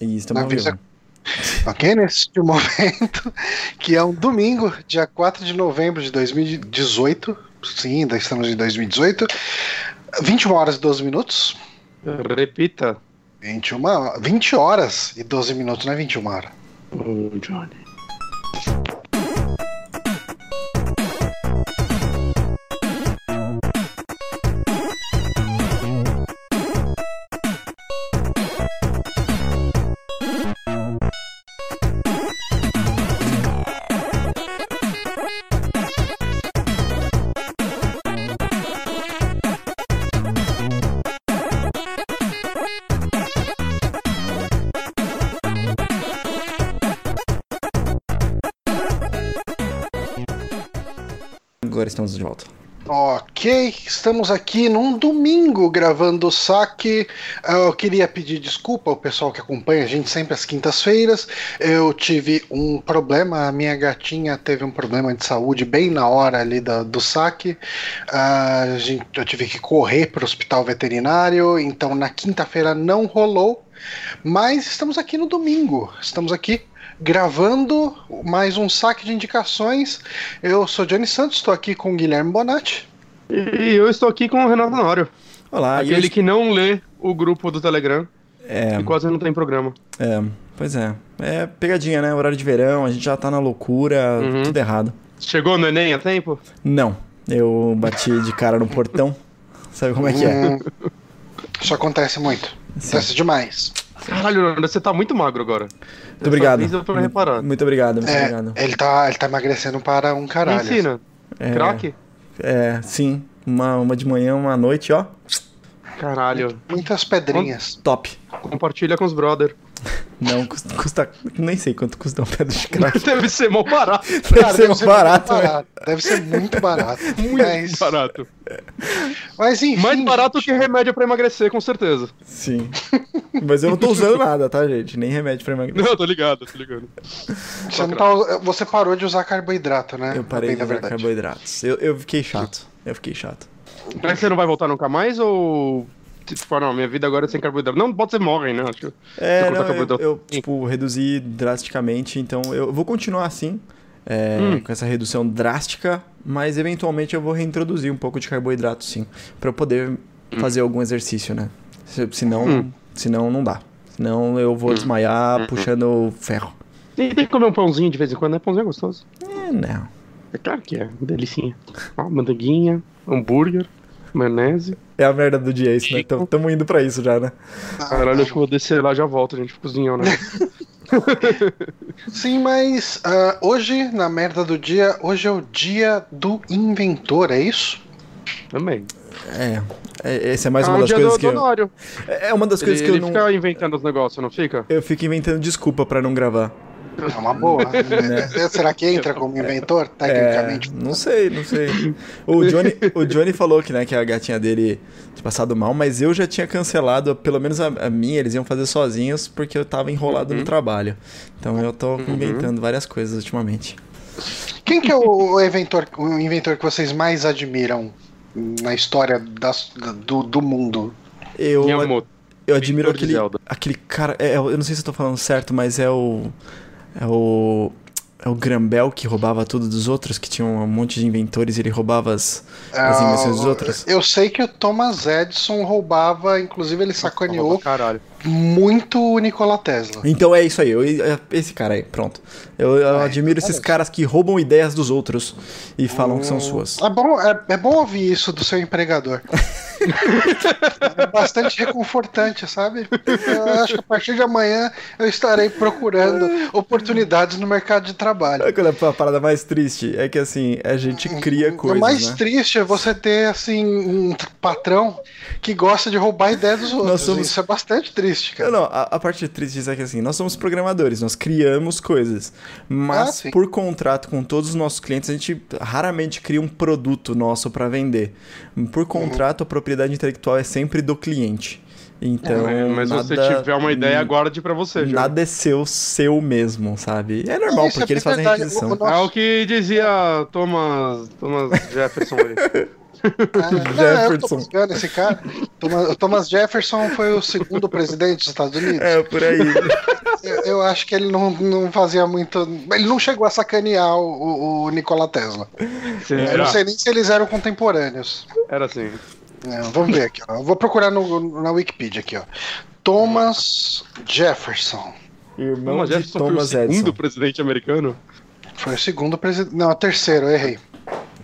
E estamos Avisa- vivo. Ok? Neste momento, que é um domingo, dia 4 de novembro de 2018. Sim, ainda estamos em 2018. 21 horas e 12 minutos. Repita. 21, ho- 20 horas e 12 minutos, não é 21 horas. Ô, Johnny. Estamos de volta. Ok, estamos aqui num domingo gravando o saque. Eu queria pedir desculpa ao pessoal que acompanha a gente sempre às quintas-feiras. Eu tive um problema, a minha gatinha teve um problema de saúde bem na hora ali do saque. Ah, a gente, eu tive que correr para o hospital veterinário, então na quinta-feira não rolou. Mas estamos aqui no domingo. Estamos aqui gravando mais um saque de indicações. Eu sou Johnny Santos, estou aqui com o Guilherme Bonatti. E eu estou aqui com o Renato Honório. Olá, e aquele hoje- que não lê o grupo do Telegram É, e quase não tem programa. é, pois é. É pegadinha, né? Horário de verão, a gente já tá na loucura, Uhum. tudo errado. Chegou no Enem a tempo? Não, eu bati de cara no portão. Sabe como é que é? Hum, Isso acontece muito. Acontece demais. Caralho, Leandro, você tá muito magro agora. Muito obrigado. Vez eu tô reparando. Muito obrigado, muito É, obrigado. ele, tá, ele tá emagrecendo para um Me caralho. ensina. É, Crack? É, sim. Uma, uma de manhã, uma à noite, ó. Caralho. Muitas pedrinhas. Top. Compartilha com os brother. Não, custa, custa- Nem sei quanto custa uma pedra de crack. Deve ser mó barato. Deve Cara, ser muito barato, né? barato. Deve ser muito barato. Muito mas, barato. mas enfim. Mais barato que remédio pra emagrecer, com certeza. Sim. Mas eu não tô usando nada, tá, gente? Nem remédio pra emagrecer. Não, tô ligado, tô ligado. Você, não tá- você parou de usar carboidrato, né? Eu parei Bem de usar carboidratos. Eu, eu fiquei chato. Eu fiquei chato. Mas você não vai voltar nunca mais ou. Tipo, ah, não, minha vida agora é sem carboidrato. Não, pode ser morrem, né? Acho que- É, não, eu, eu, tipo, reduzi drasticamente, então eu vou continuar assim, é, Hum. com essa redução drástica, mas eventualmente eu vou reintroduzir um pouco de carboidrato, sim, pra eu poder fazer algum exercício, né? Se, senão, Hum. senão não dá. Senão eu vou desmaiar puxando ferro. E tem que comer um pãozinho de vez em quando, né? Pãozinho é gostoso. É, não. É claro que é, delicinha. Ó, manteiguinha, hambúrguer, É a merda do dia isso, né? Chico. Tam- Tamo indo pra isso já, né? Caralho, acho que eu vou descer lá e já volto, a gente cozinhar, né? Sim, mas ah, hoje, na merda do dia, hoje é o dia do inventor, é isso? Também. É, é essa é mais ah, uma um das coisas do, que do eu... Honório. É uma das Ele, coisas que eu ele não... fica inventando os negócios, não fica? Eu fico inventando desculpa pra não gravar. É uma boa. Né? Será que entra como inventor, É, tecnicamente? não sei, não sei. O Johnny, o Johnny falou que, né, que a gatinha dele tinha passado mal, mas eu já tinha cancelado, pelo menos a, a minha, eles iam fazer sozinhos porque eu tava enrolado Uhum. no trabalho. Então eu tô inventando várias coisas ultimamente. Quem que é o inventor, o inventor que vocês mais admiram na história das- do, do mundo? Eu, eu admiro aquele, aquele cara. é, eu não sei se eu tô falando certo, mas é o. É o. É o Grambel que roubava tudo dos outros, que tinha um monte de inventores e ele roubava as, as invenções dos outros. Eu sei que o Thomas Edison roubava, inclusive ele sacaneou muito o Nikola Tesla. Então é isso aí, eu- é esse cara aí, pronto. Eu, eu Ah, admiro então esses é caras que roubam ideias dos outros e falam que são suas. É bom, é, é bom ouvir isso do seu empregador. é bastante reconfortante, sabe? Eu acho que a partir de amanhã eu estarei procurando oportunidades no mercado de trabalho. É a parada mais triste, é que assim, a gente cria coisas, o mais né? triste é você ter assim um patrão que gosta de roubar a ideia dos outros. somos- Isso é bastante triste, cara. Não, não, a, a parte triste é que assim, nós somos programadores, nós criamos coisas, Ah, mas sim. por contrato com todos os nossos clientes, a gente raramente cria um produto nosso pra vender. Por Uhum. contrato, a propriedade intelectual é sempre do cliente. Então, É, mas se você nada- tiver uma ideia, guarde pra você, já. Nada é seu, seu mesmo, sabe? É normal, Isso é porque eles fazem requisição. O- o É o que dizia Thomas, Thomas Jefferson ali. Ah, não, eu tô Jefferson. buscando esse cara. Thomas, o Thomas Jefferson foi o segundo presidente dos Estados Unidos. É, por aí. Eu, eu acho que ele não, não fazia muito. Ele não chegou a sacanear o, o Nikola Tesla. Eu Será? não sei nem se eles eram contemporâneos. Era assim. É, vamos ver aqui, ó. Eu vou procurar no, na Wikipedia aqui, ó. Thomas Jefferson. Irmão Thomas de Jefferson foi o Thomas segundo Edison. presidente americano? Foi o segundo presidente. Não, o terceiro, eu errei.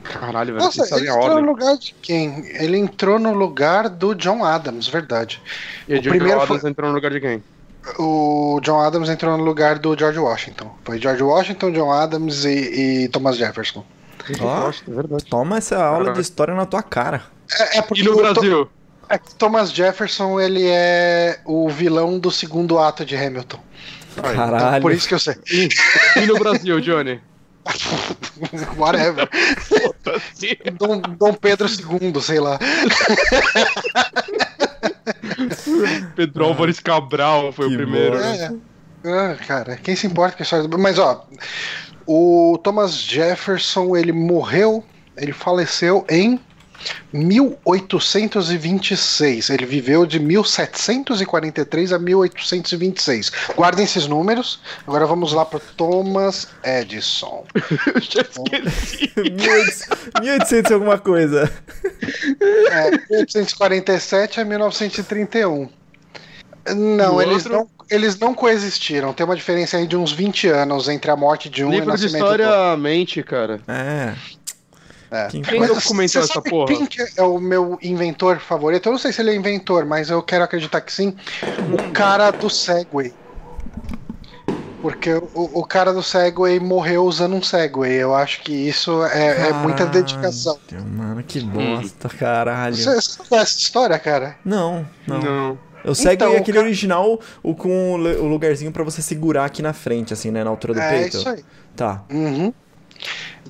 Caralho, velho, Nossa, ele entrou no ordem. lugar de quem? Ele entrou no lugar do John Adams, verdade. E o primeiro primeiro foi- entrou no lugar de quem? O John Adams entrou no lugar do George Washington. Foi George Washington, John Adams e, e Thomas Jefferson. É verdade. Toma essa aula de história na tua cara. É, é porque E no Brasil? é que Thomas Jefferson ele é o vilão do segundo ato de Hamilton. Então, Caralho. por isso que eu sei. E no Brasil, Johnny? Whatever. Dom, Dom Pedro II, sei lá. Pedro Álvares Cabral foi Que o primeiro. né? É. Ah, cara, quem se importa com a história do. Mas ó, o Thomas Jefferson ele morreu, ele faleceu em 1826. Ele viveu de 1743 a 1826. Guardem esses números. Agora vamos lá para Thomas Edison. Eu já esqueci. 1800 e alguma coisa. É, 1847 a 1931. Não, E eles outro? não, eles não coexistiram. Tem uma diferença aí de uns 20 anos entre a morte de um e o Livro de nascimento do outro. história mente, cara. É. É. Quem Mas documentou você essa sabe porra? Que é o meu inventor favorito? Eu não sei se ele é inventor, mas eu quero acreditar que sim. O cara do Segway. Porque o, o cara do Segway morreu usando um Segway. Eu acho que isso é, é muita Caralho, dedicação. Mano, que bosta, caralho. Você, você não conhece essa história, cara? Não, não. Não. Eu segue Então, o aquele cara- original, o com o lugarzinho pra você segurar aqui na frente, assim, né? Na altura do é peito. isso aí. Tá. Uhum.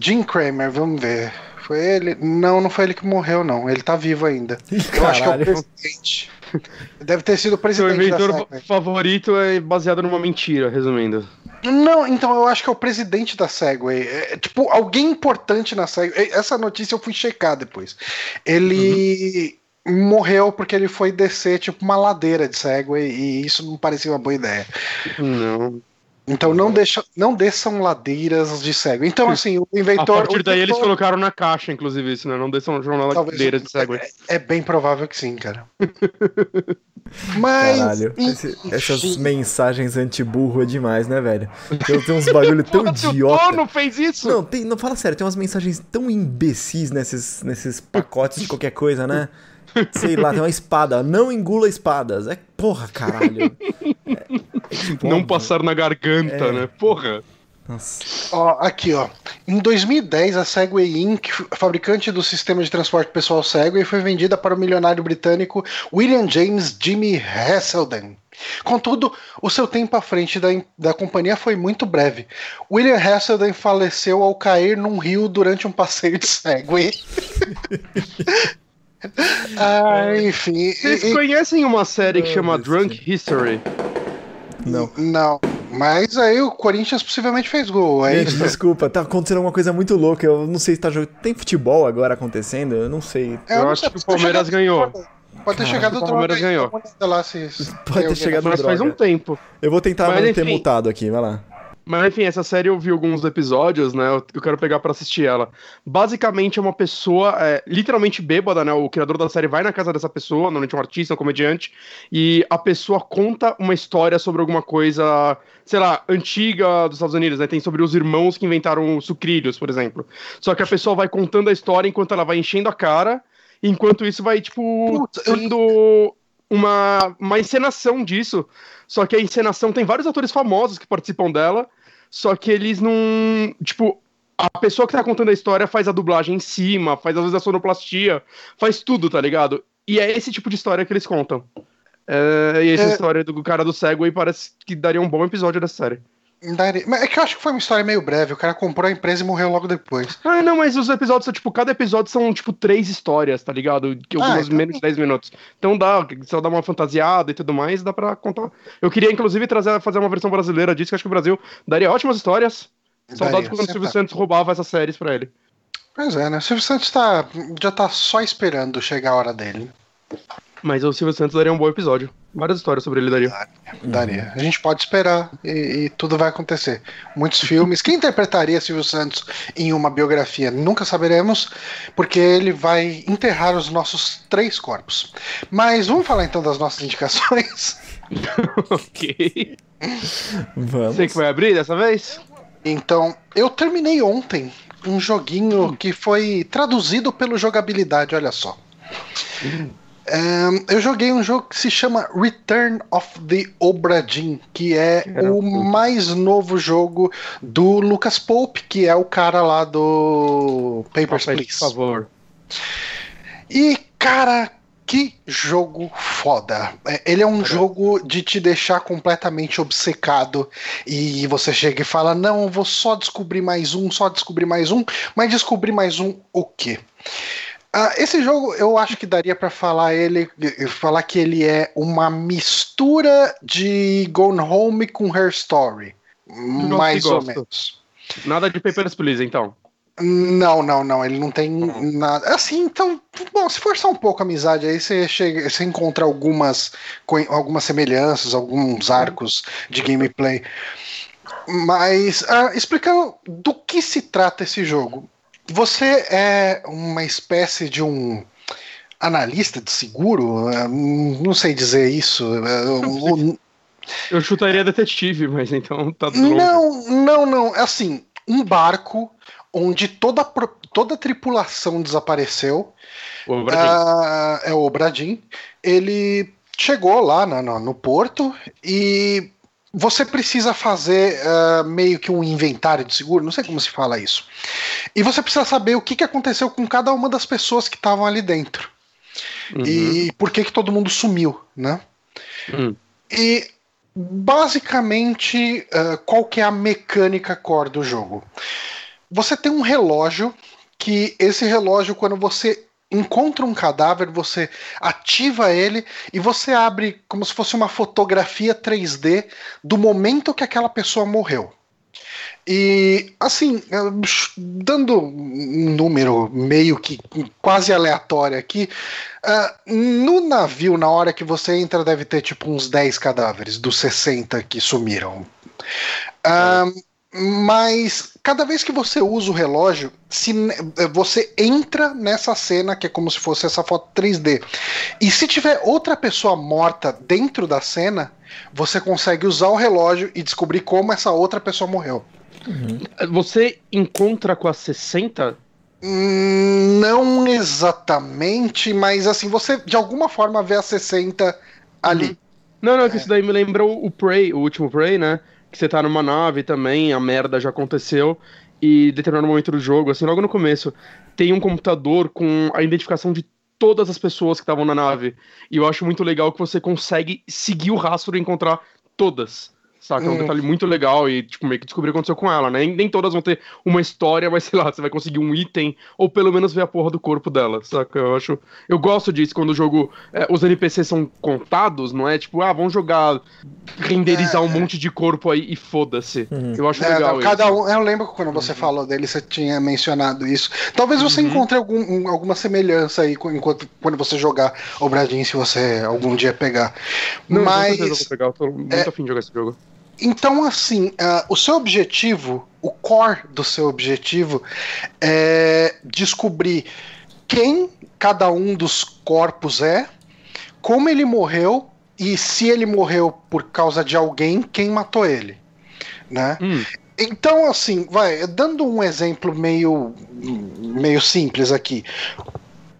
Jim Cramer, vamos ver. Foi ele? Não, não foi ele que morreu, não. Ele tá vivo ainda. Eu acho que é o presidente. Deve ter sido o Seu presidente da inventor favorito é baseado numa mentira, resumindo. Não, então eu acho que é o presidente da Segway. É, tipo, alguém importante na Segway. Essa notícia eu fui checar depois. Ele morreu porque ele foi descer, tipo, uma ladeira de Segway e isso não parecia uma boa ideia. Não. Então não, deixa, não desçam ladeiras de Segway. Então, assim, o A inventor. partir o daí eles inventor- colocaram na caixa, inclusive, isso, né? Não desçam jornal Talvez- ladeira de Segway. É bem provável que sim, cara. Mas. Caralho. Esse- essas mensagens anti-burro é demais, né, velho? Tem, tem uns bagulho tão o idiota. dono fez isso! Não, tem, não fala sério, tem umas mensagens tão imbecis nesses, nesses pacotes de qualquer coisa, né? Sei lá, tem uma espada. Não engula espadas. É porra, caralho. É, é tipo, Não óbvio. passar na garganta, É. né? Porra. Nossa. Ó, aqui, ó. Em 2010, a Segway Inc., fabricante do sistema de transporte pessoal Segway, foi vendida para o milionário britânico William James Jimmy Hasselden. Contudo, o seu tempo à frente da, da companhia foi muito breve. William Hasselden faleceu ao cair num rio durante um passeio de Segway. ah, enfim. Vocês e- conhecem uma série que chama Drunk History? Não. Não. Mas aí o Corinthians possivelmente fez gol. É Gente, isso. desculpa, tá acontecendo alguma coisa muito louca. Eu não sei se tá jogando. Tem futebol agora acontecendo? Eu não sei. É, Eu não acho sei, que o Palmeiras ganhou. Pode ter Cara, chegado o Palmeiras ganhou. lá se- se Pode ter chegado Mas faz um tempo. Eu vou tentar Mas, manter enfim. mutado aqui, vai lá. Mas enfim, essa série eu vi alguns episódios, né? Eu eu quero pegar pra assistir ela. Basicamente é uma pessoa é, literalmente bêbada, né? O criador da série vai na casa dessa pessoa, normalmente um artista, um comediante, e a pessoa conta uma história sobre alguma coisa, sei lá, antiga dos Estados Unidos, né? Tem sobre os irmãos que inventaram sucrilhos, por exemplo. Só que a pessoa vai contando a história enquanto ela vai enchendo a cara, enquanto isso vai, tipo, Putz, eu- sendo uma, uma encenação disso. Só que a encenação tem vários atores famosos que participam dela, só que eles não. Tipo, a pessoa que tá contando a história faz a dublagem em cima, faz às vezes a sonoplastia, faz tudo, tá ligado? E é esse tipo de história que eles contam. É, e essa É. história do cara do Segway parece que daria um bom episódio dessa série. Daria- Mas é que eu acho que foi uma história meio breve. O cara comprou a empresa e morreu logo depois. Ah, não, mas os episódios são, tipo, cada episódio são, tipo, três histórias, tá ligado? Que algumas então- menos de 10 minutos. Então dá, se ela dá uma fantasiada e tudo mais, dá pra contar. Eu queria, inclusive, trazer, fazer uma versão brasileira disso, que acho que o Brasil daria ótimas histórias. Saudades quando o Silvio sempre. Santos roubava essas séries pra ele. Pois é, né? O Silvio Santos tá, já tá só esperando chegar a hora dele. Mas o Silvio Santos daria um bom episódio. Várias histórias sobre ele daria. Daria. Uhum. A gente pode esperar e, e, tudo vai acontecer. Muitos filmes. Quem interpretaria Silvio Santos em uma biografia? Nunca saberemos, porque ele vai enterrar os nossos três corpos. Mas vamos falar então das nossas indicações. ok. Vamos. Você que vai abrir dessa vez? Então, eu terminei ontem um joguinho que foi traduzido pelo jogabilidade, olha só. Hum. Um, eu joguei um jogo que se chama Return of the Obra Dinn, que é o mais novo jogo do Lucas Pope, que é o cara lá do Papers, Please. Por favor. E, cara, que jogo foda. É, ele é um jogo de te deixar completamente obcecado e você chega e fala: Não, vou só descobrir mais um, só descobrir mais um, mas descobrir mais um o quê? Ah, esse jogo eu acho que daria para falar ele, falar que ele é uma mistura de Gone Home com Her Story, não mais ou menos. Nada de Papers, Please, então. Não, não, não. Ele não tem uhum. nada. Assim, então, bom, se forçar um pouco a amizade, aí você chega, você encontra algumas, algumas semelhanças, alguns arcos de gameplay. Mas, uh, explicando do que se trata esse jogo. Você é uma espécie de um analista de seguro? Não sei dizer isso. Eu chutaria detetive, mas então tá tudo Não, não, não. É assim, um barco onde toda, toda a tripulação desapareceu. O uh, é o Bradim. Ele chegou lá no, no porto e você precisa fazer uh, meio que um inventário de seguro, não sei como se fala isso. E você precisa saber o que, que aconteceu com cada uma das pessoas que estavam ali dentro. Uhum. E por que, que todo mundo sumiu, né? Uhum. E basicamente, uh, qual que é a mecânica core do jogo? Você tem um relógio que esse relógio, quando você encontra um cadáver, você ativa ele e você abre como se fosse uma fotografia 3D do momento que aquela pessoa morreu. E assim, dando um número meio que quase aleatório aqui, uh, no navio, na hora que você entra, deve ter tipo uns 10 cadáveres dos 60 que sumiram. Uh, mas cada vez que você usa o relógio, se você entra nessa cena que é como se fosse essa foto 3D. E se tiver outra pessoa morta dentro da cena, você consegue usar o relógio e descobrir como essa outra pessoa morreu. Uhum. Você encontra com a 60? Hum, não exatamente, mas assim, você de alguma forma vê a 60 ali. Uhum. Não, não, é. que isso daí me lembrou o Prey, o último Prey, né? Que você tá numa nave também, a merda já aconteceu, e determinado momento do jogo, assim, logo no começo, tem um computador com a identificação de todas as pessoas que estavam na nave. E eu acho muito legal que você consegue seguir o rastro e encontrar todas. Saca? É um uhum. detalhe muito legal e, tipo, meio que descobrir o que aconteceu com ela, né? Nem, todas vão ter uma história, mas sei lá, você vai conseguir um item, ou pelo menos ver a porra do corpo dela, saca? Eu acho. Eu gosto disso quando o jogo. É, os NPCs são contados, não é? Tipo, ah, vamos jogar. renderizar é, um é. monte de corpo aí e foda-se. Uhum. Eu acho é, legal. Não, cada um. Eu lembro que quando você uhum. falou dele, você tinha mencionado isso. Talvez você uhum. encontre algum, alguma semelhança aí enquanto, quando você jogar o Bradin, se você algum dia pegar. Não, mas. Com certeza eu vou pegar, eu tô muito é, afim de jogar esse jogo. Então, assim, uh, o seu objetivo, o core do seu objetivo é descobrir quem cada um dos corpos é, como ele morreu e se ele morreu por causa de alguém, quem matou ele, né? Hum. Então, assim, vai, dando um exemplo meio, meio simples aqui.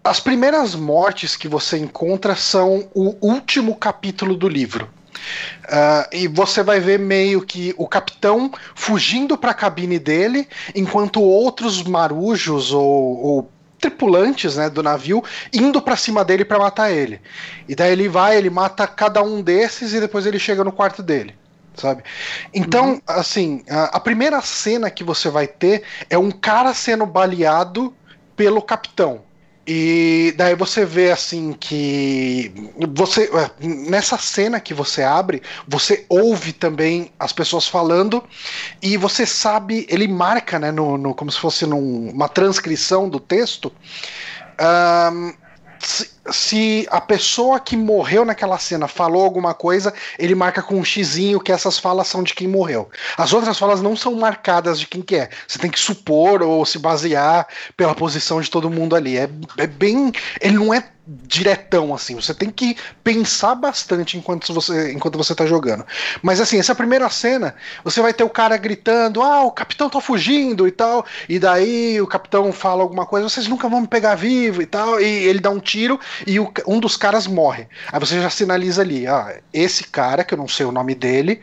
As primeiras mortes que você encontra são o último capítulo do livro. Uh, e você vai ver meio que o capitão fugindo para a cabine dele, enquanto outros marujos ou, ou tripulantes né, do navio indo para cima dele para matar ele. E daí ele vai, ele mata cada um desses e depois ele chega no quarto dele. Sabe? Então, uhum. assim, a, a primeira cena que você vai ter é um cara sendo baleado pelo capitão. E daí você vê assim que você nessa cena que você abre, você ouve também as pessoas falando e você sabe, ele marca, né, no, no como se fosse numa transcrição do texto. Um, se, a pessoa que morreu naquela cena falou alguma coisa, ele marca com um xizinho que essas falas são de quem morreu. As outras falas não são marcadas de quem que é. Você tem que supor ou se basear pela posição de todo mundo ali. É, é bem. Ele não é diretão assim. Você tem que pensar bastante enquanto você enquanto você tá jogando. Mas assim, essa primeira cena, você vai ter o cara gritando: "Ah, o capitão tá fugindo" e tal. E daí o capitão fala alguma coisa: "Vocês nunca vão me pegar vivo" e tal. E ele dá um tiro e o, um dos caras morre. Aí você já sinaliza ali: "Ah, esse cara, que eu não sei o nome dele,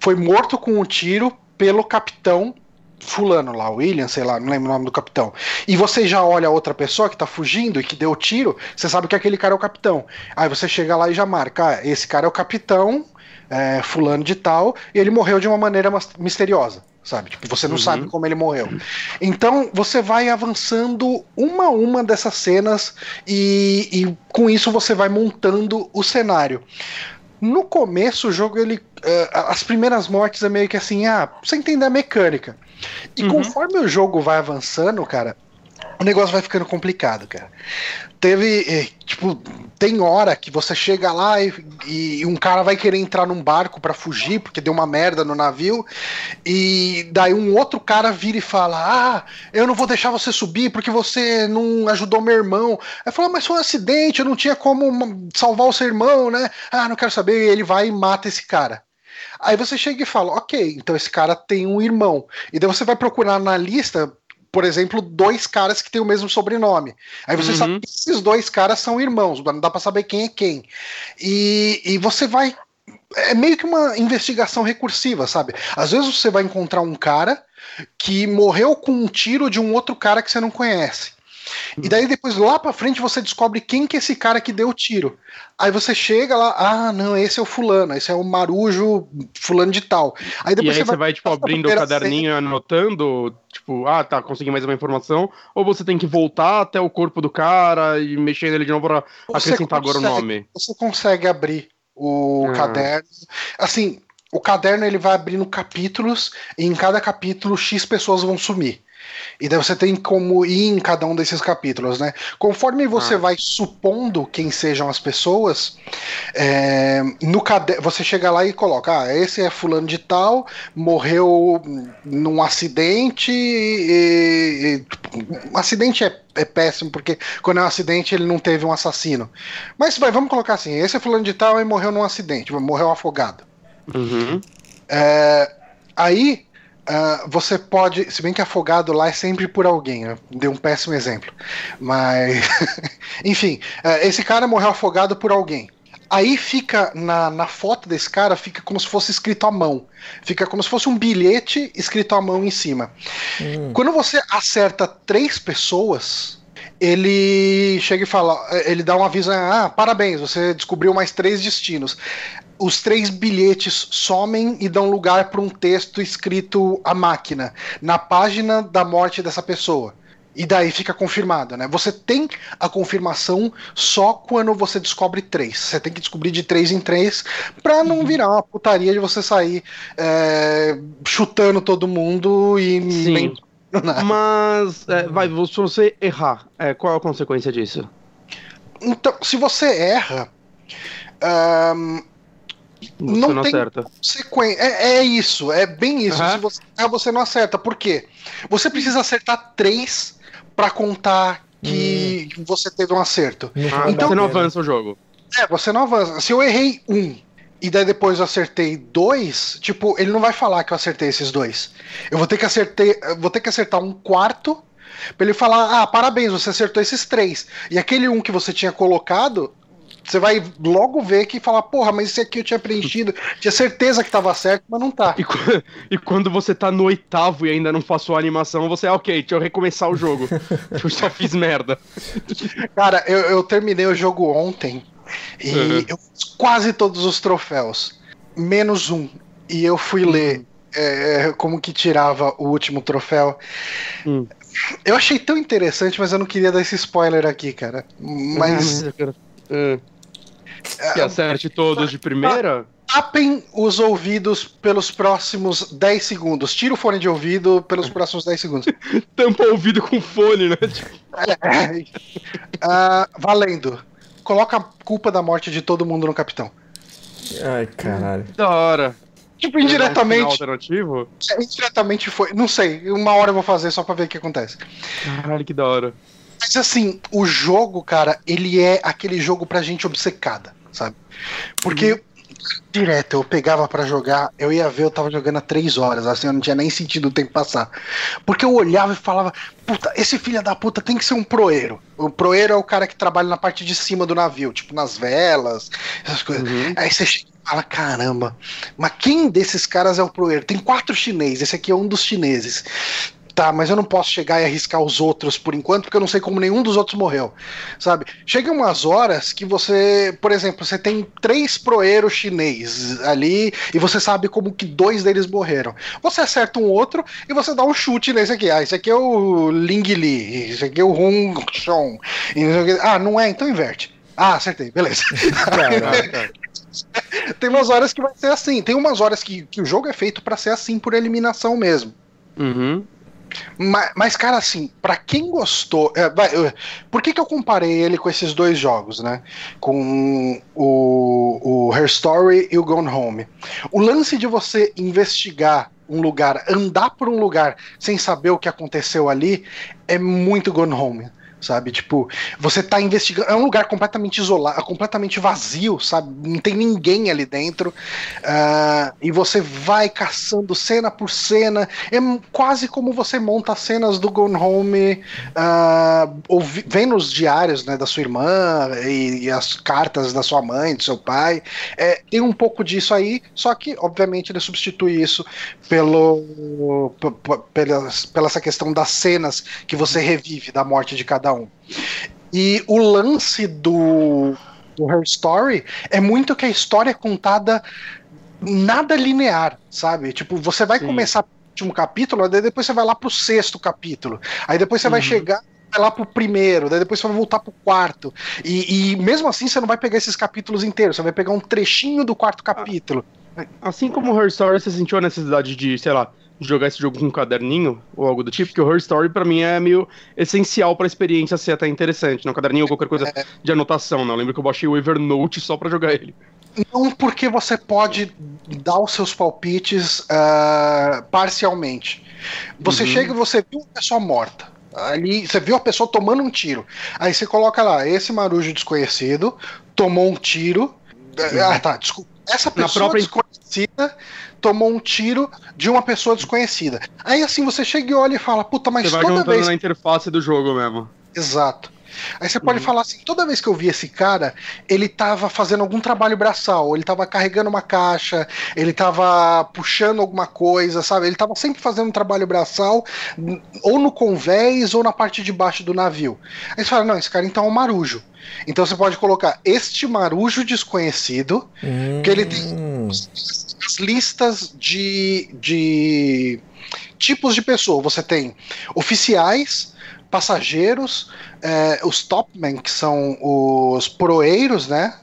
foi morto com um tiro pelo capitão fulano lá, William, sei lá, não lembro o nome do capitão. E você já olha a outra pessoa que tá fugindo e que deu o tiro, você sabe que aquele cara é o capitão. Aí você chega lá e já marca, ah, esse cara é o capitão, é, fulano de tal, e ele morreu de uma maneira misteriosa. Sabe? Tipo, você não uhum. sabe como ele morreu. Então você vai avançando uma a uma dessas cenas e, e com isso você vai montando o cenário. No começo, o jogo, ele. Uh, as primeiras mortes é meio que assim, ah, você entender a mecânica. E uhum. conforme o jogo vai avançando, cara, o negócio vai ficando complicado, cara. Teve, eh, tipo, tem hora que você chega lá e, e um cara vai querer entrar num barco para fugir porque deu uma merda no navio, e daí um outro cara vira e fala: Ah, eu não vou deixar você subir porque você não ajudou meu irmão. Aí fala: Mas foi um acidente, eu não tinha como salvar o seu irmão, né? Ah, não quero saber. E ele vai e mata esse cara. Aí você chega e fala, ok, então esse cara tem um irmão. E daí você vai procurar na lista, por exemplo, dois caras que têm o mesmo sobrenome. Aí você uhum. sabe que esses dois caras são irmãos, não dá pra saber quem é quem. E, e você vai. É meio que uma investigação recursiva, sabe? Às vezes você vai encontrar um cara que morreu com um tiro de um outro cara que você não conhece. E daí depois lá para frente você descobre quem que é esse cara que deu o tiro. Aí você chega lá, ah, não, esse é o fulano, esse é o marujo fulano de tal. Aí depois e aí você vai, vai tipo abrindo o caderninho, cena. anotando, tipo, ah, tá, consegui mais uma informação, ou você tem que voltar até o corpo do cara e mexer nele de novo para acrescentar consegue, agora o nome. Você consegue abrir o ah. caderno. Assim, o caderno ele vai abrindo capítulos e em cada capítulo X pessoas vão sumir. E daí você tem como ir em cada um desses capítulos, né? Conforme você ah. vai supondo quem sejam as pessoas, é, no cade você chega lá e coloca: ah, esse é fulano de tal, morreu num acidente. E, e, um acidente é, é, péssimo, porque quando é um acidente ele não teve um assassino. Mas vai, vamos colocar assim: esse é fulano de tal e morreu num acidente, morreu afogado. Uhum. É, aí Uh, você pode, se bem que afogado lá é sempre por alguém, né? deu um péssimo exemplo, mas enfim, uh, esse cara morreu afogado por alguém. Aí fica na, na foto desse cara, fica como se fosse escrito à mão. Fica como se fosse um bilhete escrito à mão em cima. Hum. Quando você acerta três pessoas, ele chega e fala, ele dá um aviso, ah, parabéns, você descobriu mais três destinos os três bilhetes somem e dão lugar para um texto escrito à máquina, na página da morte dessa pessoa. E daí fica confirmado, né? Você tem a confirmação só quando você descobre três. Você tem que descobrir de três em três pra não uhum. virar uma putaria de você sair é, chutando todo mundo e Sim. Mas, é, vai, se você errar, é, qual é a consequência disso? Então, se você erra. Um, você não, não tem acerta. É, é, isso, é bem isso. Uhum. Se você errar, você não acerta. Por quê? Você precisa acertar três para contar que hum. você teve um acerto. Ah, então você não avança o jogo. É, você não avança. Se eu errei um e daí depois eu acertei dois, tipo, ele não vai falar que eu acertei esses dois. Eu vou ter que acertar, vou ter que acertar um quarto para ele falar: "Ah, parabéns, você acertou esses três". E aquele um que você tinha colocado, você vai logo ver que fala, porra, mas esse aqui eu tinha preenchido, tinha certeza que tava certo, mas não tá. E, e quando você tá no oitavo e ainda não passou a animação, você, ah, ok, deixa eu recomeçar o jogo. eu só fiz merda. Cara, eu, eu terminei o jogo ontem e uhum. eu fiz quase todos os troféus, menos um. E eu fui uhum. ler é, como que tirava o último troféu. Uhum. eu achei tão interessante, mas eu não queria dar esse spoiler aqui, cara. Mas. Uh, que acerte todos de primeira? Tapem os ouvidos pelos próximos 10 segundos. Tira o fone de ouvido pelos próximos 10 segundos. Tampa o ouvido com fone, né? É. Uh, valendo. Coloca a culpa da morte de todo mundo no capitão. Ai, caralho. Da hora. Tipo, indiretamente. Um alternativo? É, indiretamente foi. Não sei, uma hora eu vou fazer só pra ver o que acontece. Caralho, que da hora. Mas assim, o jogo, cara, ele é aquele jogo pra gente obcecada, sabe? Porque. Uhum. Direto, eu pegava para jogar, eu ia ver, eu tava jogando há três horas, assim, eu não tinha nem sentido o tempo passar. Porque eu olhava e falava, puta, esse filho da puta tem que ser um proeiro. O proeiro é o cara que trabalha na parte de cima do navio, tipo nas velas, essas coisas. Uhum. Aí você fala, caramba, mas quem desses caras é o proeiro? Tem quatro chineses, esse aqui é um dos chineses. Tá, mas eu não posso chegar e arriscar os outros por enquanto, porque eu não sei como nenhum dos outros morreu. Sabe? Chega umas horas que você, por exemplo, você tem três proeiros chinês ali e você sabe como que dois deles morreram. Você acerta um outro e você dá um chute nesse aqui. Ah, esse aqui é o Ling Li, esse aqui é o Hong Chong. Ah, não é? Então inverte. Ah, acertei, beleza. tem umas horas que vai ser assim. Tem umas horas que, que o jogo é feito para ser assim por eliminação mesmo. Uhum. Mas, mas, cara, assim, para quem gostou. É, vai, por que, que eu comparei ele com esses dois jogos, né? Com o, o Her Story e o Gone Home. O lance de você investigar um lugar, andar por um lugar sem saber o que aconteceu ali, é muito Gone Home sabe? Tipo, você tá investigando. É um lugar completamente isolado, completamente vazio, sabe? Não tem ninguém ali dentro. Uh, e você vai caçando cena por cena. É quase como você monta cenas do Gone Home, uh, vendo os diários né, da sua irmã e, e, as cartas da sua mãe, do seu pai. É, tem um pouco disso aí, só que, obviamente, ele substitui isso pelo, pela, pela essa questão das cenas que você revive da morte de cada um. E o lance do, do Her Story é muito que a história é contada nada linear, sabe? Tipo, você vai Sim. começar o último capítulo, daí depois você vai lá pro sexto capítulo. Aí depois você uhum. vai chegar vai lá pro primeiro, daí depois você vai voltar pro quarto. E, e, mesmo assim você não vai pegar esses capítulos inteiros, você vai pegar um trechinho do quarto capítulo. Assim como Her Story, você sentiu a necessidade de, sei lá, jogar esse jogo com um caderninho ou algo do tipo, porque o Her Story para mim é meio essencial para a experiência ser até interessante, não caderninho ou qualquer coisa de anotação, não. Eu lembro que eu baixei o Evernote só para jogar ele. Não, porque você pode dar os seus palpites uh, parcialmente. Você uhum. chega e você viu uma pessoa morta. Ali, você viu a pessoa tomando um tiro. Aí você coloca lá, esse marujo desconhecido tomou um tiro. Ah, tá, desculpa. Essa pessoa Na própria... desconhecida tomou um tiro de uma pessoa desconhecida. Aí assim você chega e olha e fala, puta, mas você toda vez. na interface do jogo mesmo. Exato. Aí você pode uhum. falar assim, toda vez que eu vi esse cara, ele tava fazendo algum trabalho braçal, ele tava carregando uma caixa, ele tava puxando alguma coisa, sabe? Ele tava sempre fazendo um trabalho braçal, ou no convés, ou na parte de baixo do navio. Aí você fala, não, esse cara então é um marujo. Então você pode colocar este marujo desconhecido, hum. que ele tem as listas de, de tipos de pessoa. Você tem oficiais, passageiros, é, os topmen, que são os proeiros, né?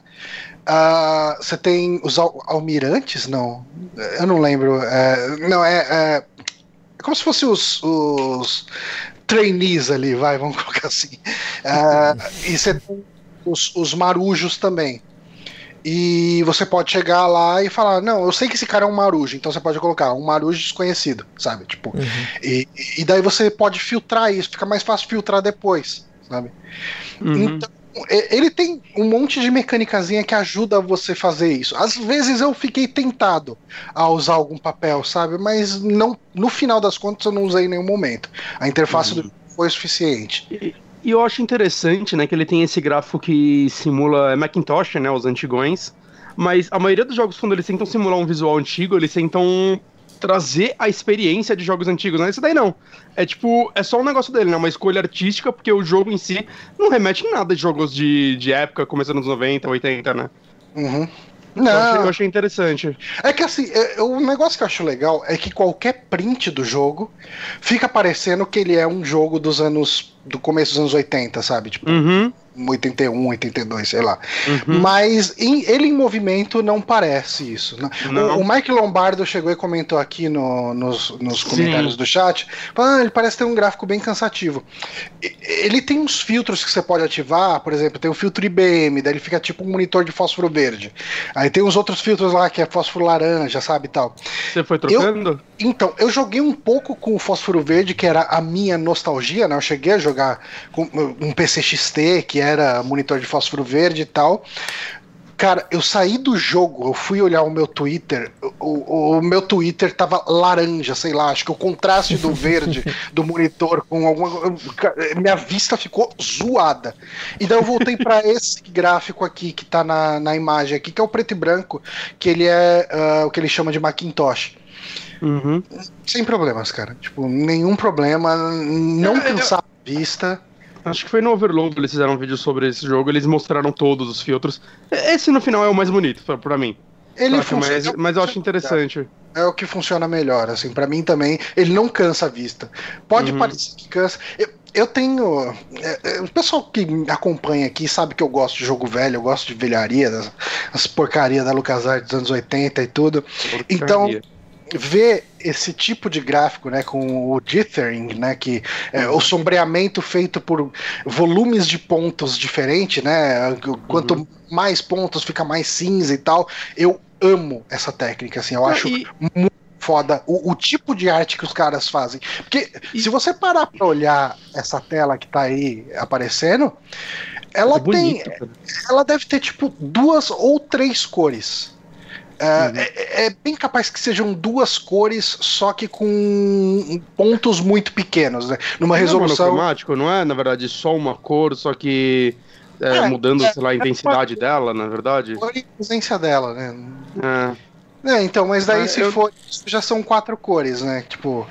Uh, você tem os al almirantes? Não, eu não lembro. É, não, é, é, como se fosse os, os trainees ali, vai, vamos colocar assim. Uh, e você tem os, os marujos também. E você pode chegar lá e falar: Não, eu sei que esse cara é um marujo, então você pode colocar um marujo desconhecido, sabe? Tipo, uhum. e, e daí você pode filtrar isso, fica mais fácil filtrar depois, sabe? Uhum. Então, ele tem um monte de mecânicazinha que ajuda você a fazer isso. Às vezes eu fiquei tentado a usar algum papel, sabe? Mas não, no final das contas eu não usei em nenhum momento. A interface uhum. foi o suficiente. E, e eu acho interessante, né, que ele tem esse gráfico que simula Macintosh, né, os antigões. Mas a maioria dos jogos, quando eles tentam simular um visual antigo, eles tentam trazer a experiência de jogos antigos, né? Esse daí não. É tipo, é só um negócio dele, né? Uma escolha artística, porque o jogo em si não remete em nada de jogos de, de época, começando nos 90, 80, né? Uhum. Não. Eu achei, eu achei interessante. É que assim, é, o negócio que eu acho legal é que qualquer print do jogo fica parecendo que ele é um jogo dos anos. Do começo dos anos 80, sabe? Tipo. Uhum. 81, 82, sei lá. Uhum. Mas em, ele em movimento não parece isso. Né? Não. O, o, Mike Lombardo chegou e comentou aqui no, nos, nos comentários Sim. do chat: ah, ele parece ter um gráfico bem cansativo. Ele tem uns filtros que você pode ativar, por exemplo, tem o filtro IBM, daí ele fica tipo um monitor de fósforo verde. Aí tem uns outros filtros lá que é fósforo laranja, sabe tal. Você foi trocando? Eu, então, eu joguei um pouco com o fósforo verde, que era a minha nostalgia, né? Eu cheguei a jogar com um PC XT, que era monitor de fósforo verde e tal. Cara, eu saí do jogo, eu fui olhar o meu Twitter, o, o, meu Twitter tava laranja, sei lá, acho que o contraste do verde do monitor com alguma. Minha vista ficou zoada. E daí eu voltei para esse gráfico aqui que tá na, na imagem aqui, que é o preto e branco, que ele é uh, o que ele chama de Macintosh. Uhum. Sem problemas, cara. Tipo, nenhum problema, não cansar vista. Acho que foi no Overload eles fizeram um vídeo sobre esse jogo, eles mostraram todos os filtros. Esse no final é o mais bonito pra, pra mim. Ele funciona, mas, mas eu acho interessante. É o que funciona melhor, assim, para mim também. Ele não cansa a vista. Pode uhum. parecer que cansa. Eu, eu tenho. É, é, o pessoal que me acompanha aqui sabe que eu gosto de jogo velho, eu gosto de velharia, das, as porcarias da LucasArts dos anos 80 e tudo. Porcaria. Então ver esse tipo de gráfico, né, com o dithering, né, que é o sombreamento feito por volumes de pontos diferentes, né, quanto uhum. mais pontos fica mais cinza e tal. Eu amo essa técnica, assim, eu acho e... muito foda o, o, tipo de arte que os caras fazem. Porque e... se você parar para olhar essa tela que tá aí aparecendo, ela é bonito, tem, cara. ela deve ter tipo duas ou três cores. É, uhum. é, é, bem capaz que sejam duas cores, só que com pontos muito pequenos, né? Numa não resolução. É monocromático, não é, na verdade, só uma cor, só que é, é mudando, sei lá, a intensidade dela, na verdade. A intensidade dela, né? É. então, mas daí se eu... for. Já são quatro cores, né? Tipo.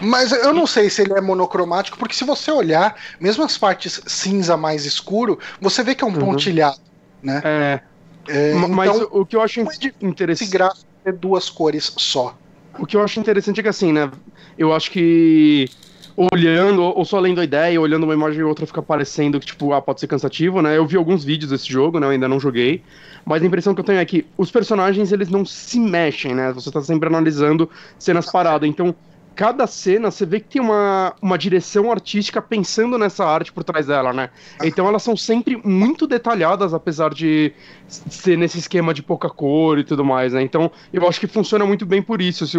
Mas eu não sei se ele é monocromático, porque se você olhar, mesmo as partes cinza mais escuro, você vê que é um uhum. pontilhado, né? É. É, Mas então, o que eu acho interessante. Gráfico é duas cores só. O que eu acho interessante é que assim, né? Eu acho que olhando, ou só lendo a ideia, olhando uma imagem e outra, fica parecendo que, tipo, ah, pode ser cansativo, né? Eu vi alguns vídeos desse jogo, né? Eu ainda não joguei. Mas a impressão que eu tenho é que os personagens, eles não se mexem, né? Você tá sempre analisando cenas paradas. Então, cada cena você vê que tem uma, uma direção artística pensando nessa arte por trás dela, né? Então elas são sempre muito detalhadas, apesar de ser nesse esquema de pouca cor e tudo mais, né? Então eu acho que funciona muito bem por isso. Se,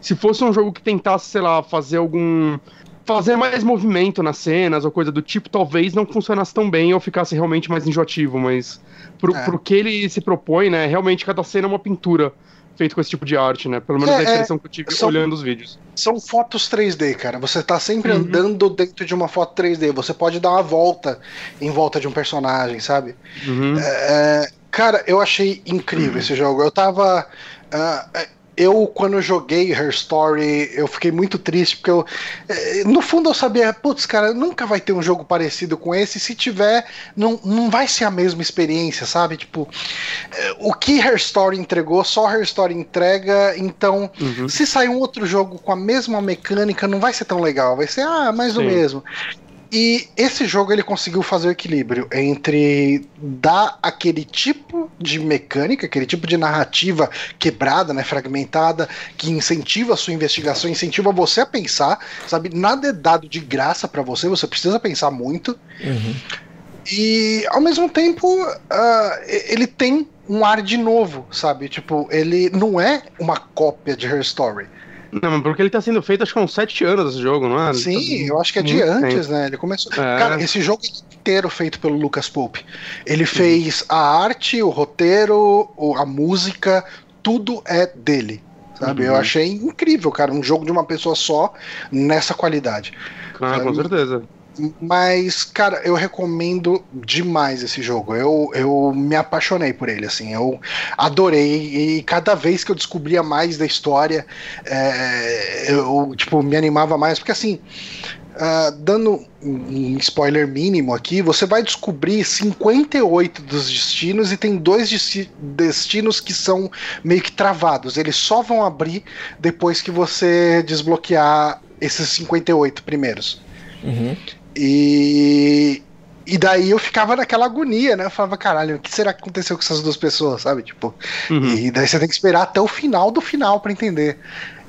se fosse um jogo que tentasse, sei lá, fazer algum. Fazer mais movimento nas cenas ou coisa do tipo, talvez não funcionasse tão bem ou ficasse realmente mais enjoativo, mas pro, é. pro que ele se propõe, né? Realmente cada cena é uma pintura feito com esse tipo de arte, né? Pelo menos é, a impressão é, que eu tive são, olhando os vídeos. São fotos 3D, cara. Você tá sempre uhum. andando dentro de uma foto 3D. Você pode dar uma volta em volta de um personagem, sabe? Uhum. É, cara, eu achei incrível uhum. esse jogo. Eu tava. Uh, eu, quando eu joguei Her Story, eu fiquei muito triste, porque eu. Eh, no fundo eu sabia, putz, cara, nunca vai ter um jogo parecido com esse. Se tiver, não, não vai ser a mesma experiência, sabe? Tipo, eh, o que Her Story entregou, só Her Story entrega. Então, uhum. se sair um outro jogo com a mesma mecânica, não vai ser tão legal. Vai ser, ah, mais Sim. do mesmo. E esse jogo ele conseguiu fazer o equilíbrio entre dar aquele tipo de mecânica, aquele tipo de narrativa quebrada, né, fragmentada, que incentiva a sua investigação, incentiva você a pensar, sabe? Nada é dado de graça para você, você precisa pensar muito. Uhum. E ao mesmo tempo, uh, ele tem um ar de novo, sabe? Tipo, ele não é uma cópia de Her Story. Não, porque ele tá sendo feito acho que há uns sete anos esse jogo, não é? Sim, tá... eu acho que é de antes, tempo. né? Ele começou. É. Cara, esse jogo inteiro feito pelo Lucas Pope. Ele fez a arte, o roteiro, a música, tudo é dele. Sabe? Uhum. Eu achei incrível, cara, um jogo de uma pessoa só nessa qualidade. Ah, com certeza. Mas, cara, eu recomendo demais esse jogo. Eu, eu me apaixonei por ele, assim. Eu adorei. E cada vez que eu descobria mais da história, é, eu, tipo, me animava mais. Porque, assim, uh, dando um spoiler mínimo aqui, você vai descobrir 58 dos destinos e tem dois destinos que são meio que travados. Eles só vão abrir depois que você desbloquear esses 58 primeiros. Uhum. E, e daí eu ficava naquela agonia, né? Eu falava, caralho, o que será que aconteceu com essas duas pessoas, sabe? Tipo, uhum. e daí você tem que esperar até o final do final para entender.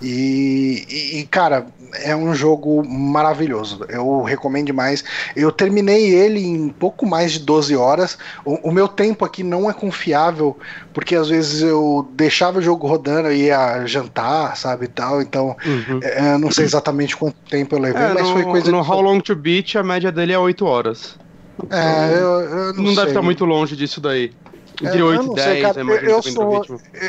E, e, cara, é um jogo maravilhoso. Eu recomendo demais. Eu terminei ele em pouco mais de 12 horas. O, o meu tempo aqui não é confiável, porque às vezes eu deixava o jogo rodando e ia jantar, sabe? tal. Então, uhum. é, eu não sei exatamente quanto tempo eu levei, é, mas no, foi coisa. No How Long to Beat, a média dele é 8 horas. É, eu, eu não, não deve estar muito longe disso daí. Entre é, 8 e 10, cara, eu, eu, sou,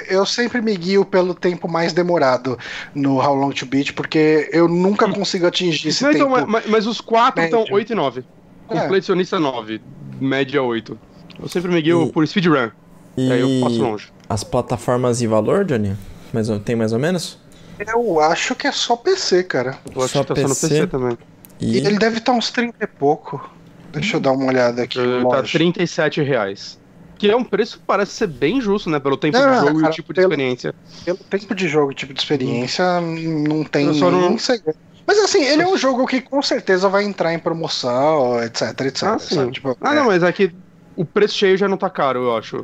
eu sempre me guio pelo tempo mais demorado no How Long to Beat, porque eu nunca consigo atingir esse não, então, tempo. Então, mas, mas, os quatro estão 8 e 9. É. Completionista 9, média 8. Eu sempre me guio e... por speedrun. E aí eu passo longe. As plataformas e valor, Johnny? Mais, tem mais ou menos? Eu acho que é só PC, cara. Eu acho só que tá PC? só no PC também. E... e ele deve estar uns 30 e pouco. Deixa eu dar uma olhada aqui. Ele tá 37 reais. Que é um preço que parece ser bem justo, né? Pelo tempo não, de jogo cara, e o tipo de experiência. Pelo tempo de jogo e tipo de experiência, não tem não... segredo. Mas assim, ele é um jogo que com certeza vai entrar em promoção, etc, etc. Ah, sim. Tipo, ah é... não, mas é que o preço cheio já não tá caro, eu acho.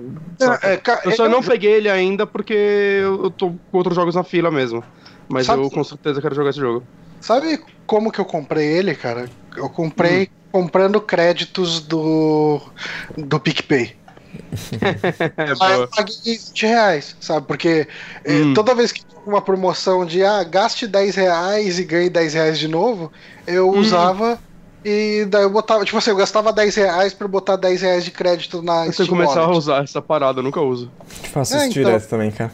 É, é, eu só é não peguei ele ainda porque eu tô com outros jogos na fila mesmo. Mas Sabe... eu com certeza quero jogar esse jogo. Sabe como que eu comprei ele, cara? Eu comprei hum. comprando créditos do, do PicPay. Aí eu paguei 20 reais, sabe? Porque eh, hum. toda vez que tinha uma promoção de ah, gaste 10 reais e ganhe 10 reais de novo, eu hum. usava e daí eu botava, tipo assim, eu gastava 10 reais pra botar 10 reais de crédito na Você começar a usar essa parada, eu nunca uso. Faço é, isso então, direto também, cara.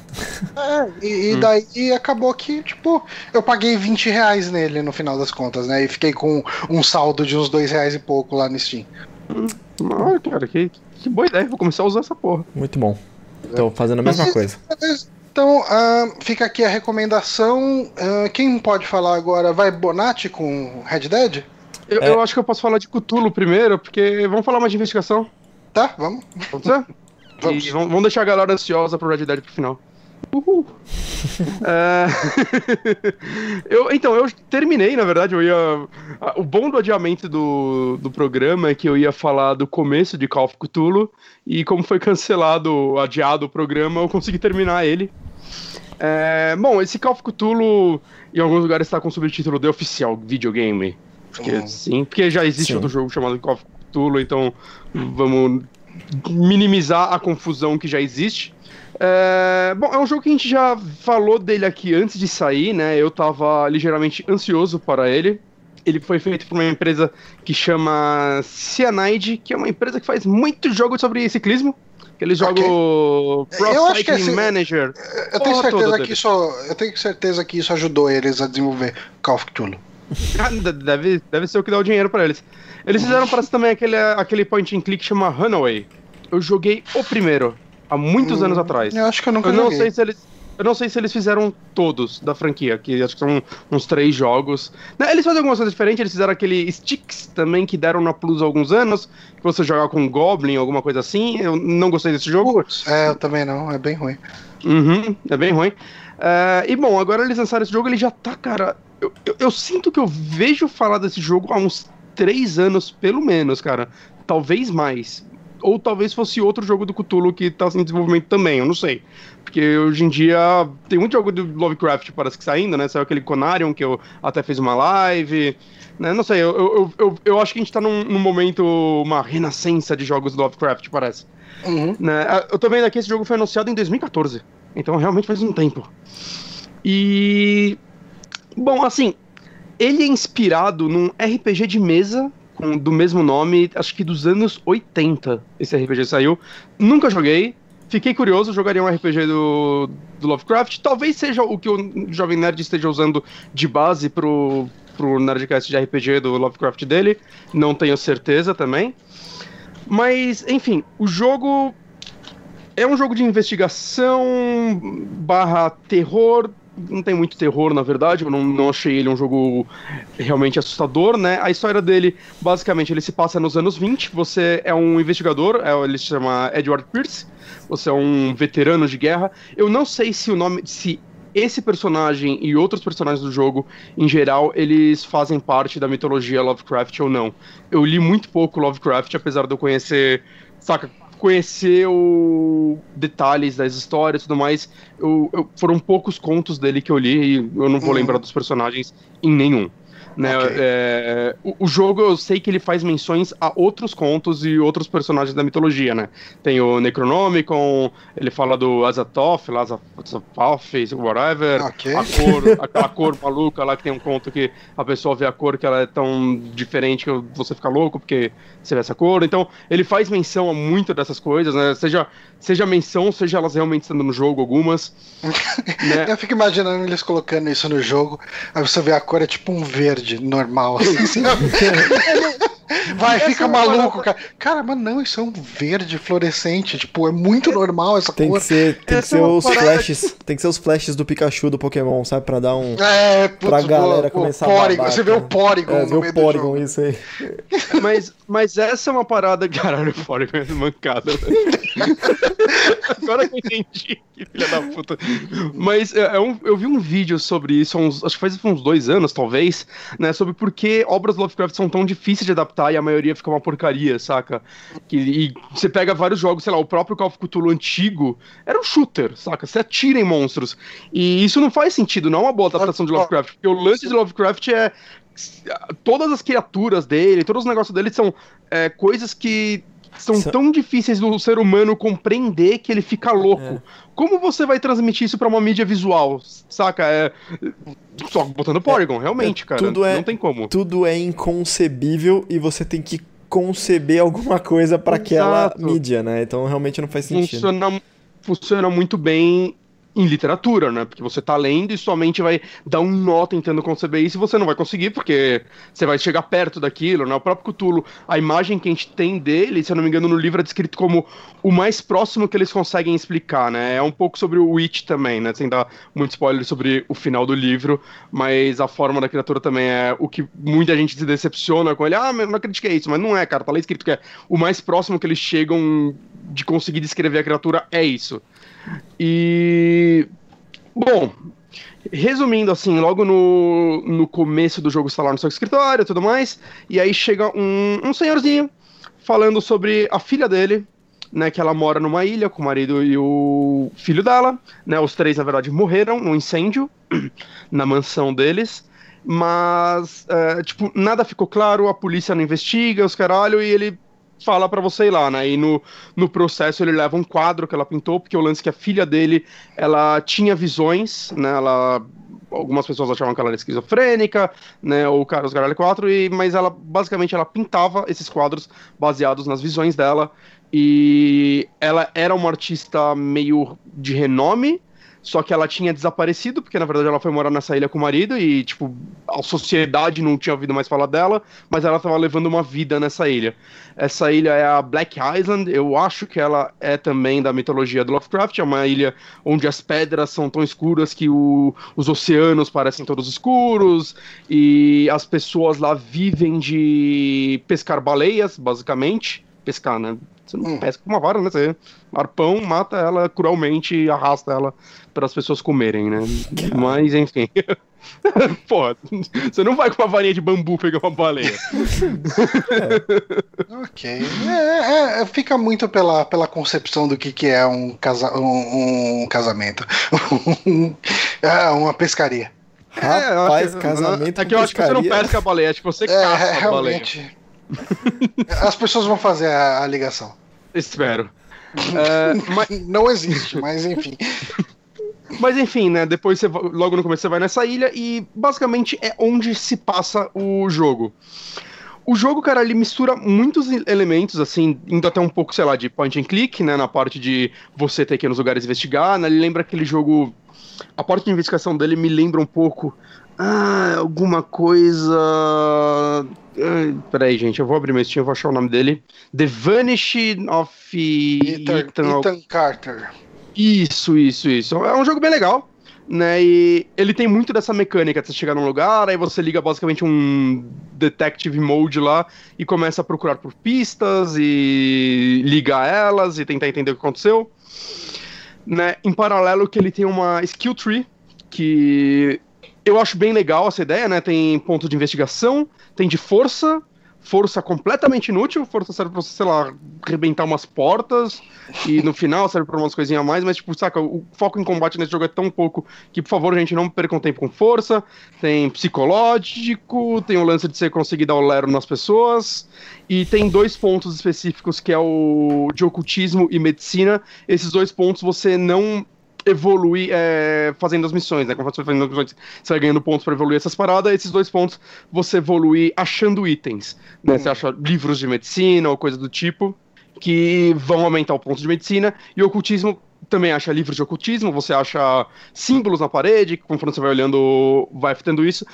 É, e, e hum. daí acabou que, tipo, eu paguei 20 reais nele no final das contas, né? E fiquei com um saldo de uns 2 reais e pouco lá no Steam. Hum. Ah, cara, que, que boa ideia, vou começar a usar essa porra. Muito bom. Tô fazendo a mesma coisa. Então, uh, fica aqui a recomendação. Uh, quem pode falar agora? Vai Bonatti com Red Dead? Eu, é. eu, acho que eu posso falar de Cthulhu primeiro, porque vamos falar mais de investigação. Tá, vamos. Pode ser? vamos. vamos deixar a galera ansiosa pro Red Dead pro final. Uhul. é... eu, então, eu terminei, na verdade, eu ia. O bom do adiamento do, do programa é que eu ia falar do começo de Call of Cthulhu, e como foi cancelado, adiado o programa, eu consegui terminar ele. É... Bom, esse Call of Cthulhu em alguns lugares está com o subtítulo de oficial videogame. Porque, uhum. sim, porque já existe sim. outro jogo chamado Call of Cthulhu, então vamos minimizar a confusão que já existe. É, bom, é um jogo que a gente já falou dele aqui antes de sair, né? Eu tava ligeiramente ansioso para ele. Ele foi feito por uma empresa que chama Cyanide, que é uma empresa que faz muito jogo sobre ciclismo. Eles jogam okay. Pro eu Cycling assim, Manager. Eu tenho, certeza que isso, eu tenho certeza que isso ajudou eles a desenvolver Call of Cthulhu. Ah, deve, deve ser o que dá o dinheiro para eles. Eles fizeram, parece também, aquele, aquele point and click que chama Runaway. Eu joguei o primeiro há muitos hum, anos atrás. Eu acho que eu nunca eu não sei se eles eu não sei se eles fizeram todos da franquia, que acho que são uns três jogos. Né, eles fazem algumas coisas diferentes, eles fizeram aquele Sticks também, que deram na Plus há alguns anos, que você joga com Goblin, alguma coisa assim. Eu não gostei desse jogo. É, eu também não, é bem ruim. Uhum, é bem ruim. Uh, e bom, agora eles lançaram esse jogo, ele já tá, cara. Eu, eu, eu sinto que eu vejo falar desse jogo há uns três anos, pelo menos, cara. Talvez mais ou talvez fosse outro jogo do Cthulhu que tá em desenvolvimento também, eu não sei. Porque hoje em dia tem muito jogo do Lovecraft parece que saindo, né? Saiu aquele Conarion que eu até fiz uma live. Né? Não sei, eu, eu, eu, eu acho que a gente tá num, num momento, uma renascença de jogos do Lovecraft, parece. Uhum. Né? Ah, eu tô vendo aqui, esse jogo foi anunciado em 2014. Então realmente faz um tempo. E. Bom, assim, ele é inspirado num RPG de mesa com, do mesmo nome, acho que dos anos 80 esse RPG saiu. Nunca joguei, fiquei curioso, jogaria um RPG do, do Lovecraft. Talvez seja o que o Jovem Nerd esteja usando de base pro, pro Nerdcast de RPG do Lovecraft dele. Não tenho certeza também. Mas, enfim, o jogo é um jogo de investigação barra terror não tem muito terror, na verdade, eu não, não achei ele um jogo realmente assustador, né? A história dele, basicamente, ele se passa nos anos 20, você é um investigador, é, ele se chama Edward Pierce, você é um veterano de guerra. Eu não sei se o nome, se esse personagem e outros personagens do jogo, em geral, eles fazem parte da mitologia Lovecraft ou não. Eu li muito pouco Lovecraft, apesar de eu conhecer, saca, conhecer o detalhes das histórias e tudo mais. Eu, eu, foram poucos contos dele que eu li e eu não vou uhum. lembrar dos personagens em nenhum. Né? Okay. É, o, o, jogo eu sei que ele faz menções a outros contos e outros personagens da mitologia, né? Tem o Necronomicon, ele fala do Azathoth, Azathoth, whatever. Okay. A cor, aquela cor maluca lá que tem um conto que a pessoa vê a cor que ela é tão diferente que você fica louco porque você vê essa cor. Então, ele faz menção a muito dessas coisas, né? Seja, seja menção, seja elas realmente estando no jogo, algumas. né? Eu fico imaginando eles colocando isso no jogo, aí você vê a cor é tipo um verde normal. Assim, Vai, fica é maluco, cara. Cara, mas não, isso é um verde fluorescente. Tipo, é muito normal essa tem cor. Que ser, tem que ser é os flashes. Tem que ser os flashes do Pikachu do Pokémon, sabe? Pra dar um. É, putz, pra galera começar Porygon, a babar, Você vê o Porygon é, no vê o Porygon, isso aí. Mas, mas essa é uma parada. Caralho, o Porygon é mancada. Né? Agora que eu entendi. Que filha da puta. Mas é, é um, eu vi um vídeo sobre isso, uns, acho que faz uns dois anos, talvez, né? Sobre por que obras Lovecraft são tão difíceis de adaptar adaptar e a maioria fica uma porcaria, saca? Que, e você pega vários jogos, sei lá, o próprio Call of Cthulhu antigo era um shooter, saca? Você atira em monstros. E isso não faz sentido, não é uma boa adaptação de Lovecraft, porque o lance de Lovecraft é. Todas as criaturas dele, todos os negócios dele são é, coisas que são tão difíceis do ser humano compreender que ele fica louco. É. Como você vai transmitir isso para uma mídia visual? Saca? É. Só botando Polygon, é, realmente, é, cara. Tudo é, não tem como. Tudo é inconcebível e você tem que conceber alguma coisa para aquela mídia, né? Então realmente não faz sentido. Funciona, funciona muito bem em literatura, né? Porque você tá lendo e sua mente vai dar um nó tentando conceber isso e você não vai conseguir, porque você vai chegar perto daquilo, né? O próprio Cthulhu, a imagem que a gente tem dele, se eu não me engano, no livro é descrito como o mais próximo que eles conseguem explicar, né? É um pouco sobre o Witch também, né? Sem dar muito spoiler sobre o final do livro, mas a forma da criatura também é o que muita gente se decepciona com ele. Ah, mas não acredito que é isso, mas não é, cara. Tá lá escrito que é o mais próximo que eles chegam de conseguir descrever a criatura é isso. E. Bom, resumindo assim, logo no, no começo do jogo está lá no seu escritório e tudo mais, e aí chega um, um senhorzinho falando sobre a filha dele, né, que ela mora numa ilha com o marido e o filho dela, né, os três na verdade morreram num incêndio na mansão deles, mas, é, tipo, nada ficou claro, a polícia não investiga, os caralho, e ele fala para você ir lá, né? E no, no processo ele leva um quadro que ela pintou, porque o lance que a filha dele, ela tinha visões, né? Ela algumas pessoas achavam que ela era esquizofrênica, né, ou os Caralho 4, e, mas ela basicamente ela pintava esses quadros baseados nas visões dela, e ela era uma artista meio de renome, só que ela tinha desaparecido, porque na verdade ela foi morar nessa ilha com o marido e, tipo, a sociedade não tinha ouvido mais falar dela, mas ela estava levando uma vida nessa ilha. Essa ilha é a Black Island, eu acho que ela é também da mitologia do Lovecraft, é uma ilha onde as pedras são tão escuras que o, os oceanos parecem todos escuros, e as pessoas lá vivem de pescar baleias, basicamente. Pescar, né? Você não hum. pesca com uma vara, né? Você arpão, mata ela cruelmente e arrasta ela para as pessoas comerem, né? Mas, enfim. Pô, você não vai com uma varinha de bambu pegar uma baleia. é. ok. É, é, fica muito pela, pela concepção do que, que é um, casa, um, um casamento. é uma pescaria. Rapaz, é, casamento. É que eu acho que você não pesca a baleia, acho que você é, caça a baleia. As pessoas vão fazer a, a ligação. Espero. É, mas... Não existe, mas enfim. Mas enfim, né? Depois você logo no começo você vai nessa ilha e basicamente é onde se passa o jogo. O jogo, cara, ele mistura muitos elementos, assim, indo até um pouco, sei lá, de point and click, né? Na parte de você ter que ir nos lugares investigar, né? Ele lembra aquele jogo. A parte de investigação dele me lembra um pouco. Ah, alguma coisa. Ah, peraí, gente, eu vou abrir meu Steam, vou achar o nome dele. The Vanishing of Ethan, Ethan Carter. Isso, isso, isso. É um jogo bem legal. né? E ele tem muito dessa mecânica de você chegar num lugar, aí você liga basicamente um detective mode lá e começa a procurar por pistas e ligar elas e tentar entender o que aconteceu. Né? Em paralelo que ele tem uma skill tree que eu acho bem legal essa ideia, né? Tem ponto de investigação, tem de força, força completamente inútil, força serve pra você, sei lá, arrebentar umas portas, e no final serve pra umas coisinhas a mais, mas, tipo, saca, o foco em combate nesse jogo é tão pouco que, por favor, a gente não perca um tempo com força. Tem psicológico, tem o lance de você conseguir dar o lero nas pessoas, e tem dois pontos específicos que é o de ocultismo e medicina. Esses dois pontos você não evoluir é, fazendo as missões, né? Conforme você vai fazendo as missões, você vai ganhando pontos para evoluir essas paradas. Esses dois pontos você evolui achando itens, né? Hum. Você acha livros de medicina ou coisa do tipo que vão aumentar o ponto de medicina e o ocultismo também acha livros de ocultismo, você acha símbolos na parede, conforme você vai olhando, vai tendo isso.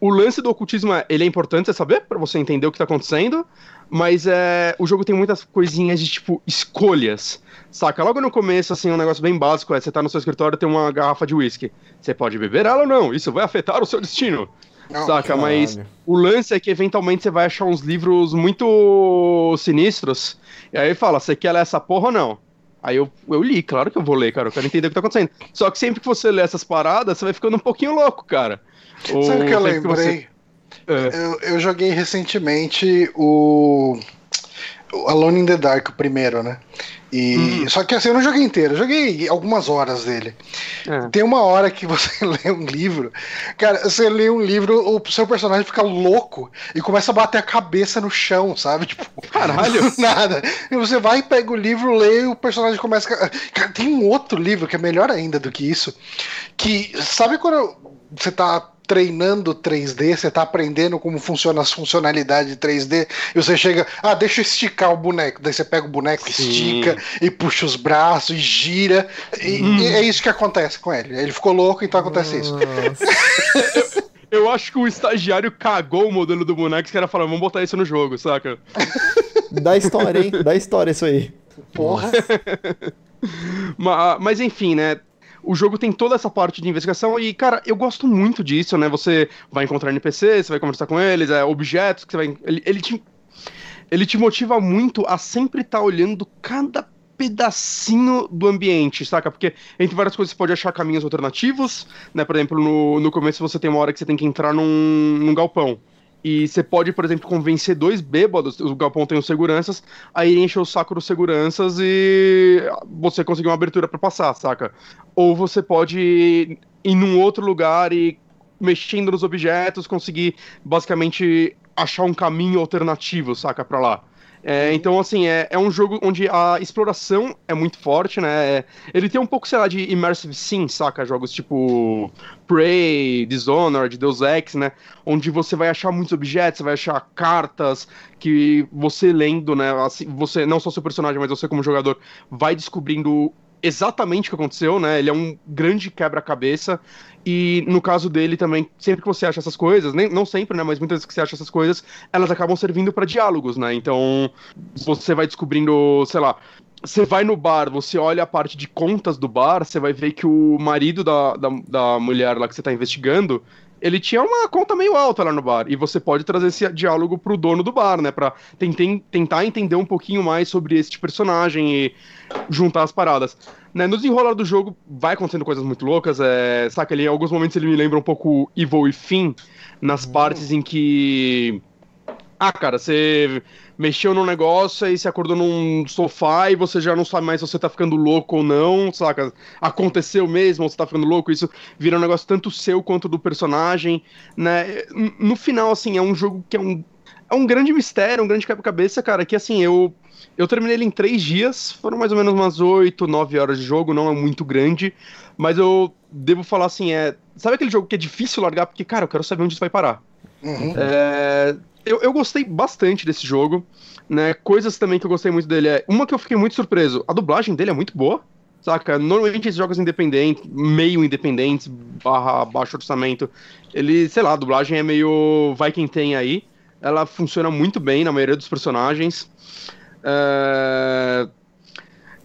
O lance do ocultismo é, ele é importante você saber para você entender o que tá acontecendo, mas é, o jogo tem muitas coisinhas de tipo escolhas. Saca? Logo no começo, assim, um negócio bem básico é você tá no seu escritório tem uma garrafa de uísque. Você pode beber ela ou não, isso vai afetar o seu destino. Não, saca? Caralho. Mas o lance é que eventualmente você vai achar uns livros muito sinistros. E aí fala, você quer ler essa porra ou não? Aí eu, eu li, claro que eu vou ler, cara. Eu quero entender o que tá acontecendo. Só que sempre que você lê essas paradas, você vai ficando um pouquinho louco, cara. Sabe o que eu lembrei? Que você... é. eu, eu joguei recentemente o. Alone in the Dark, o primeiro, né? E, hum. Só que assim, eu não joguei inteiro, eu joguei algumas horas dele. É. Tem uma hora que você lê um livro, cara, você lê um livro, o seu personagem fica louco e começa a bater a cabeça no chão, sabe? Tipo, caralho. Nada. E você vai, pega o livro, lê e o personagem começa. A... Cara, tem um outro livro que é melhor ainda do que isso. Que, sabe quando você tá treinando 3D, você tá aprendendo como funciona as funcionalidades de 3D, e você chega, ah, deixa eu esticar o boneco. Daí você pega o boneco, Sim. estica e puxa os braços e gira. E, hum. e, é isso que acontece com ele. Ele ficou louco, então acontece isso. Eu acho que o estagiário cagou o modelo do boneco e os caras falaram, vamos botar isso no jogo, saca? Dá história, hein? Dá história isso aí. Porra. mas, mas enfim, né? O jogo tem toda essa parte de investigação e, cara, eu gosto muito disso, né? Você vai encontrar NPCs, você vai conversar com eles, é, objetos que você vai. Ele, ele, te, ele te motiva muito a sempre estar tá olhando cada pedacinho do ambiente, saca? Porque entre várias coisas você pode achar caminhos alternativos, né? Por exemplo, no, no começo você tem uma hora que você tem que entrar num, num galpão. E você pode, por exemplo, convencer dois bêbados, o galpão tem os seguranças, aí encher o saco dos seguranças e você conseguir uma abertura para passar, saca? Ou você pode ir num outro lugar e mexendo nos objetos conseguir basicamente achar um caminho alternativo, saca, para lá. É, então, assim, é, é um jogo onde a exploração é muito forte, né? É, ele tem um pouco, sei lá, de immersive sim, saca? Jogos tipo Prey, Dishonored, Deus Ex, né? Onde você vai achar muitos objetos, você vai achar cartas que você lendo, né? Assim, você, não só seu personagem, mas você como jogador, vai descobrindo exatamente o que aconteceu, né? Ele é um grande quebra-cabeça. E no caso dele também, sempre que você acha essas coisas, nem, não sempre, né? Mas muitas vezes que você acha essas coisas, elas acabam servindo para diálogos, né? Então você vai descobrindo, sei lá. Você vai no bar, você olha a parte de contas do bar, você vai ver que o marido da, da, da mulher lá que você tá investigando, ele tinha uma conta meio alta lá no bar. E você pode trazer esse diálogo pro dono do bar, né? Pra tentar, tentar entender um pouquinho mais sobre este personagem e juntar as paradas. Né, no desenrolar do jogo vai acontecendo coisas muito loucas. É, saca, ele, em alguns momentos ele me lembra um pouco Evil e Finn, nas uhum. partes em que. Ah, cara, você mexeu num negócio e se acordou num sofá e você já não sabe mais se você tá ficando louco ou não, saca? Aconteceu mesmo, ou você tá ficando louco, isso vira um negócio tanto seu quanto do personagem, né? No final, assim, é um jogo que é um, é um grande mistério, um grande quebra-cabeça, cara, que assim, eu. Eu terminei ele em três dias, foram mais ou menos umas oito, nove horas de jogo, não é muito grande, mas eu devo falar assim, é. Sabe aquele jogo que é difícil largar? Porque, cara, eu quero saber onde isso vai parar. Uhum. É, eu, eu gostei bastante desse jogo, né? Coisas também que eu gostei muito dele é. Uma que eu fiquei muito surpreso, a dublagem dele é muito boa. Saca? Normalmente esses jogos independentes, meio independentes, barra baixo orçamento, ele, sei lá, a dublagem é meio. Vai quem tem aí. Ela funciona muito bem na maioria dos personagens. É...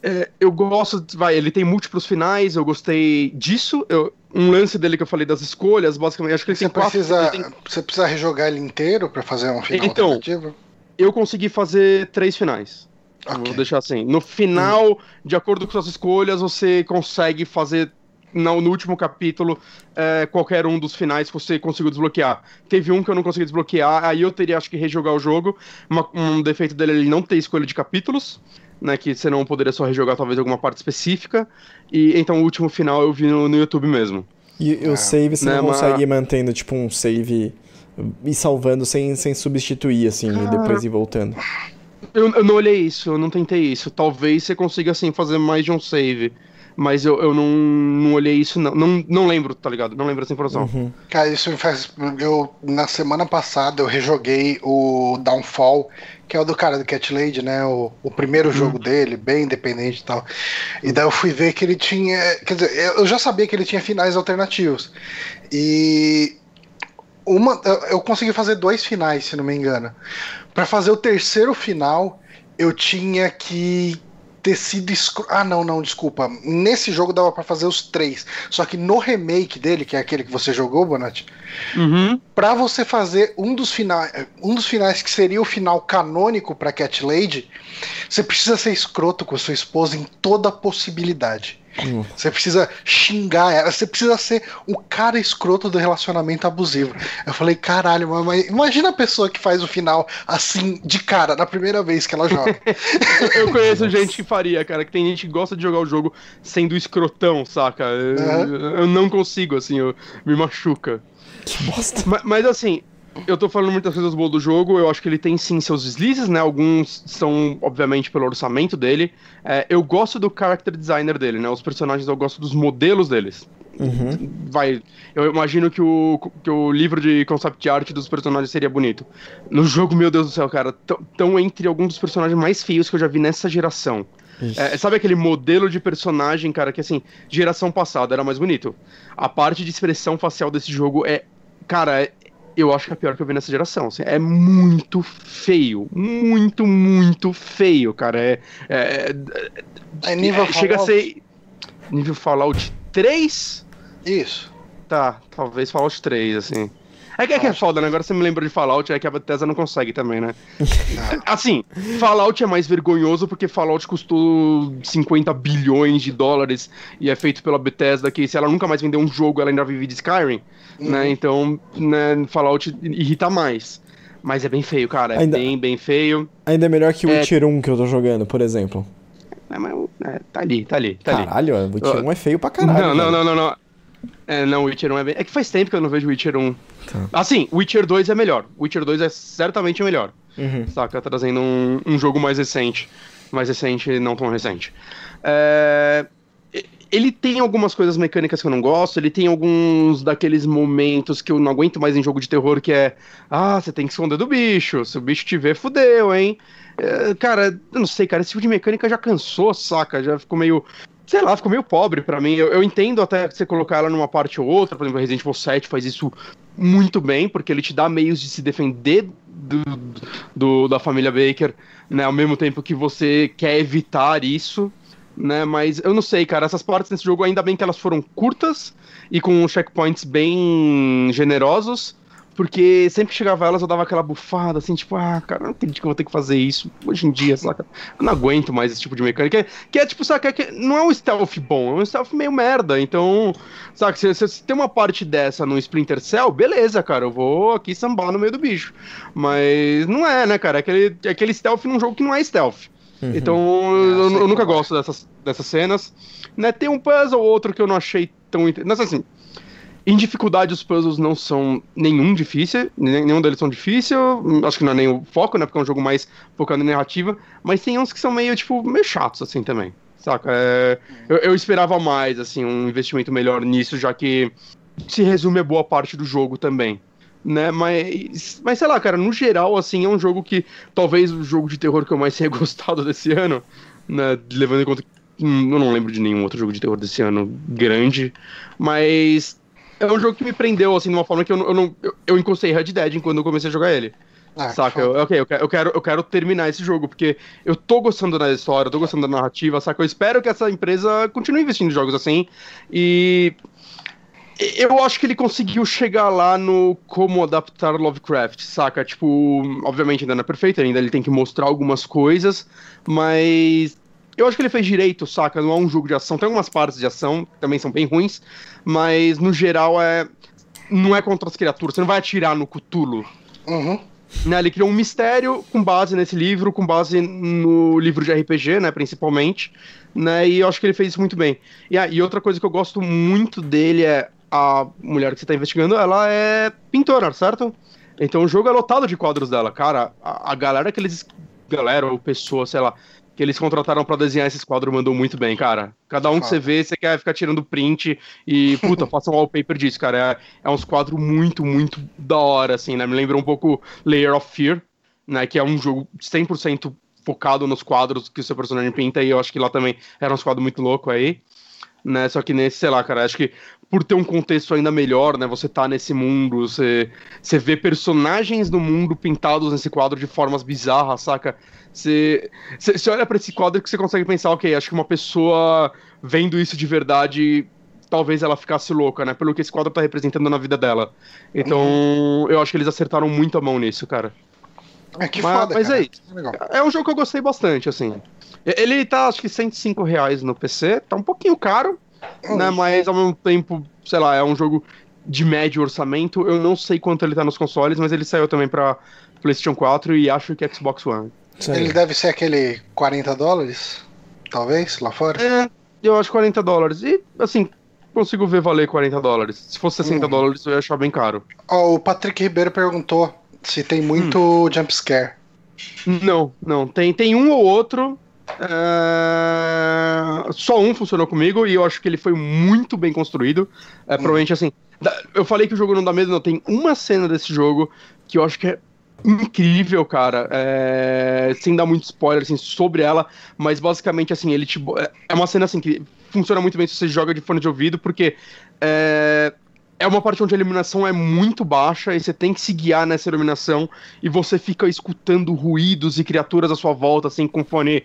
É, eu gosto, vai, ele tem múltiplos finais, eu gostei disso. Eu, um lance dele que eu falei das escolhas, basicamente, acho que ele você tem quatro. Precisa, tem... Você precisa rejogar ele inteiro para fazer um final então, alternativo? Eu consegui fazer três finais. Okay. Vou deixar assim. No final, hum. de acordo com suas escolhas, você consegue fazer no, no último capítulo é, qualquer um dos finais que você conseguiu desbloquear. Teve um que eu não consegui desbloquear, aí eu teria acho que rejogar o jogo. Uma, um defeito dele é ele não ter escolha de capítulos né, que você não poderia só rejogar talvez alguma parte específica. E então o último final eu vi no, no YouTube mesmo. E, e o é. save você né, não consegue mas... mantendo tipo um save e salvando sem, sem substituir assim Cara... e depois ir voltando. Eu, eu não olhei isso, eu não tentei isso. Talvez você consiga assim fazer mais de um save mas eu, eu não, não olhei isso, não. não. Não lembro, tá ligado? Não lembro essa informação. Uhum. Cara, isso me faz. Eu, na semana passada eu rejoguei o Downfall, que é o do cara do Cat Lady, né? O, o primeiro uhum. jogo dele, bem independente e tal. E daí eu fui ver que ele tinha. Quer dizer, eu já sabia que ele tinha finais alternativos. E. Uma, eu consegui fazer dois finais, se não me engano. Para fazer o terceiro final, eu tinha que ter sido. Ah, não, não, desculpa. Nesse jogo dava para fazer os três. Só que no remake dele, que é aquele que você jogou, Bonatti, uhum. para você fazer um dos finais, um dos finais que seria o final canônico para Cat Lady, você precisa ser escroto com sua esposa em toda possibilidade. Você precisa xingar ela, você precisa ser o cara escroto do relacionamento abusivo. Eu falei, caralho, mas imagina a pessoa que faz o final assim, de cara, na primeira vez que ela joga. eu conheço gente que faria, cara, que tem gente que gosta de jogar o jogo sendo escrotão, saca? Uhum. Eu, eu, não consigo, assim, eu, me machuca. Que bosta. Mas, mas assim, eu tô falando muitas coisas boas do jogo, eu acho que ele tem sim seus deslizes, né? Alguns são, obviamente, pelo orçamento dele. É, eu gosto do character designer dele, né? Os personagens eu gosto dos modelos deles. Uhum. Vai, eu imagino que o, que o livro de concept art dos personagens seria bonito. No jogo, meu Deus do céu, cara, tão entre alguns dos personagens mais feios que eu já vi nessa geração. É, sabe aquele modelo de personagem, cara, que assim, geração passada era mais bonito? A parte de expressão facial desse jogo é. Cara, é, eu acho que é a pior que eu vi nessa geração. Assim, é muito feio. Muito, muito feio, cara. É. é, é, é nível é, Chega a ser. Nível Fallout 3? Isso. Tá, talvez Fallout 3, assim. É que é, que é foda, né? Agora você me lembra de Fallout, é que a Bethesda não consegue também, né? assim, Fallout é mais vergonhoso porque Fallout custou 50 bilhões de dólares e é feito pela Bethesda, que se ela nunca mais vender um jogo, ela ainda vive de Skyrim, uhum. né? Então, né, Fallout irrita mais. Mas é bem feio, cara. É ainda, bem, bem feio. Ainda é melhor que o é... Witcher 1 que eu tô jogando, por exemplo. É, mas, é, tá ali, tá ali, tá caralho, ali. o Witcher 1 é feio pra caralho. Não, não, não, não, não. É, não, Witcher 1 é bem. É que faz tempo que eu não vejo Witcher 1. Tá. Assim, Witcher 2 é melhor. Witcher 2 é certamente melhor. Uhum. Saca? Trazendo um, um jogo mais recente. Mais recente, não tão recente. É ele tem algumas coisas mecânicas que eu não gosto, ele tem alguns daqueles momentos que eu não aguento mais em jogo de terror, que é, ah, você tem que esconder do bicho, se o bicho te ver, fudeu, hein? É, cara, eu não sei, cara, esse tipo de mecânica já cansou, saca? Já ficou meio sei lá, ficou meio pobre para mim. Eu, eu, entendo até você colocar ela numa parte ou outra, por exemplo, Resident Evil 7 faz isso muito bem, porque ele te dá meios de se defender do, do, da família Baker, né, ao mesmo tempo que você quer evitar isso, né, mas eu não sei, cara, essas partes desse jogo, ainda bem que elas foram curtas e com checkpoints bem generosos, porque sempre que chegava elas, eu dava aquela bufada, assim, tipo, ah, cara, não acredito que eu vou ter que fazer isso hoje em dia, saca? Eu não aguento mais esse tipo de mecânica. Que é, que é tipo, saca, que não é um stealth bom, é um stealth meio merda. Então, saca, se, se, se tem uma parte dessa no Splinter Cell, beleza, cara, eu vou aqui sambar no meio do bicho. Mas não é, né, cara? É aquele, é aquele stealth num jogo que não é stealth. Uhum. Então, eu, eu, nunca gosto dessas, dessas cenas. Né, tem um puzzle ou outro que eu não achei tão. Mas assim, em dificuldade, os puzzles não são nenhum difícil, nenhum deles são difícil, acho que não é nem o foco, né, porque é um jogo mais focado em narrativa, mas tem uns que são meio, tipo, meio chatos, assim, também, saca? É, eu, eu, esperava mais, assim, um investimento melhor nisso, já que se resume a boa parte do jogo também, né, mas, mas sei lá, cara, no geral, assim, é um jogo que, talvez o jogo de terror que eu mais tenha gostado desse ano, né, levando em conta que hum, eu não lembro de nenhum outro jogo de terror desse ano grande, mas é um jogo que me prendeu, assim, de uma forma que eu, eu não. Eu, eu encostei Red Dead quando eu comecei a jogar ele. Ah, saca? Eu, ok, eu, eu, quero, eu quero terminar esse jogo, porque eu tô gostando da história, eu tô gostando da narrativa, saca? Eu espero que essa empresa continue investindo em jogos assim. E. Eu acho que ele conseguiu chegar lá no como adaptar Lovecraft, saca? Tipo, obviamente ainda não é perfeito, ainda ele tem que mostrar algumas coisas, mas eu acho que ele fez direito, saca? Não é um jogo de ação. Tem algumas partes de ação também são bem ruins, mas no geral é. Não é contra as criaturas, você não vai atirar no Cthulhu. Uhum. Né, ele criou um mistério com base nesse livro, com base no livro de RPG, né, principalmente, né, e eu acho que ele fez isso muito bem. E, ah, e outra coisa que eu gosto muito dele é a mulher que você está investigando, ela é pintora, certo? Então o jogo é lotado de quadros dela, cara. A, a galera que eles. Galera ou pessoa, sei lá, que eles contrataram para desenhar esses quadros mandou muito bem, cara. Cada um que você vê, você quer ficar tirando print e, puta, faça um wallpaper disso, cara. É, é uns quadros muito, muito da hora, assim, né? Me lembra um pouco Layer of Fear, né? Que é um jogo 100% focado nos quadros que o seu personagem pinta, e eu acho que lá também era uns quadros muito loucos aí. Né, só que nesse, sei lá, cara, acho que por ter um contexto ainda melhor, né? Você tá nesse mundo, você, você vê personagens do mundo pintados nesse quadro de formas bizarras, saca? Você, você, olha para esse quadro que você consegue pensar, ok, acho que uma pessoa vendo isso de verdade, talvez ela ficasse louca, né? Pelo que esse quadro tá representando na vida dela. Então, uhum. eu acho que eles acertaram muito a mão nisso, cara. É que mas, foda, mas cara. é isso. É um jogo que eu gostei bastante, assim. Ele tá, acho que 105 reais no PC, tá um pouquinho caro, uhum. né? Mas ao mesmo tempo, sei lá, é um jogo de médio orçamento. Eu não sei quanto ele tá nos consoles, mas ele saiu também pra PlayStation 4 e acho que Xbox One. Ele deve ser aquele 40 dólares, talvez, lá fora? É, eu acho 40 dólares. E, assim, consigo ver valer 40 dólares. Se fosse 60 hum. dólares, eu ia achar bem caro. Oh, o Patrick Ribeiro perguntou se tem muito hum. jumpscare. Não, não. Tem, tem um ou outro. É... Só um funcionou comigo e eu acho que ele foi muito bem construído. É, hum. Provavelmente assim. Eu falei que o jogo não dá medo, não. Tem uma cena desse jogo que eu acho que é incrível, cara. É... Sem dar muito spoiler assim, sobre ela, mas basicamente assim, ele te. É uma cena assim que funciona muito bem se você joga de fone de ouvido, porque é, é uma parte onde a iluminação é muito baixa e você tem que se guiar nessa iluminação e você fica escutando ruídos e criaturas à sua volta, assim, com fone.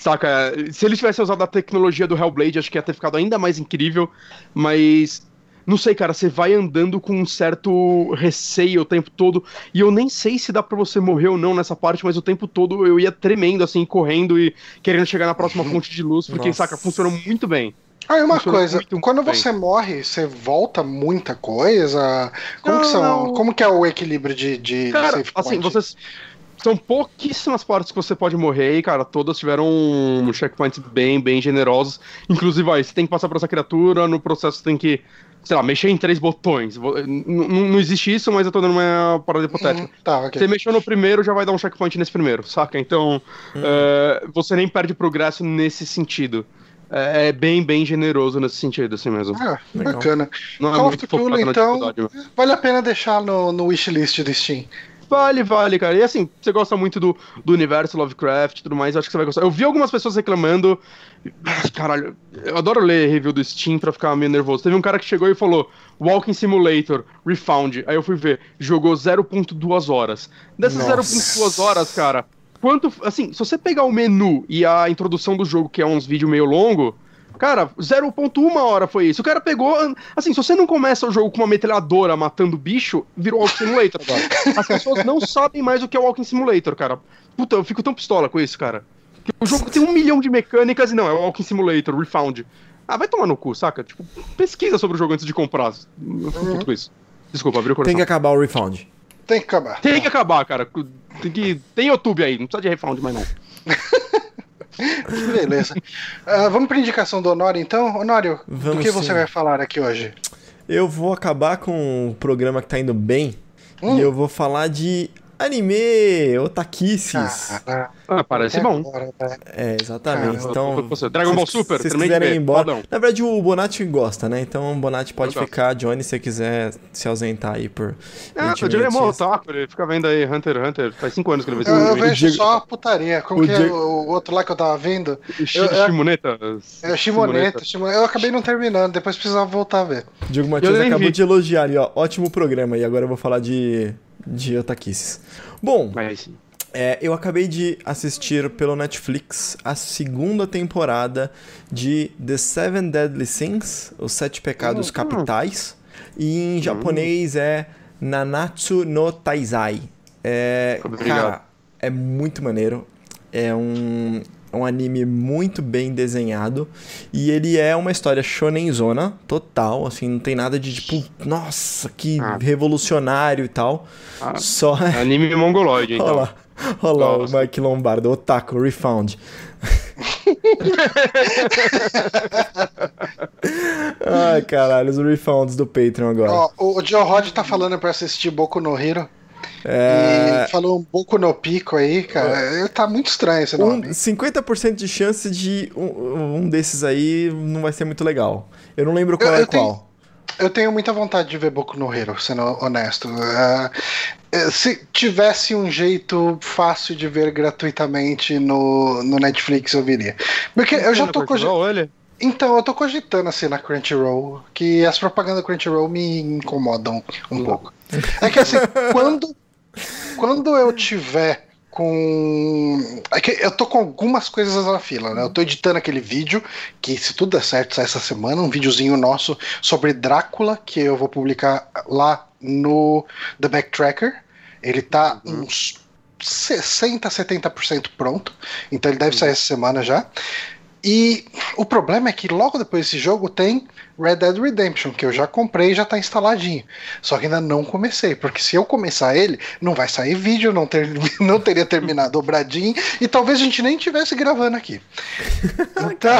Saca? Se ele tivesse usado a tecnologia do Hellblade, acho que ia ter ficado ainda mais incrível, mas não sei, cara, você vai andando com um certo receio o tempo todo. E eu nem sei se dá pra você morrer ou não nessa parte, mas o tempo todo eu ia tremendo, assim, correndo e querendo chegar na próxima fonte de luz, porque, Nossa. saca, funcionou muito bem. Ah, e uma coisa, quando bem. você morre, você volta muita coisa? Como, não, que, são, como que é o equilíbrio de, de Cara, assim, vocês são pouquíssimas partes que você pode morrer e, cara, todas tiveram um checkpoints bem, bem generosos. Inclusive, aí, você tem que passar por essa criatura, no processo você tem que, sei lá, mexer em três botões. Não, não existe isso, mas eu tô dando uma parada hipotética. Uhum, tá, okay. Você mexeu no primeiro, já vai dar um checkpoint nesse primeiro, saca? Então, uhum. é, você nem perde progresso nesse sentido. É, é bem, bem generoso nesse sentido, assim mesmo. Ah, bacana. Não é Call of Cthulhu, então, vale a pena deixar no, no wishlist do Steam. Vale, vale, cara. E assim, você gosta muito do, do universo Lovecraft e tudo mais, acho que você vai gostar. Eu vi algumas pessoas reclamando. Caralho, eu adoro ler review do Steam pra ficar meio nervoso. Teve um cara que chegou e falou: Walking Simulator, Refound. Aí eu fui ver, jogou 0.2 horas. Dessas 0.2 horas, cara, quanto. Assim, se você pegar o menu e a introdução do jogo, que é uns vídeos meio longo Cara, 0.1 hora foi isso. O cara pegou. Assim, se você não começa o jogo com uma metralhadora matando bicho, virou Walking Simulator agora. As pessoas não sabem mais o que é Walking Simulator, cara. Puta, eu fico tão pistola com isso, cara. O jogo tem um milhão de mecânicas e não, é o Walking Simulator, Refound. Ah, vai tomar no cu, saca? Tipo, pesquisa sobre o jogo antes de comprar. Eu fico uhum. com isso. Desculpa, abriu o coração. Tem que acabar o Refound. Tem que acabar. Tem que acabar, cara. Tem que. Tem YouTube aí, não precisa de Refound mais não. Beleza. Uh, vamos para indicação do Honório, então. Honório, vamos do que sim. você vai falar aqui hoje? Eu vou acabar com o programa que tá indo bem. Hum. E eu vou falar de Anime, otaquices. Ah, ah, parece bom. É, exatamente. então, Dragon Ball Super, se vocês quiserem ir embora. Na verdade, o Bonatti gosta, né? Então o Bonatti pode ficar, Johnny, se você quiser se ausentar aí por. Ah, o Johnny é mó otaku, ele fica vendo aí Hunter x Hunter. Faz 5 anos que ele vê Eu, eu vejo só putaria. Como o que é o outro lá que eu tava vendo? Shimoneta. É, Shimoneta. Eu acabei não terminando, depois precisava voltar a ver. Diego Matias acabou vi. de elogiar ali, ó. Ótimo programa. E agora eu vou falar de de otaquices. Bom, é, eu acabei de assistir pelo Netflix a segunda temporada de The Seven Deadly Sins, Os Sete Pecados uhum. Capitais. E em japonês é Nanatsu no Taizai. É, Obrigado. cara, é muito maneiro. É um, um anime muito bem desenhado. E ele é uma história shonenzona total. Assim, não tem nada de tipo, nossa, que Ah. revolucionário e tal. Ah, Só. Anime mongoloide, então. Olha lá, olha lá o. Mike Lombardo, Otaku, Refound. Ai, caralho, os refounds do Patreon agora. Ó, o Joe Rod tá falando pra assistir Boku no Hero. É, E falou um Boku no Pico aí, cara. Tá muito estranho esse um, nome. 50% de chance de um, um desses aí não vai ser muito legal. Eu não lembro qual Eu- é eu tenho- qual. Eu tenho muita vontade de ver Boku no Hero, sendo honesto. Eh, se tivesse um jeito fácil de ver gratuitamente no, no Netflix, eu viria. Porque eu já tô cogitando. Então, eu tô cogitando assim na Crunchyroll, que as propagandas da Crunchyroll me incomodam um pouco. É que assim, quando, quando eu tiver com. É que eu tô com algumas coisas na fila, né? Eu tô editando aquele vídeo, que se tudo der certo sai essa semana, um videozinho nosso sobre Drácula, que eu vou publicar lá no The Backtracker. Ele tá uns 60, 70% pronto. Então ele deve sair essa semana já. E o problema é que logo depois desse jogo tem Red Dead Redemption, que eu já comprei e já tá instaladinho. Só que ainda não comecei, porque se eu começar ele, não vai sair vídeo, não, ter, não teria terminado dobradinho, e talvez a gente nem estivesse gravando aqui. Então,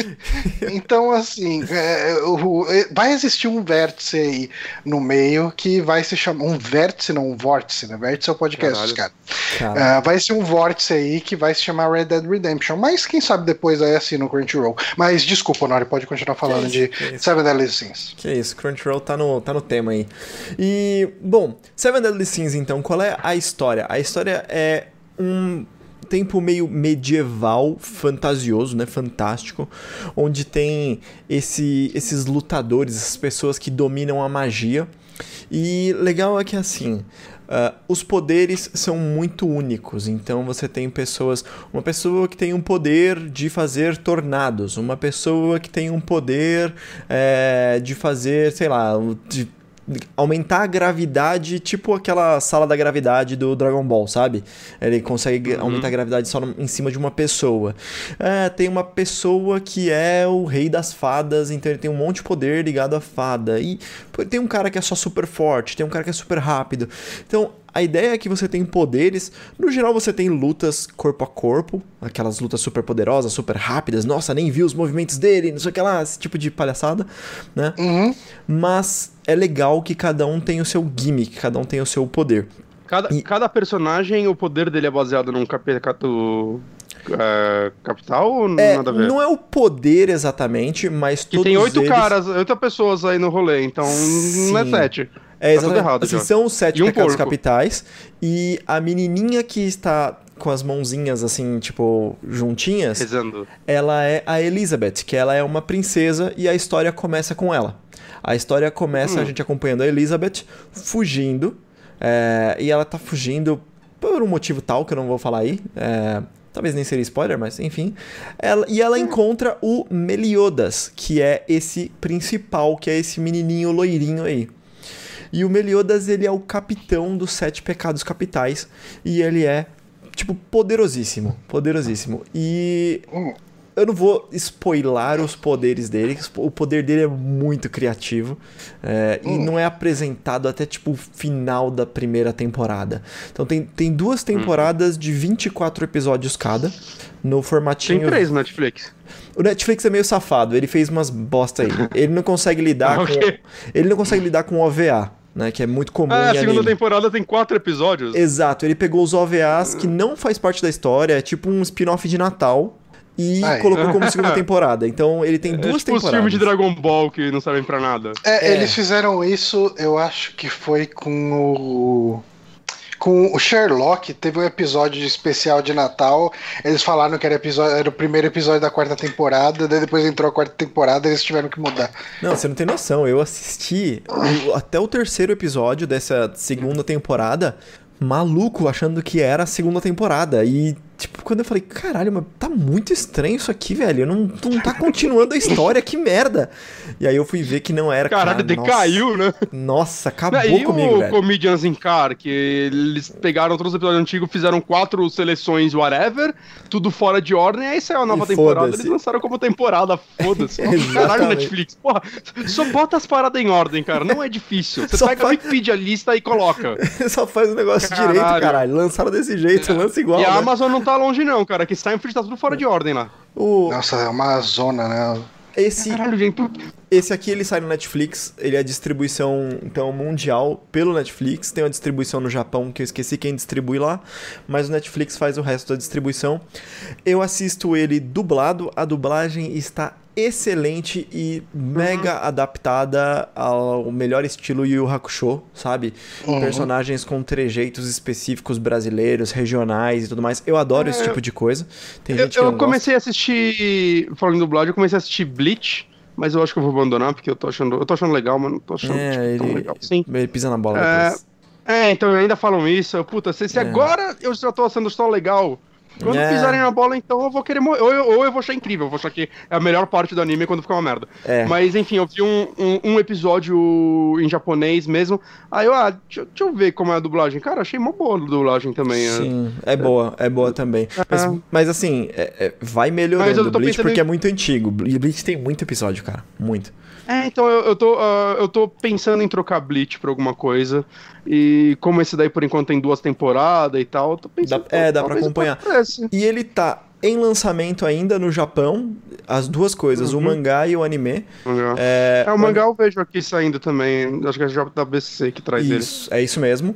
então assim, é, o- é, vai existir um vértice aí no meio que vai se chamar. Um vértice, não um vórtice, né? Vértice é o podcast, Caralho. cara. É, vai ser um vórtice aí que vai se chamar Red Dead Redemption. Mas quem sabe depois aí assim no Crunchyroll. Mas desculpa, Nori, pode continuar falando de. Seven Deadly Sins. que isso, Crunchyroll tá no, tá no tema aí. E, bom, Seven Deadly Sins, então, qual é a história? A história é um tempo meio medieval, fantasioso, né? Fantástico, onde tem esse, esses lutadores, essas pessoas que dominam a magia. E legal é que assim. Ah, os poderes são muito únicos, então você tem pessoas. Uma pessoa que tem um poder de fazer tornados, uma pessoa que tem um poder eh, de fazer, sei lá, de aumentar a gravidade, tipo aquela sala da gravidade do Dragon Ball, sabe? Ele consegue aumentar a gravidade só em cima de uma pessoa. É, tem uma pessoa que é o rei das fadas, então ele tem um monte de poder ligado à fada. E tem um cara que é só super forte, tem um cara que é super rápido. Então, a ideia é que você tem poderes. No geral, você tem lutas corpo a corpo, aquelas lutas super poderosas, super rápidas. Nossa, nem vi os movimentos dele, não sei o que lá, esse tipo de palhaçada, né? Uhum. Mas é legal que cada um tem o seu gimmick, cada um tem o seu poder. cada, E- cada personagem, o poder dele é baseado num capital é, capital ou É, nada a ver? não é o poder exatamente, mas Que todos tem oito eles... caras, oito pessoas aí no rolê, então não é Sim. sete. É, Tá exatamente. errado Assim, são os sete um pecados porco. capitais. E a menininha que está com as mãozinhas assim, tipo, juntinhas, Rezando. ela é a Elizabeth, que ela é uma princesa e a história começa com ela. A história começa Hum. a gente acompanhando a Elizabeth fugindo, é, e ela tá fugindo por um motivo tal que eu não vou falar aí. é, talvez nem seria spoiler, mas enfim. Ela- e ela encontra o Meliodas, que é esse principal, que é esse menininho loirinho aí. E o Meliodas, ele é o capitão dos sete pecados capitais. E ele é, tipo, poderosíssimo. Poderosíssimo. E Hum. eu não vou spoiler os poderes dele. O poder dele é muito criativo. é, E Hum. não é apresentado até, tipo, o final da primeira temporada. Então tem, tem duas temporadas de 24 episódios cada. No Tem formatinho. três no Netflix. O Netflix é meio safado, ele fez umas bosta aí. Ele não consegue lidar Ah, ok. com. Ele não consegue lidar com OVA, né? Que é muito comum Ah, a segunda anime. temporada tem quatro episódios. Exato, ele pegou os OVAs que não faz parte da história, é tipo um spin-off de Natal. E Ai. colocou como segunda temporada. Então ele tem É duas tipo os temporadas. filmes de Dragon Ball que não servem pra nada. É, É. Eles fizeram isso, eu acho que foi com o. Com o Sherlock, teve um episódio especial de Natal. Eles falaram que era, episódio, era o primeiro episódio da quarta temporada, daí depois entrou a quarta temporada e eles tiveram que mudar. Não, você não tem noção. Eu assisti o- até o terceiro episódio dessa segunda temporada, maluco, achando que era a segunda temporada. E tipo, quando eu falei, caralho, mas tá muito estranho isso aqui, velho. Não, não tá continuando a história, que merda. E aí eu fui ver que não era. Caralho, cara, decaiu, nossa, né? Nossa, acabou e comigo, o velho. Comedians in Car, que eles pegaram todos os episódios antigos, fizeram quatro seleções, whatever, tudo fora de ordem, aí saiu a nova E temporada, eles lançaram como temporada, foda-se. Caralho. Netflix, porra, só bota as paradas em ordem, cara, não é difícil. Você Só pega faz- a Wikipedia lista e coloca. Só faz o negócio Caralho. direito, caralho. Lançaram desse jeito, lança igual. e a né? Amazon não tá longe não, cara, que Steinfeld tá tudo fora de ordem lá. O, Nossa, é uma zona, né? esse, Caralho, gente, esse aqui ele sai no Netflix, ele é a distribuição então mundial pelo Netflix, tem uma distribuição no Japão que eu esqueci quem distribui lá, mas o Netflix faz o resto da distribuição. Eu assisto ele dublado, a dublagem está excelente e mega adaptada ao melhor estilo Yu Hakusho, sabe? Uhum. Personagens com trejeitos específicos brasileiros, regionais e tudo mais. Eu adoro esse É, tipo de coisa. Tem eu, gente que eu comecei a assistir, falando em dublagem, eu comecei a assistir Bleach, mas eu acho que eu vou abandonar, porque eu tô achando, eu tô achando legal, mas não tô achando gosta. tipo, É, tão ele, legal. Sim. ele pisa na bola É, depois. É, então ainda falam isso. eu, Puta, se, se É. agora eu já tô achando só legal. Quando É. pisarem na bola, então eu vou querer morrer. Ou eu, ou eu vou achar incrível, eu vou achar que é a melhor parte do anime quando ficar uma merda. É. Mas enfim, eu vi um, um, um episódio em japonês mesmo. Aí eu, ah, deixa, deixa eu ver como é a dublagem. Cara, achei uma boa a dublagem também. é. Sim, é boa, é boa também. Mas, mas assim, é- é- vai melhorando Mas eu o tô Bleach pensando porque em- é muito antigo. Ble- Bleach tem muito episódio, cara. Muito. É, então eu, eu, tô, ah, eu tô pensando em trocar Bleach pra alguma coisa. E como esse daí por enquanto tem duas temporadas e tal, eu tô pensando. Dá- é, dá pra acompanhar. E ele tá em lançamento ainda no Japão, as duas coisas, o Uhum. mangá e o anime. É, É, o mangá eu vejo aqui saindo também. Acho que é a JBC que traz ele. Isso, é isso mesmo.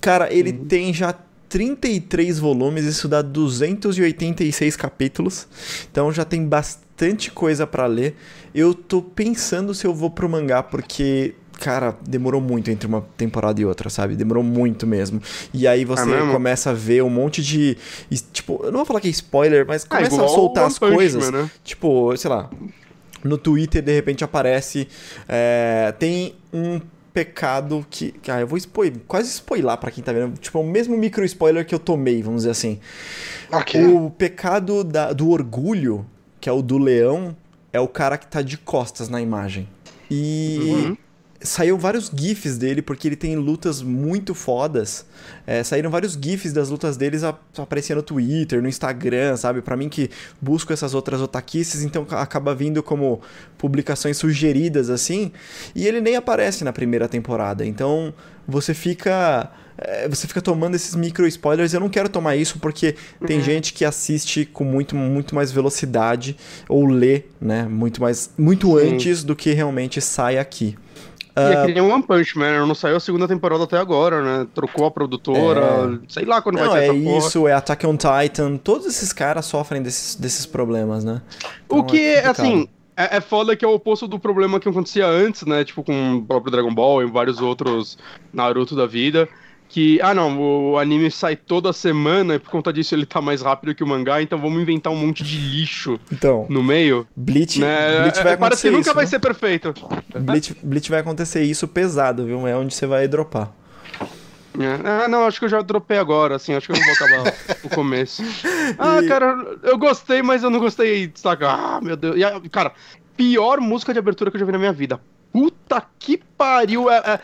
Cara, ele Uhum. tem já 33 volumes, isso dá 286 capítulos. Então já tem bastante coisa pra ler. Eu tô pensando se eu vou pro mangá, porque. Cara, demorou muito entre uma temporada e outra, sabe? Demorou muito mesmo. E aí você É começa a ver um monte de. Tipo, eu não vou falar que é spoiler, mas Ah, começa a soltar as coisas. Man, né? Tipo, sei lá, no Twitter de repente aparece. é, tem um pecado que. Ah, eu vou spoiler, quase spoiler pra quem tá vendo. Tipo, é o mesmo micro spoiler que eu tomei, vamos dizer assim. Ok. O pecado da- do orgulho, que é o do leão, é o cara que tá de costas na imagem. E. Uhum. Saiu vários GIFs dele, porque ele tem lutas muito fodas. É, saíram vários GIFs das lutas deles aparecendo no Twitter, no Instagram, sabe? Pra mim que busco essas outras otaquices, então ca- acaba vindo como publicações sugeridas assim. E ele nem aparece na primeira temporada. Então você fica. é, você fica tomando esses micro spoilers. Eu não quero tomar isso porque tem gente que assiste com muito, muito mais velocidade ou lê, né? Muito mais. Muito Sim. antes do que realmente sai aqui. E é que nem One Punch Man, não saiu a segunda temporada até agora, né? Trocou a produtora, sei lá quando É. Não, vai é sair essa porra. isso, é Attack on Titan. Todos esses caras sofrem desses, desses problemas, né? O Então que, é assim, é, é foda que é o oposto do problema que acontecia antes, né? Tipo, com o próprio Dragon Ball e vários outros Naruto da vida. Que, ah não, o anime sai toda semana e por conta disso ele tá mais rápido que o mangá, então vamos inventar um monte de lixo Então, no meio. Bleach, Né? Bleach vai É, acontecer Parece que nunca isso, vai né? ser perfeito. Bleach, Bleach vai acontecer isso pesado, viu? É onde você vai dropar. É. Ah, não, acho que eu já dropei agora, assim, acho que eu não vou acabar o começo. Ah, E- cara, eu gostei, mas eu não gostei, saca? Ah, meu Deus. E, cara, pior música de abertura que eu já vi na minha vida. Puta que pariu. É, é,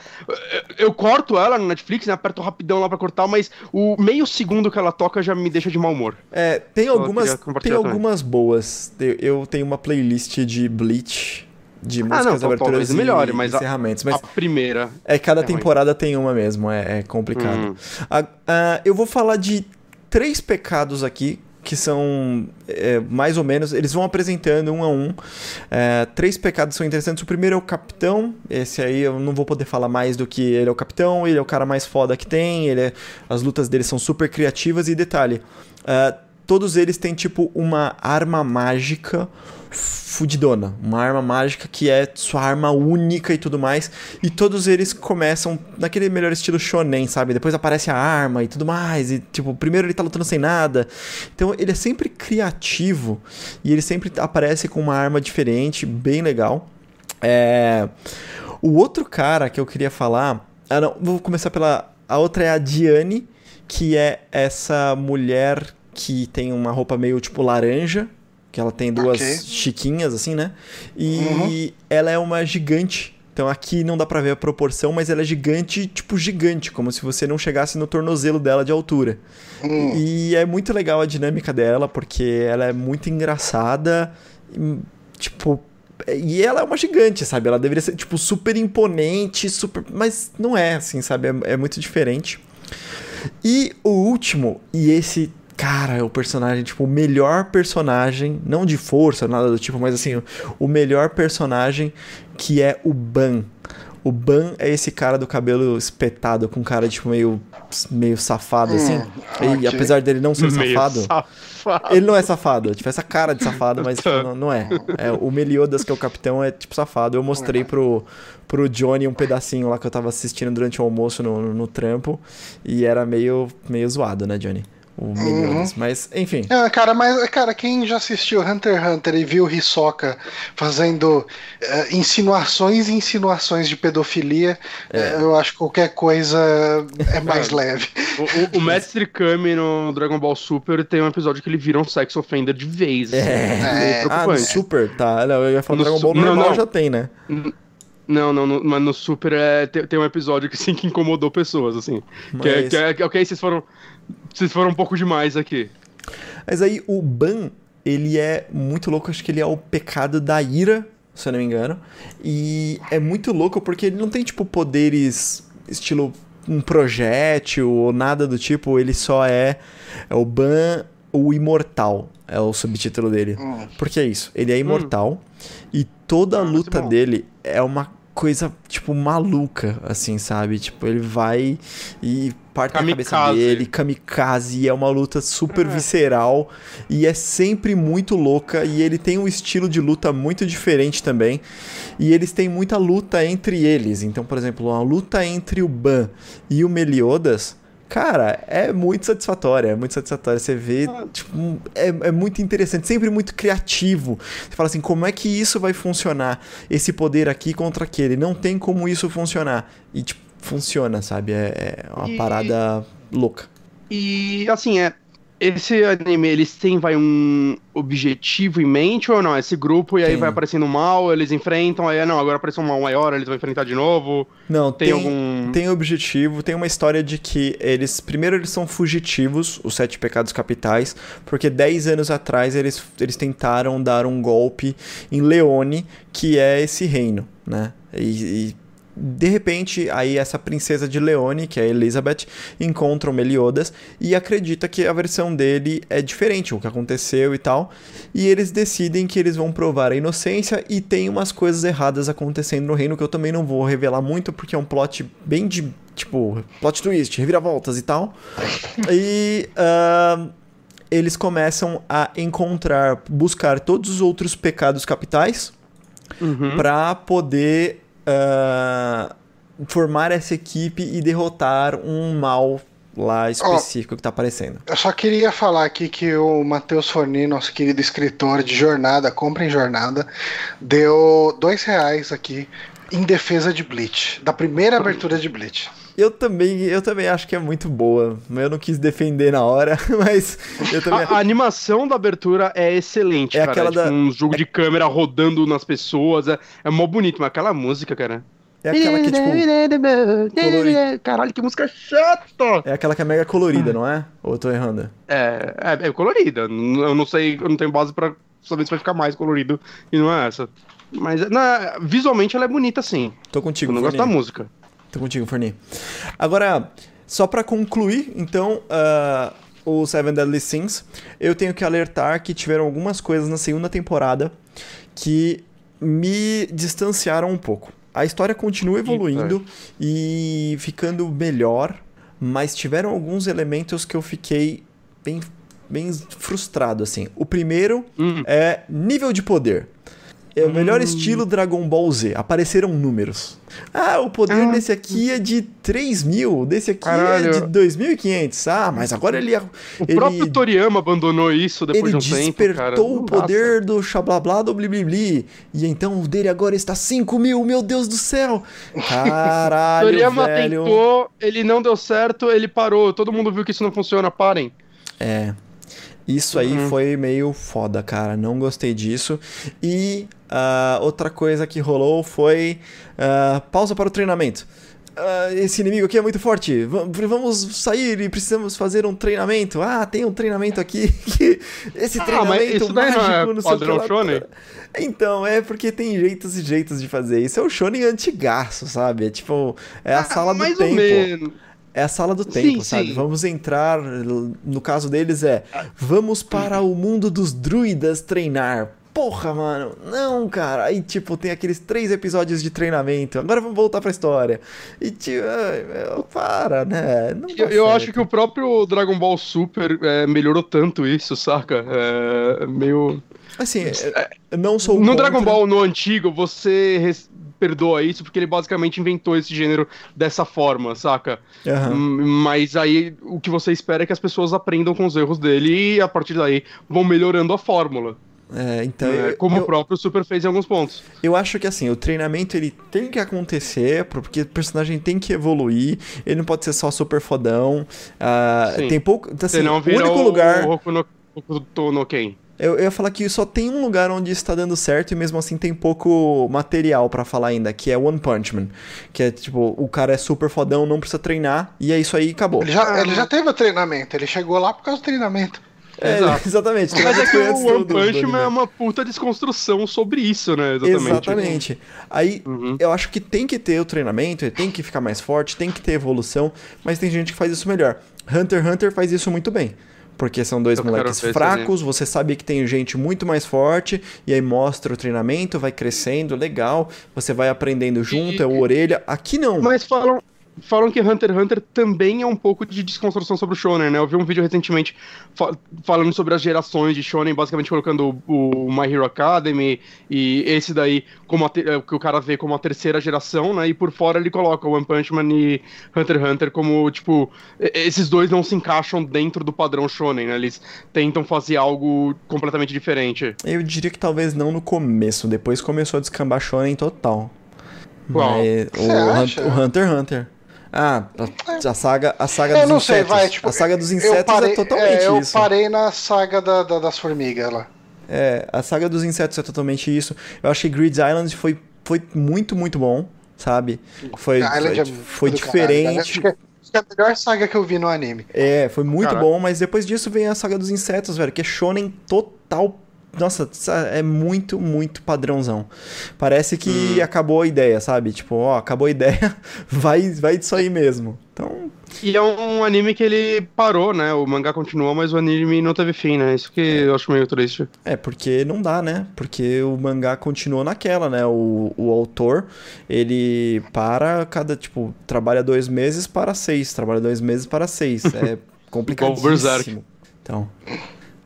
é, eu corto ela no Netflix, né? Aperto rapidão lá pra cortar, mas o meio segundo que ela toca já me deixa de mau humor. É, tem Só algumas, tem compartilhar também. algumas boas. Eu, tenho uma playlist de Bleach, de Ah, músicas não, tal- aberturas talvez e, melhore, mas a- encerramentos. Mas A primeira. é cada é ruim. temporada tem uma mesmo, é, é complicado. Hum. A- a- eu vou falar de três pecados aqui que são é, mais ou menos, eles vão apresentando um a um. É, três pecados são interessantes. O primeiro é o capitão. Esse aí eu não vou poder falar mais do que ele é o capitão. Ele é o cara mais foda que tem. Ele é- as lutas dele são super criativas e detalhe. é, todos eles têm tipo uma arma mágica fudidona, uma arma mágica que é sua arma única e tudo mais, e todos eles começam naquele melhor estilo shonen, sabe? Depois aparece a arma e tudo mais, e tipo, primeiro ele tá lutando sem nada. Então ele é sempre criativo e ele sempre aparece com uma arma diferente, bem legal. É... O outro cara que eu queria falar, ah não, vou começar pela a outra é a Diane, que é essa mulher que tem uma roupa meio tipo laranja, que ela tem duas Ok. chiquinhas assim, né? E Uhum. ela é uma gigante. Então aqui não dá pra ver a proporção, mas ela é gigante, tipo gigante, como se você não chegasse no tornozelo dela de altura. Hum. E é muito legal a dinâmica dela, porque ela é muito engraçada, e, tipo, e ela é uma gigante, sabe? Ela deveria ser, tipo, super imponente, super. Mas não é, assim, sabe? É, é muito diferente. E o último, e esse, cara, é o personagem, tipo, o melhor personagem, não de força, nada do tipo, mas assim, o- melhor personagem que é o Ban. O Ban é esse cara do cabelo espetado, com cara, tipo, meio, meio safado, assim. E ok. apesar dele não ser Meio safado, safado. ele não é safado. Tipo, essa cara de safado, mas tipo, não, não é. é. O Meliodas, que é o capitão, é tipo safado. Eu mostrei pro, pro Johnny um pedacinho lá que eu tava assistindo durante o almoço no, no, no trampo. E era meio, meio zoado, né, Johnny? O Meliodas. Mas, enfim. É, cara, mas, cara, quem já assistiu Hunter x Hunter e viu Hisoka fazendo eh, insinuações e insinuações de pedofilia, eh, eu acho que qualquer coisa é mais leve. O, o- o Mestre Kami no Dragon Ball Super tem um episódio que ele vira um sex offender de vez. assim. É. meio É. Ah, no. Super, tá. Não, eu ia falar No Dragon Ball não, normal não. já tem, né? Não, não, no- mas no Super é, tem, tem um episódio que sim que incomodou pessoas, assim. Que, é, Mas- que é- que, ok, vocês foram. Vocês foram um pouco demais aqui. Mas aí o Ban, ele é muito louco, acho que ele é o pecado da ira, se eu não me engano. E é muito louco porque ele não tem, tipo, poderes estilo um projétil ou nada do tipo, ele só é, é o Ban, o imortal, é o subtítulo dele. Hum. Porque é isso, ele é imortal e toda a Ah, luta bom. dele é uma coisa, tipo, maluca, assim, sabe? Tipo, ele vai e parte a cabeça Kamikaze. dele, kamikaze, e é uma luta super É. visceral e é sempre muito louca e ele tem um estilo de luta muito diferente também. E eles têm muita luta entre eles. Então, por exemplo, a luta entre o Ban e o Meliodas, cara, é muito satisfatória, é muito satisfatória. Você vê, tipo, um- é, é muito interessante, sempre muito criativo. Você fala assim, como é que isso vai funcionar? Esse poder aqui contra aquele, não tem como isso funcionar. E, tipo, funciona, sabe? É, é uma E- parada louca. E assim, é. Esse anime, eles têm, vai, um objetivo em mente ou não? Esse grupo, e aí Tem. vai aparecendo mal, eles enfrentam, aí não, agora apareceu um mal maior, eles vão enfrentar de novo. Não, Tem, tem, algum. tem objetivo, tem uma história de que eles, primeiro eles são fugitivos, os sete pecados capitais, porque 10 anos atrás eles, eles tentaram dar um golpe em Leone, que é esse reino, né? E, e, de repente, aí essa princesa de Leone, que é a Elizabeth, encontra o Meliodas e acredita que a versão dele é diferente, o que aconteceu e tal. E eles decidem que eles vão provar a inocência e tem umas coisas erradas acontecendo no reino que eu também não vou revelar muito porque é um plot bem de tipo plot twist, reviravoltas e tal. E ah, eles começam a encontrar, buscar todos os outros pecados capitais Uhum. para poder ah, formar essa equipe e derrotar um mal lá específico que tá aparecendo. Eu só queria falar aqui que o Matheus Forni, nosso querido escritor de Jornada, compra em Jornada, deu dois reais aqui em defesa de Bleach, da primeira abertura de Bleach. Eu também, eu também acho que é muito boa. Eu não quis defender na hora, mas eu também. A, a animação da abertura é excelente, É cara. aquela é tipo da- um jogo de câmera rodando nas pessoas. É, é mó bonito, mas aquela música, cara. É aquela que, tipo. Caralho, que música chata! É aquela que é mega colorida, não é? Ou eu tô errando? É, é, é colorida. Eu não sei, eu não tenho base pra saber se vai ficar mais colorido e não é essa. Mas na, visualmente ela é bonita, sim. Tô contigo, Eu não gosto da música. Tô contigo, Forni. Agora, só pra concluir, então, ah, o Seven Deadly Sins, eu tenho que alertar que tiveram algumas coisas na segunda temporada que me distanciaram um pouco. A história continua evoluindo e ficando melhor, mas tiveram alguns elementos que eu fiquei bem, bem frustrado, assim. O primeiro Hum. é nível de poder. É o melhor estilo Dragon Ball Z. Apareceram números. Ah, o poder Ah. desse aqui é de 3 mil, desse aqui é Caralho. de 2.500. Ah, mas agora ele... é- O ele próprio Toriyama abandonou isso depois ele de um tempo, despertou cara. o poder do xablablá do bliblibli. E então o dele agora está 5 mil, meu Deus do céu! Caralho, Toriyama velho. tentou, ele não deu certo, ele parou. Todo mundo viu que isso não funciona, parem. É. Isso aí Uhum. foi meio foda, cara. Não gostei disso. E ah, outra coisa que rolou foi ah, pausa para o treinamento. Ah, esse inimigo aqui é muito forte. Va- Vamos sair e precisamos fazer um treinamento. Ah, tem um treinamento aqui. Esse Ah, treinamento isso não é mágico, não sei o que padrão shonen? Então, é porque tem jeitos e jeitos de fazer. Isso é o shonen antigaço, sabe? É tipo, é a sala do Ah, Mais tempo. ou menos. É a sala do Sim, tempo, sabe? sim. Vamos entrar. No caso deles é. Vamos para o mundo dos druidas treinar. Porra, mano. Não, cara. Aí, tipo, tem aqueles três episódios de treinamento. Agora vamos voltar pra história. E, tipo, ai, para, né? Eu, eu acho que o próprio Dragon Ball Super é, melhorou tanto isso, saca? É meio. Assim, é- não sou No contra. Dragon Ball, no antigo, você res- perdoa isso porque ele basicamente inventou esse gênero dessa forma, saca? Aham. Hum, Mas aí o que você espera é que as pessoas aprendam com os erros dele e a partir daí vão melhorando a fórmula. É, então, eu- como eu- o próprio Super fez em alguns pontos. Eu acho que assim, o treinamento ele tem que acontecer, porque o personagem tem que evoluir, ele não pode ser só super fodão. ah, Sim. tem pouco. Assim, Você não o único o, lugar. o Hokuno, Hokuto no Ken. Eu, eu ia falar que só tem um lugar onde está dando certo e mesmo assim tem pouco material pra falar ainda, que é One Punch Man. Que é tipo, o cara é super fodão, não precisa treinar, e é isso aí, acabou. Ele já, ele já teve o treinamento, ele chegou lá por causa do treinamento. É, Exato. exatamente. Mas é que o One Punch Man é uma puta desconstrução sobre isso, né? Exatamente. Exatamente. Aí, Uhum. eu acho que tem que ter o treinamento, tem que ficar mais forte, tem que ter evolução, mas tem gente que faz isso melhor. Hunter x Hunter faz isso muito bem. Porque são dois Eu moleques fracos, você sabe que tem gente muito mais forte, e aí mostra o treinamento, vai crescendo, legal, você vai aprendendo junto, é o orelha. Aqui não. Mas falam, falam que Hunter x Hunter também é um pouco de desconstrução sobre o Shonen, né? Eu vi um vídeo recentemente fa- falando sobre as gerações de Shonen, basicamente colocando o, o My Hero Academy e esse daí como é, que o cara vê como a terceira geração, né? E por fora ele coloca o One Punch Man e Hunter x Hunter como, tipo, esses dois não se encaixam dentro do padrão Shonen, né? Eles tentam fazer algo completamente diferente. Eu diria que talvez não no começo, depois começou a descambar shonen total. Qual? Mas o, Você acha? Hun- o Hunter x Hunter. Ah, a, a saga, a saga Eu dos não insetos. sei, vai, tipo. a saga dos eu insetos parei- é totalmente eu isso. parei na saga da- da- das formigas lá. É, a saga dos insetos é totalmente isso. Eu acho que Grid Island foi, foi muito, muito bom, sabe? Foi, foi, é foi caralho, diferente. Acho que é- é a melhor saga que eu vi no anime. É, foi muito Caraca. bom, mas depois disso vem a saga dos insetos, velho, que é shonen total. Nossa, sa- é muito, muito padrãozão. Parece que Hum. acabou a ideia, sabe? Tipo, ó, acabou a ideia, vai, vai disso aí mesmo. Então, E é um anime que ele parou, né? O mangá continuou, mas o anime não teve fim, né? Isso que eu acho meio triste. é porque não dá, né? Porque o mangá continuou naquela, né? O, o autor, ele para cada, tipo, trabalha dois meses para seis, trabalha dois meses para seis. É complicadíssimo. Então.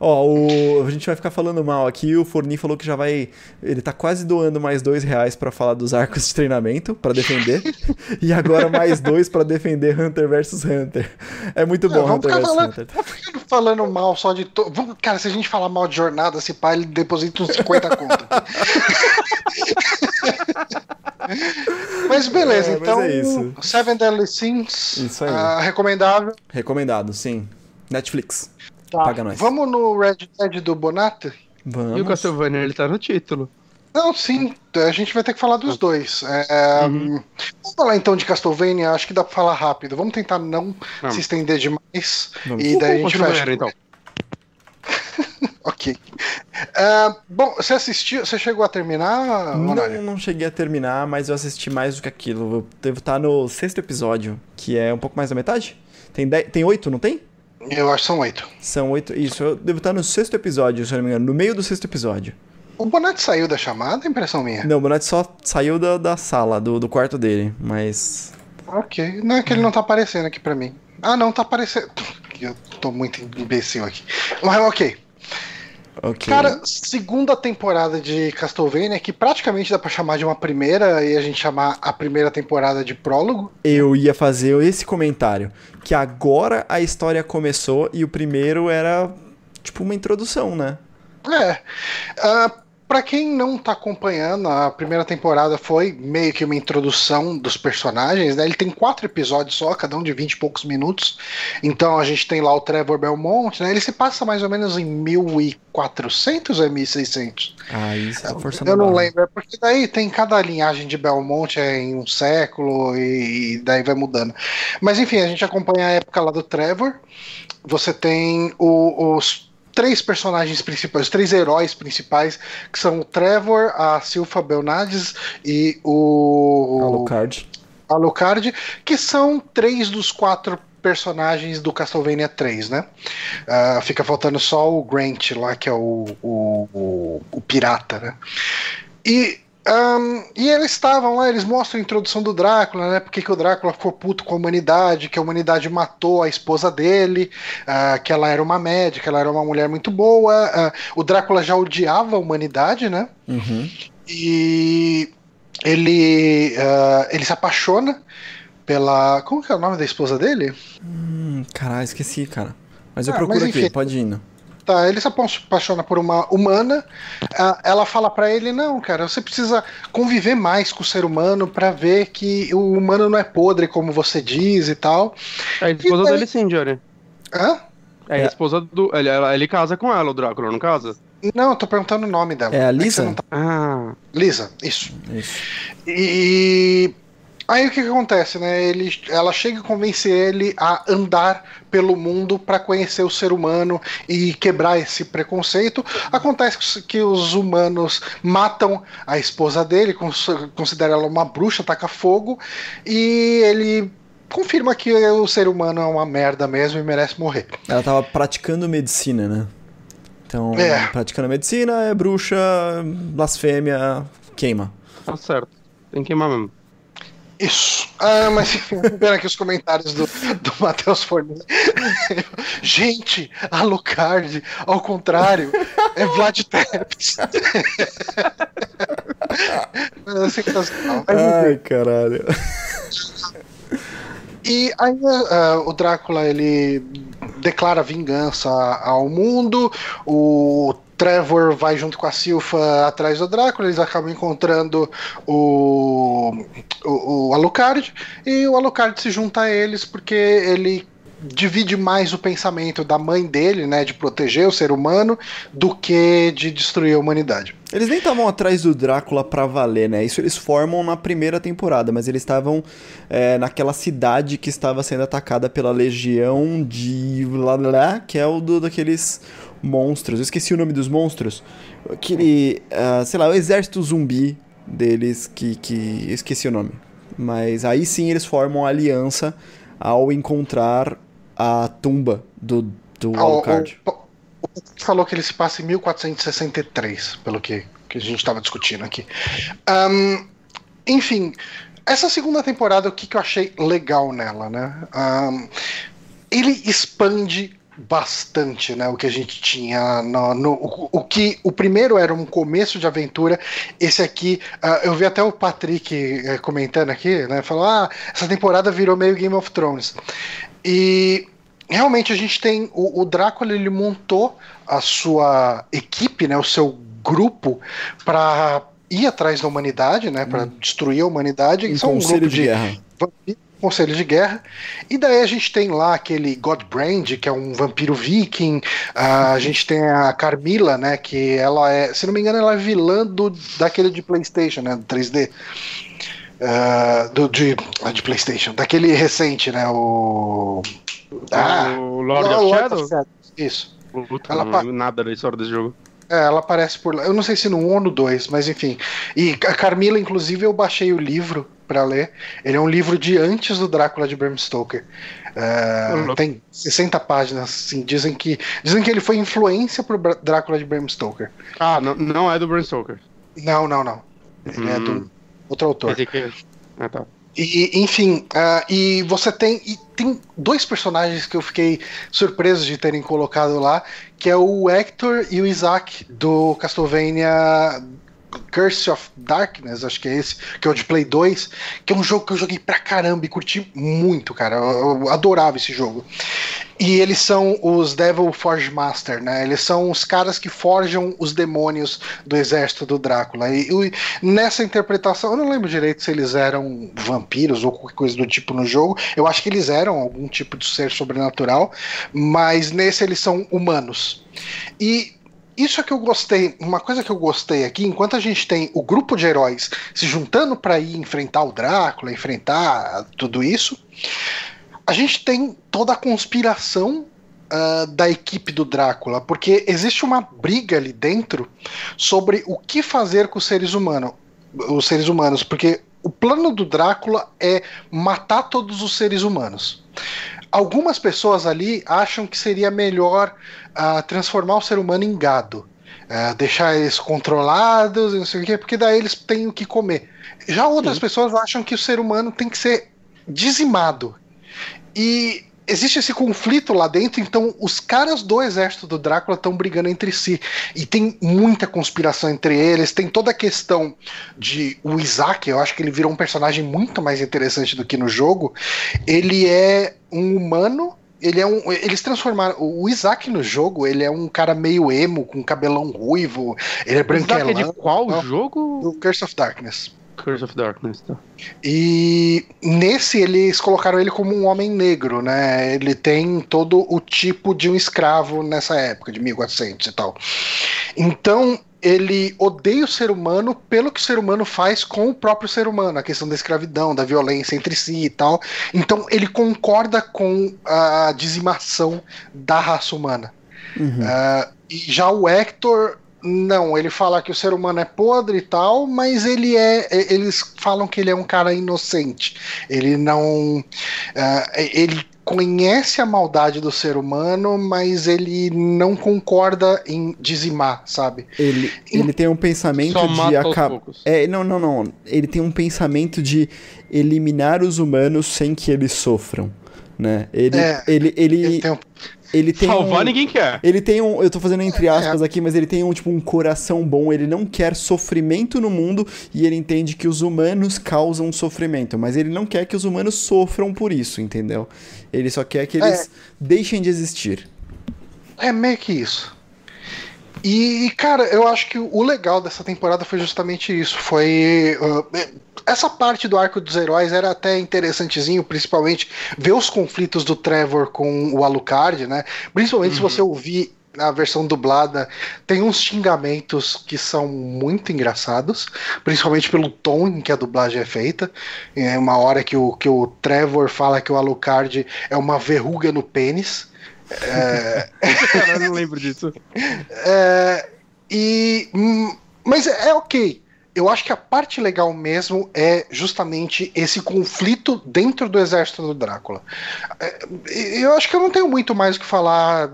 Ó, o- a gente vai ficar falando mal aqui. O Forni falou que já vai. Ele tá quase doando mais dois reais pra falar dos arcos de treinamento, pra defender. e agora mais dois pra defender Hunter vs Hunter. É muito bom Não, Hunter vs Hunter. vamos falando mal só de. To... Vamos, cara, se a gente falar mal de jornada, se pá, ele deposita uns 50 conto. Mas beleza, É, mas então. é isso. Seven Deadly Sins. Isso aí. ah, recomendável. Recomendado, sim. Netflix. Tá. Paga nós. Vamos no Red Dead do Bonata? Vamos. E o Castlevania, ele tá no título. Não, sim, a gente vai ter que falar dos dois. É, Uhum. Vamos falar então de Castlevania, acho que dá pra falar rápido. Vamos tentar não Vamos. se estender demais. Vamos. E daí a gente fecha. então. Ok. É, bom, você assistiu? Você chegou a terminar? Não, não cheguei a terminar, mas eu assisti mais do que aquilo. Eu devo estar no sexto episódio, que é um pouco mais da metade. Tem, dez, tem oito, não tem? Eu acho que são oito. São oito. Isso, eu devo estar no sexto episódio, se eu não me engano. No meio do sexto episódio. O Bonatti saiu da chamada, impressão minha. Não, o Bonatti só saiu da, da sala, do, do quarto dele, mas. Ok. Não é que ele não tá aparecendo aqui pra mim. Ah, não, tá aparecendo. Eu tô muito imbecil aqui. Mas ok. Ok. Cara, segunda temporada de Castlevania, que praticamente dá pra chamar de uma primeira e a gente chamar a primeira temporada de prólogo. Eu ia fazer esse comentário. Que agora a história começou e o primeiro era tipo uma introdução, né? É. Ah, Pra quem não tá acompanhando, a primeira temporada foi meio que uma introdução dos personagens, né? Ele tem quatro episódios só, cada um de 20 e poucos minutos. Então a gente tem lá o Trevor Belmont, né? Ele se passa mais ou menos em 1400 ou 1600? Ah, isso forçando Eu não barra. lembro, é porque daí tem cada linhagem de Belmont é em um século e, e daí vai mudando. Mas enfim, a gente acompanha a época lá do Trevor. Você tem o- os três personagens principais, os três heróis principais, que são o Trevor, a Silva Belnades e o Alucard. Alucard, que são três dos quatro personagens do Castlevania 3, né? Ah, fica faltando só o Grant lá, que é o, o, o, o pirata, né? E, ahn, e eles estavam lá, eles mostram a introdução do Drácula, né? Porque que o Drácula ficou puto com a humanidade, que a humanidade matou a esposa dele, ah, que ela era uma médica, ela era uma mulher muito boa. ah, o Drácula já odiava a humanidade, né? Uhum. E ele, ah, ele se apaixona pela. Como que é o nome da esposa dele? Hum, caralho, esqueci, cara. Mas eu Ah, procuro mas aqui, enfim. pode ir indo. Tá, ele se apaixona por uma humana. ela fala pra ele: Não, cara, você precisa conviver mais com o ser humano pra ver que o humano não é podre como você diz e tal. É a esposa daí- dele sim, Johnny. Hã? É, É. a esposa do. Ele, ela- ele casa com ela, o Drácula, não casa? Não, eu tô perguntando o nome dela. É a você Lisa? não tá- Ah. Lisa, isso. Isso. E aí o que, que acontece, né? Ele, ela chega e convence ele a andar pelo mundo para conhecer o ser humano e quebrar esse preconceito. Acontece que os humanos matam a esposa dele, cons- considera ela uma bruxa, taca fogo e ele confirma que o ser humano é uma merda mesmo e merece morrer. Ela tava praticando medicina, né? Então, É. praticando medicina é bruxa, blasfêmia, queima. Tá certo. Tem que queimar mesmo. Isso. Ah, mas enfim, vendo aqui os comentários do, do Matheus Fornelli. Gente, Alucard, ao contrário, é Vlad Tepes. é sensacional. Ai, caralho. E aí ah, o Drácula ele declara vingança ao mundo, o Trevor vai junto com a Silfa atrás do Drácula, eles acabam encontrando o, o, o Alucard, e o Alucard se junta a eles porque ele divide mais o pensamento da mãe dele, né, de proteger o ser humano, do que de destruir a humanidade. Eles nem estavam atrás do Drácula pra valer, né? Isso eles formam na primeira temporada, mas eles estavam é, naquela cidade que estava sendo atacada pela legião de lá, lá, que é o do, daqueles monstros. Eu esqueci o nome dos monstros. Aquele, ah, sei lá, o exército zumbi deles que, que eu esqueci o nome. Mas aí sim eles formam a aliança ao encontrar a tumba do, do Ah, o- Alucard. O, o, falou que ele se passa em 1463, pelo que, que a gente estava discutindo aqui. Ahn, enfim, essa segunda temporada, o que, que eu achei legal nela, né? Ahn, ele expande bastante, né, o que a gente tinha no, no- o, o que o primeiro era um começo de aventura, esse aqui, ah, eu vi até o Patrick eh, comentando aqui, né, falou, ah, essa temporada virou meio Game of Thrones, e realmente a gente tem o, o Drácula ele montou a sua equipe, né, o seu grupo para ir atrás da humanidade, né, para destruir a humanidade. Um São um grupo de guerra. vampiros, conselho de guerra. E daí a gente tem lá aquele Godbrand, que é um vampiro viking. A gente tem a Carmila, né, que ela é, se não me engano, ela é vilã do daquele de PlayStation, né, do 3D. Ah, do de, ah, de PlayStation, daquele recente, né, o Ah, o Lord Lord of Shadow? Shadows, Isso. Puta, Ela não nada da história desse jogo. É, ela aparece por lá. Eu não sei se no 1 ou no 2, mas enfim. E a Carmila, inclusive, eu baixei o livro pra ler. Ele é um livro de antes do Drácula de Bram Stoker. É, tem 60 páginas, assim, dizem que dizem que ele foi influência pro Drácula de Bram Stoker. Ah, não, não é do Bram Stoker. Não, não, não. Ele é Hum. do outro autor. Que... Ah, tá. E, enfim, ah, e você tem. E tem dois personagens que eu fiquei surpreso de terem colocado lá, que é o Hector e o Isaac do Castlevania Curse of Darkness, acho que é esse, que é o de Play 2, que é um jogo que eu joguei pra caramba e curti muito, cara. Eu, eu adorava esse jogo. E eles são os Devil Forge Master, né? Eles são os caras que forjam os demônios do exército do Drácula. E, e, nessa interpretação, eu não lembro direito se eles eram vampiros ou qualquer coisa do tipo no jogo. Eu acho que eles eram algum tipo de ser sobrenatural, mas nesse eles são humanos. E isso é que eu gostei. Uma coisa que eu gostei aqui, enquanto a gente tem o grupo de heróis se juntando para ir enfrentar o Drácula, enfrentar tudo isso, a gente tem toda a conspiração uh, da equipe do Drácula, porque existe uma briga ali dentro sobre o que fazer com os seres humanos, os seres humanos, porque o plano do Drácula é matar todos os seres humanos. Algumas pessoas ali acham que seria melhor uh, transformar o ser humano em gado. Uh, deixar eles controlados, não sei o quê, porque daí eles têm o que comer. Já outras Sim. pessoas acham que o ser humano tem que ser dizimado. E existe esse conflito lá dentro, então os caras do exército do Drácula estão brigando entre si. E tem muita conspiração entre eles, tem toda a questão de o Isaac, eu acho que ele virou um personagem muito mais interessante do que no jogo. Ele é um humano ele é um. Eles transformaram. O Isaac no jogo, ele é um cara meio emo, com cabelão ruivo. Ele é branquelão. Isaac é de qual jogo? Do Curse of Darkness. Curse of Darkness, tá. E nesse eles colocaram ele como um homem negro, né? Ele tem todo o tipo de um escravo nessa época, de 1400 e tal. Então ele odeia o ser humano pelo que o ser humano faz com o próprio ser humano, a questão da escravidão, da violência entre si e tal. Então ele concorda com a dizimação da raça humana. Uhum. Uh, e já o Hector não, ele fala que o ser humano é podre e tal, mas ele é. Eles falam que ele é um cara inocente. Ele não. Uh, ele conhece a maldade do ser humano, mas ele não concorda em dizimar, sabe? Ele, ele tem um pensamento de acabar. É, não, não, não. Ele tem um pensamento de eliminar os humanos sem que eles sofram. Né? Ele, é, ele, ele, ele tem um ele tem Salvar um, ninguém quer. Ele tem um. Eu tô fazendo entre aspas aqui, mas ele tem um, tipo, um coração bom. Ele não quer sofrimento no mundo e ele entende que os humanos causam sofrimento. Mas ele não quer que os humanos sofram por isso, entendeu? Ele só quer que eles é. deixem de existir. É meio que isso. E, cara, eu acho que o legal dessa temporada foi justamente isso. Foi. Uh, essa parte do arco dos heróis era até interessantezinho, principalmente ver os conflitos do Trevor com o Alucard, né? Principalmente uhum. se você ouvir a versão dublada tem uns xingamentos que são muito engraçados, principalmente pelo tom em que a dublagem é feita. É uma hora que o, que o Trevor fala que o Alucard é uma verruga no pênis. É... Cara, eu não lembro disso. É... E... Hum, mas é, ok eu acho que a parte legal mesmo é justamente esse conflito dentro do exército do Drácula. É, eu acho que eu não tenho muito mais o que falar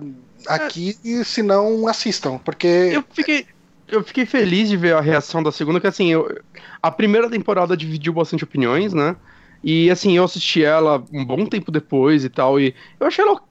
aqui, é. se não assistam, porque. Eu fiquei, eu fiquei feliz de ver a reação da segunda, que assim, eu, a primeira temporada dividiu bastante opiniões, né? E assim, eu assisti ela um bom tempo depois e tal, e eu achei ela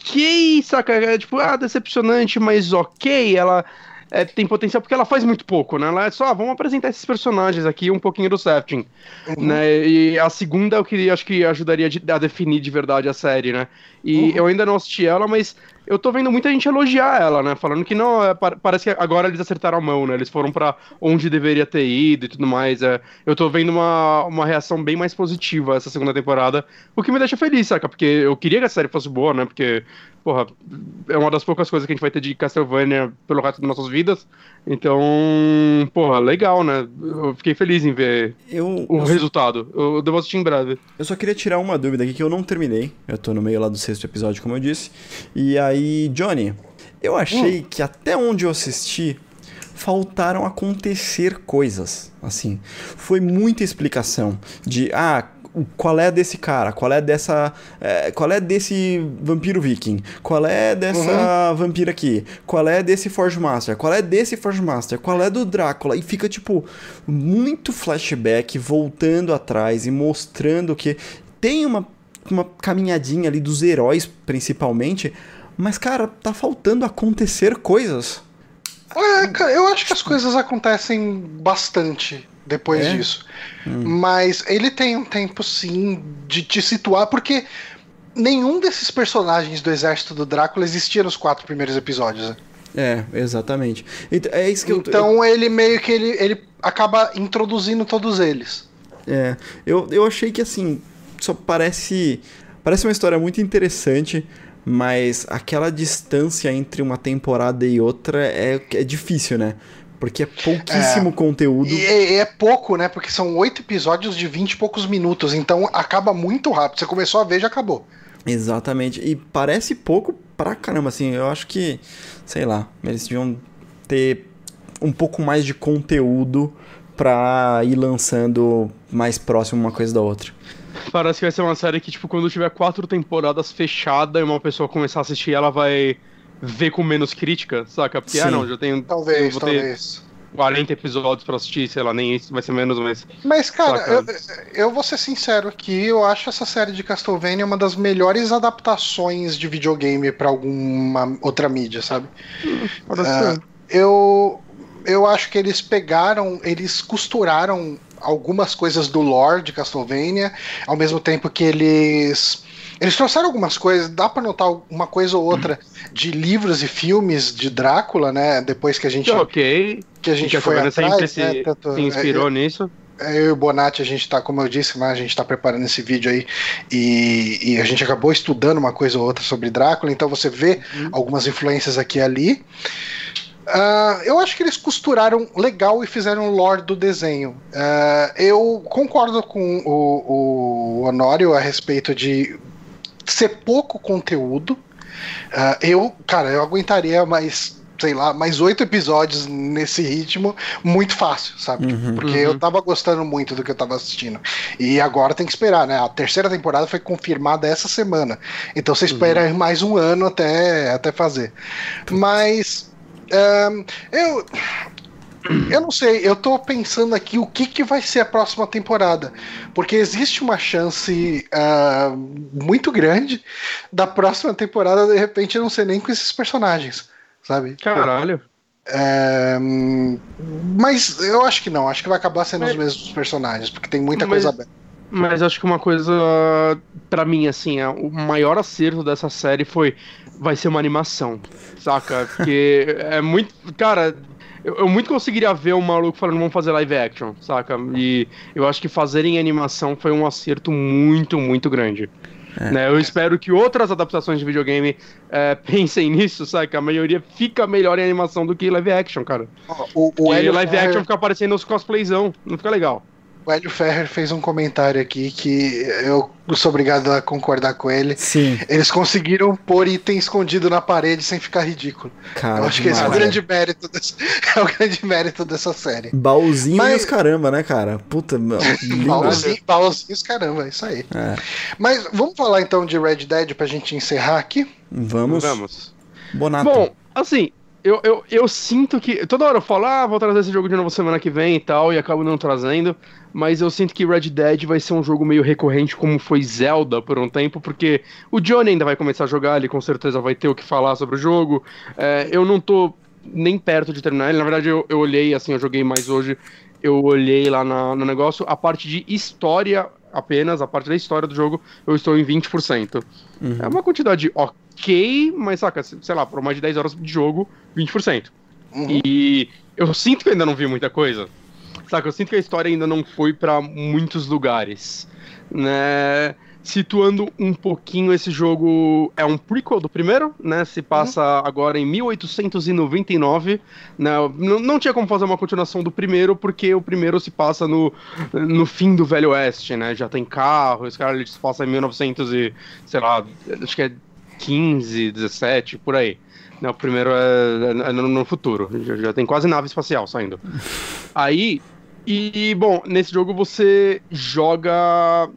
ok, saca? É, tipo, ah, decepcionante, mas ok. Ela é, tem potencial porque ela faz muito pouco, né? Ela é só, ah, vamos apresentar esses personagens aqui, um pouquinho do setting, uhum. né? E a segunda eu queria, acho que ajudaria a definir de verdade a série, né? E uhum. eu ainda não assisti ela, mas eu tô vendo muita gente elogiar ela, né? Falando que não, é, parece que agora eles acertaram a mão, né? Eles foram para onde deveria ter ido e tudo mais. É. Eu tô vendo uma, uma reação bem mais positiva essa segunda temporada, o que me deixa feliz, saca? Porque eu queria que a série fosse boa, né? Porque, porra, é uma das poucas coisas que a gente vai ter de Castlevania pelo resto das nossas vidas. Então, porra, legal, né? Eu fiquei feliz em ver eu, o eu resultado. Só... Eu devo assistir em breve. Eu só queria tirar uma dúvida aqui que eu não terminei. Eu tô no meio lá do sexto episódio, como eu disse. E aí aí, Johnny, eu achei hum. que até onde eu assisti faltaram acontecer coisas. Assim, foi muita explicação de ah, qual é desse cara, qual é dessa, é, qual é desse vampiro viking, qual é dessa uhum. vampira aqui, qual é desse Forge Master, qual é desse Forge Master, qual é do Drácula e fica tipo muito flashback voltando atrás e mostrando que tem uma uma caminhadinha ali dos heróis principalmente, mas, cara, tá faltando acontecer coisas. É, cara, eu acho que as coisas acontecem bastante depois é? disso. Hum. Mas ele tem um tempo, sim, de te situar, porque nenhum desses personagens do exército do Drácula existia nos quatro primeiros episódios. Né? É, exatamente. É isso que então eu... ele meio que ele, ele acaba introduzindo todos eles. É, eu, eu achei que assim, só parece. Parece uma história muito interessante, mas aquela distância entre uma temporada e outra é, é difícil, né? Porque é pouquíssimo é, conteúdo. E é, é, pouco, né? Porque são oito episódios de vinte e poucos minutos, então acaba muito rápido. Você começou a ver, já acabou. Exatamente. E parece pouco pra caramba, assim. Eu acho que, sei lá, eles deviam ter um pouco mais de conteúdo pra ir lançando mais próximo uma coisa da outra. Parece que vai ser uma série que, tipo, quando tiver quatro temporadas fechada e uma pessoa começar a assistir, ela vai ver com menos crítica, saca? Porque, ah, Sim. ah, não, já tenho. Talvez, talvez. 40 episódios pra assistir, sei lá, nem isso, vai ser menos, mas. Mas, cara, eu, eu, vou ser sincero aqui, eu acho essa série de Castlevania uma das melhores adaptações de videogame para alguma outra mídia, sabe? Hum, uh, eu, eu acho que eles pegaram, eles costuraram algumas coisas do lore de Castlevania, ao mesmo tempo que eles eles trouxeram algumas coisas, dá para notar uma coisa ou outra de livros e filmes de Drácula, né? Depois que a gente. Ok. Que a gente foi atrás, sempre se, né? Tanto, se inspirou é, nisso. É, eu e o Bonatti, a gente tá, como eu disse, né, a gente tá preparando esse vídeo aí e, e, a gente acabou estudando uma coisa ou outra sobre Drácula, então você vê uhum. algumas influências aqui e ali. Uh, eu acho que eles costuraram legal e fizeram o lore do desenho. Uh, eu concordo com o, o Honório a respeito de ser pouco conteúdo. Uh, eu, cara, eu aguentaria mais sei lá, mais oito episódios nesse ritmo, muito fácil, sabe? Uhum, Porque uhum. eu tava gostando muito do que eu tava assistindo. E agora tem que esperar, né? A terceira temporada foi confirmada essa semana. Então você espera uhum. mais um ano até, até fazer. Mas. Um, eu. Eu não sei, eu tô pensando aqui o que, que vai ser a próxima temporada. Porque existe uma chance uh, muito grande da próxima temporada, de repente, não ser nem com esses personagens, sabe? Caralho. Mas eu acho que não, acho que vai acabar sendo mas, os mesmos personagens, porque tem muita mas, coisa aberta. Mas acho que uma coisa, para mim, assim, é, o maior acerto dessa série foi. Vai ser uma animação, saca? Porque é muito. Cara, eu, eu, muito conseguiria ver um maluco falando, vamos fazer live action, saca? E eu acho que fazer em animação foi um acerto muito, muito grande. É. Né? Eu espero que outras adaptações de videogame é, pensem nisso, sabe? Que a maioria fica melhor em animação do que live action, cara. O, o live action fica aparecendo nos cosplayzão, não fica legal. O Hélio Ferrer fez um comentário aqui que eu sou obrigado a concordar com ele. Sim. Eles conseguiram pôr item escondido na parede sem ficar ridículo. Cara, eu acho que esse é o grande mérito dessa, é o grande mérito dessa série. Baúzinho Mas... caramba, né, cara? Puta, baúzinho, baúzinhos caramba, isso aí. É. Mas vamos falar então de Red Dead pra gente encerrar aqui? Vamos. Vamos. Bonato. Bom, assim, eu, eu, eu sinto que. Toda hora eu falo, ah, vou trazer esse jogo de novo semana que vem e tal, e acabo não trazendo. Mas eu sinto que Red Dead vai ser um jogo meio recorrente, como foi Zelda por um tempo, porque o Johnny ainda vai começar a jogar, ele com certeza vai ter o que falar sobre o jogo. É, eu não tô nem perto de terminar ele, na verdade eu, eu olhei, assim, eu joguei mais hoje, eu olhei lá na, no negócio, a parte de história apenas, a parte da história do jogo, eu estou em 20%. Uhum. É uma quantidade ok, mas saca, sei lá, por mais de 10 horas de jogo, 20%. Uhum. E eu sinto que ainda não vi muita coisa. Saca, eu sinto que a história ainda não foi para muitos lugares. Né? Situando um pouquinho, esse jogo é um prequel do primeiro, né? Se passa uhum. agora em 1899. Né? Não, não tinha como fazer uma continuação do primeiro, porque o primeiro se passa no, no fim do Velho Oeste, né? Já tem carro, esse cara ele se passa em 1900 e, sei lá, acho que é 15, 17, por aí. Não, né? o primeiro é, é no, no, futuro. Já, já, tem quase nave espacial saindo. Aí. E, bom, nesse jogo você joga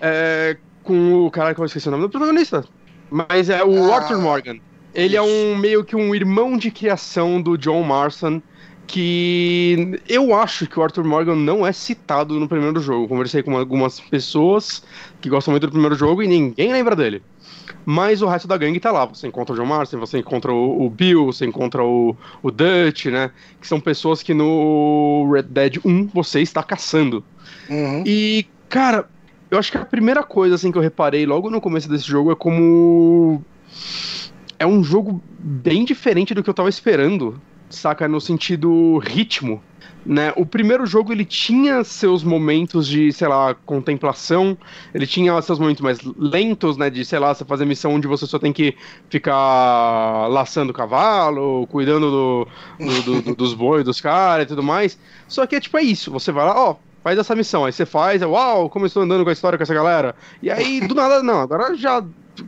é, com o. cara que eu esqueci o nome do protagonista. Mas é o ah. Arthur Morgan. Ele é um meio que um irmão de criação do John Marston. Que eu acho que o Arthur Morgan não é citado no primeiro jogo. Conversei com algumas pessoas que gostam muito do primeiro jogo e ninguém lembra dele. Mas o resto da gangue tá lá. Você encontra o John Marston, você encontra o, o, Bill, você encontra o, o Dutch, né? Que são pessoas que no Red Dead 1 você está caçando. Uhum. E, cara, eu acho que a primeira coisa assim que eu reparei logo no começo desse jogo é como é um jogo bem diferente do que eu tava esperando, saca? No sentido ritmo. Né? O primeiro jogo ele tinha seus momentos de, sei lá, contemplação, ele tinha seus momentos mais lentos, né? De, sei lá, você fazer missão onde você só tem que ficar laçando o cavalo, cuidando do, do, do, dos bois dos caras e tudo mais. Só que é tipo, é isso, você vai lá, ó, faz essa missão, aí você faz, é, uau, como eu estou andando com a história com essa galera. E aí, do nada, não, agora já.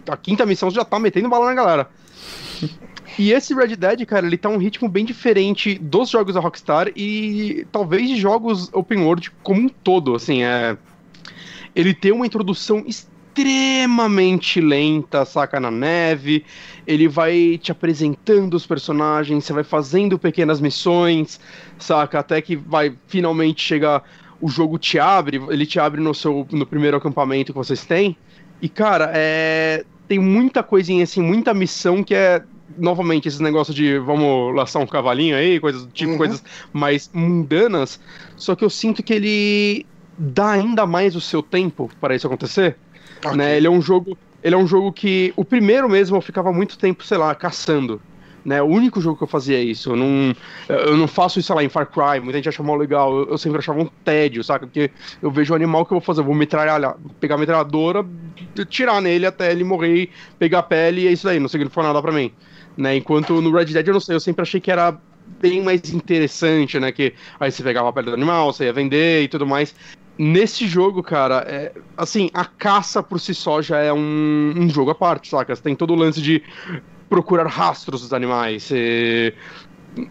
A quinta missão você já tá metendo bala na galera. E esse Red Dead, cara, ele tá um ritmo bem diferente dos jogos da Rockstar e talvez de jogos open world como um todo, assim, é... Ele tem uma introdução extremamente lenta, saca, na neve, ele vai te apresentando os personagens, você vai fazendo pequenas missões, saca, até que vai finalmente chegar, o jogo te abre, ele te abre no seu, no primeiro acampamento que vocês têm, e cara, é... Tem muita coisinha assim, muita missão que é novamente, esse negócio de vamos laçar um cavalinho aí, coisas tipo, uhum. coisas mais mundanas, só que eu sinto que ele dá ainda mais o seu tempo para isso acontecer. Okay. Né? Ele é um jogo. Ele é um jogo que. O primeiro mesmo eu ficava muito tempo, sei lá, caçando. Né? O único jogo que eu fazia isso. Eu não, eu não faço isso, sei lá, em Far Cry. Muita gente acha mal legal. Eu, eu sempre achava um tédio, saca? Porque eu vejo o animal que eu vou fazer. Eu vou metralhar, pegar a metralhadora, tirar nele até ele morrer, pegar a pele e é isso aí. Não significa nada pra mim né? Enquanto no Red Dead eu não sei, eu sempre achei que era bem mais interessante, né? Que aí você pegava a pele do animal, você ia vender e tudo mais. Nesse jogo, cara, é, assim, a caça por si só já é um, um jogo à parte, saca? Você tem todo o lance de procurar rastros dos animais. Você...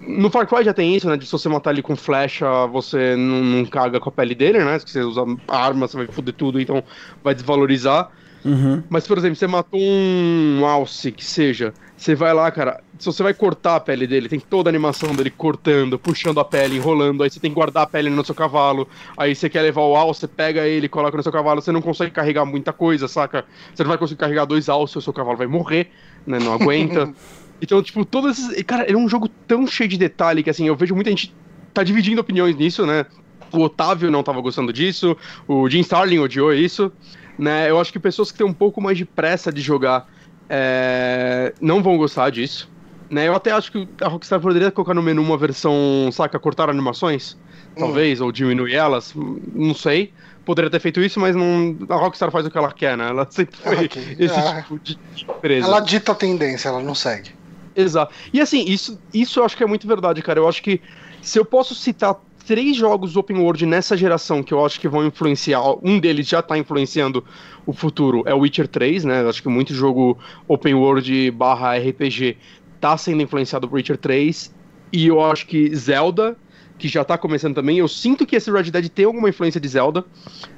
No Far Cry já tem isso, né? De se você matar ele com flecha, você não, não caga com a pele dele, né? Se você usa arma, você vai foder tudo, então vai desvalorizar. Uhum. Mas, por exemplo, você matou um alce, que seja. Você vai lá, cara. Se você vai cortar a pele dele, tem toda a animação dele cortando, puxando a pele, enrolando. Aí você tem que guardar a pele no seu cavalo. Aí você quer levar o alce, você pega ele, coloca no seu cavalo. Você não consegue carregar muita coisa, saca? Você não vai conseguir carregar dois alces, o seu cavalo vai morrer, né? Não aguenta. então, tipo, todos esses. Cara, ele é um jogo tão cheio de detalhe que, assim, eu vejo muita gente tá dividindo opiniões nisso, né? O Otávio não tava gostando disso, o Jim Starlin odiou isso, né? Eu acho que pessoas que têm um pouco mais de pressa de jogar é, não vão gostar disso. Né? Eu até acho que a Rockstar poderia colocar no menu uma versão, saca, cortar animações, talvez, hum. ou diminuir elas, não sei. Poderia ter feito isso, mas não, a Rockstar faz o que ela quer, né? Ela sempre foi okay. esse ah, tipo de empresa. Ela dita a tendência, ela não segue. Exato. E assim, isso, isso eu acho que é muito verdade, cara. Eu acho que se eu posso citar três jogos open world nessa geração que eu acho que vão influenciar. Um deles já tá influenciando o futuro, é o Witcher 3, né? Acho que muito jogo open world barra RPG tá sendo influenciado por Witcher 3. E eu acho que Zelda, que já tá começando também. Eu sinto que esse Red Dead tem alguma influência de Zelda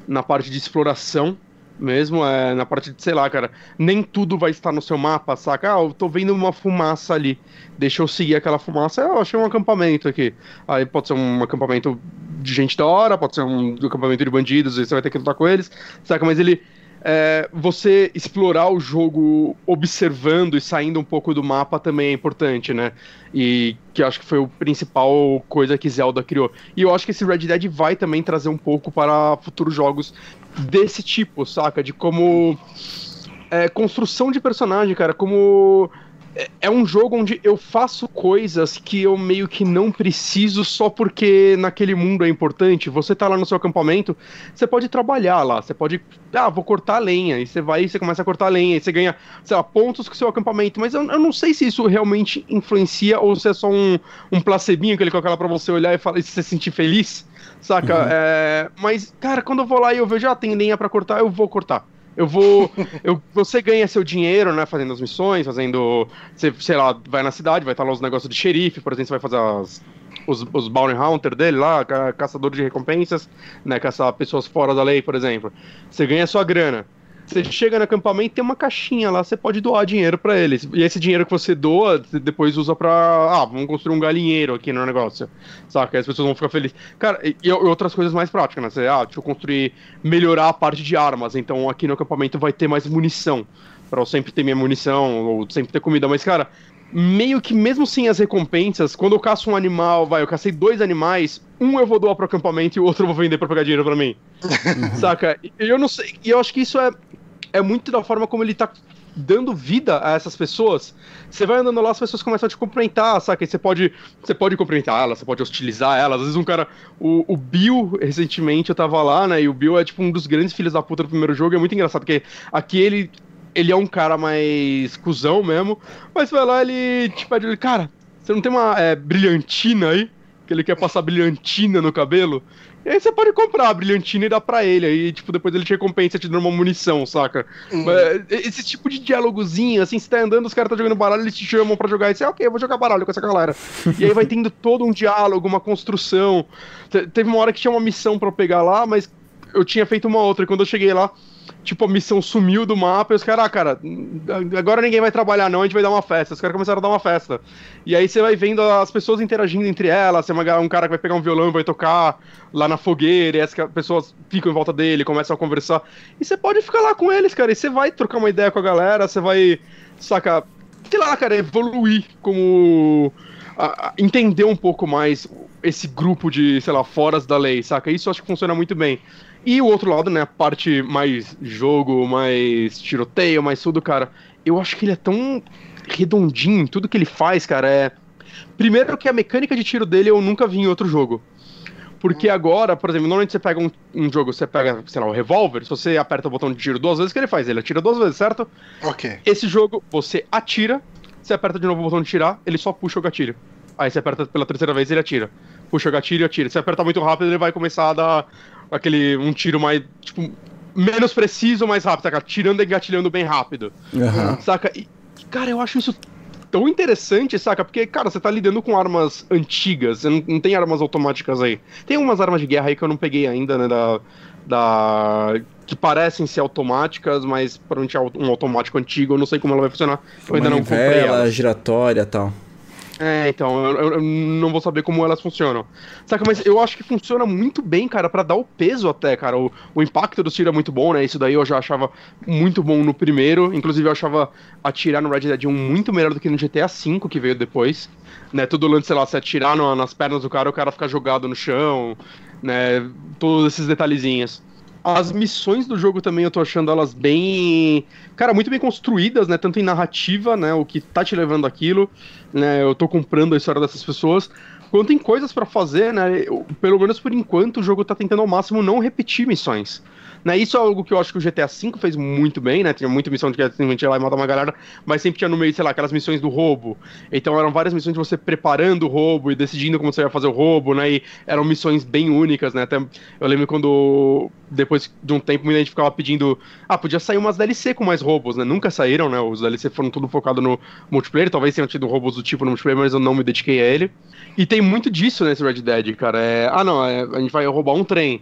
na parte de exploração mesmo, é, na parte de, sei lá, cara, nem tudo vai estar no seu mapa, saca? Ah, eu tô vendo uma fumaça ali, deixa eu seguir aquela fumaça, eu achei um acampamento aqui. Aí pode ser um acampamento de gente da hora, pode ser um acampamento de bandidos, você vai ter que lutar com eles, saca? Mas ele é, você explorar o jogo observando e saindo um pouco do mapa também é importante, né? E que acho que foi a principal coisa que Zelda criou. E eu acho que esse Red Dead vai também trazer um pouco para futuros jogos desse tipo, saca? De como. É, construção de personagem, cara, como é, é um jogo onde eu faço coisas que eu meio que não preciso só porque naquele mundo é importante. Você tá lá no seu acampamento, você pode trabalhar lá, você pode. Ah, vou cortar lenha. E você vai e você começa a cortar lenha, e você ganha, sei lá, pontos com o seu acampamento. Mas eu, eu não sei se isso realmente influencia ou se é só um, um placebinho que ele coloca lá pra você olhar e, fala, e se sentir feliz, saca? Uhum. É, mas, cara, quando eu vou lá e eu vejo, ah, tem lenha pra cortar, eu vou cortar. Eu vou. eu, você ganha seu dinheiro, né? Fazendo as missões, fazendo. Você, sei lá, vai na cidade, vai estar lá os negócios de xerife, por exemplo, você vai fazer as, os, os Bounty Hunter dele lá, ca, caçador de recompensas, né? Caçar pessoas fora da lei, por exemplo. Você ganha sua grana. Você chega no acampamento tem uma caixinha lá, você pode doar dinheiro para eles. E esse dinheiro que você doa, você depois usa pra. Ah, vamos construir um galinheiro aqui no negócio. Saca? As pessoas vão ficar felizes. Cara, e, e outras coisas mais práticas, né? Você, ah, deixa eu construir, melhorar a parte de armas. Então aqui no acampamento vai ter mais munição. Pra eu sempre ter minha munição, ou sempre ter comida. Mas, cara, meio que mesmo sem as recompensas, quando eu caço um animal, vai, eu cacei dois animais, um eu vou doar pro acampamento e o outro eu vou vender pra pegar dinheiro pra mim. Saca? E eu não sei, e eu acho que isso é, é muito da forma como ele tá dando vida a essas pessoas. Você vai andando lá, as pessoas começam a te cumprimentar, saca? E você pode, você pode cumprimentar elas, você pode hostilizar elas. Às vezes um cara, o, o Bill, recentemente eu tava lá, né? E o Bill é tipo um dos grandes filhos da puta do primeiro jogo. É muito engraçado, porque aqui ele ele é um cara mais cuzão mesmo, mas vai lá ele te pede, cara, você não tem uma é, brilhantina aí? Que ele quer passar brilhantina no cabelo? E aí você pode comprar a brilhantina e dar pra ele. Aí, tipo, depois ele te recompensa te dando uma munição, saca? Uhum. Esse tipo de diálogozinho, assim, você tá andando, os caras estão jogando baralho, eles te chamam pra jogar. E você, ok, eu vou jogar baralho com essa galera. e aí vai tendo todo um diálogo, uma construção. Teve uma hora que tinha uma missão pra pegar lá, mas eu tinha feito uma outra. E quando eu cheguei lá, tipo, a missão sumiu do mapa e os caras, ah, cara, agora ninguém vai trabalhar não, a gente vai dar uma festa. Os caras começaram a dar uma festa. E aí você vai vendo as pessoas interagindo entre elas, tem um cara que vai pegar um violão e vai tocar lá na fogueira, e as pessoas ficam em volta dele, começam a conversar. E você pode ficar lá com eles, cara, e você vai trocar uma ideia com a galera, você vai, saca, sei lá, cara, evoluir como... A, entender um pouco mais esse grupo de, sei lá, foras da lei, saca? Isso eu acho que funciona muito bem. E o outro lado, né, a parte mais jogo, mais tiroteio, mais tudo, cara, eu acho que ele é tão redondinho tudo que ele faz, cara, é... Primeiro que a mecânica de tiro dele eu nunca vi em outro jogo. Porque agora, por exemplo, normalmente você pega um, um, jogo, você pega, sei lá, o um revólver, se você aperta o botão de tiro duas vezes, o que ele faz? Ele atira duas vezes, certo? Ok. Esse jogo, você atira, você aperta de novo o botão de tirar, ele só puxa o gatilho. Aí você aperta pela terceira vez ele atira. Puxa o gatilho e atira. Se apertar muito rápido, ele vai começar a dar aquele um tiro mais, tipo, menos preciso, mais rápido, saca? Tirando e engatilhando bem rápido. Uhum. Saca? E, cara, eu acho isso tão interessante, saca? Porque, cara, você tá lidando com armas antigas, você não, não tem armas automáticas aí. Tem umas armas de guerra aí que eu não peguei ainda, né? Da. da que parecem ser automáticas, mas é um automático antigo, eu não sei como ela vai funcionar. Eu ainda não comprei ela. giratória e tal. É, então, eu, eu, não vou saber como elas funcionam. Saca, mas eu acho que funciona muito bem, cara, para dar o peso até, cara. O, o impacto do tiro é muito bom, né? Isso daí eu já achava muito bom no primeiro. Inclusive, eu achava atirar no Red Dead 1 muito melhor do que no GTA V, que veio depois. Né? Todo lance, sei lá, se atirar no, nas pernas do cara, o cara ficar jogado no chão, né? Todos esses detalhezinhos. As missões do jogo também eu tô achando elas bem. Cara, muito bem construídas, né? Tanto em narrativa, né? O que tá te levando aquilo, né? Eu tô comprando a história dessas pessoas. Quanto em coisas para fazer, né? Eu, pelo menos por enquanto, o jogo tá tentando ao máximo não repetir missões. Né, isso é algo que eu acho que o GTA V fez muito bem, né? Tinha muita missão de que simplesmente ir lá e matar uma galera, mas sempre tinha no meio, sei lá, aquelas missões do roubo. Então eram várias missões de você preparando o roubo e decidindo como você ia fazer o roubo, né? E eram missões bem únicas, né? Até eu lembro quando, depois de um tempo, muita gente ficava pedindo. Ah, podia sair umas DLC com mais roubos, né? Nunca saíram, né? Os DLC foram tudo focado no multiplayer. Talvez tenham tido roubos do tipo no multiplayer, mas eu não me dediquei a ele. E tem muito disso nesse Red Dead, cara. É, ah, não, é, a gente vai roubar um trem.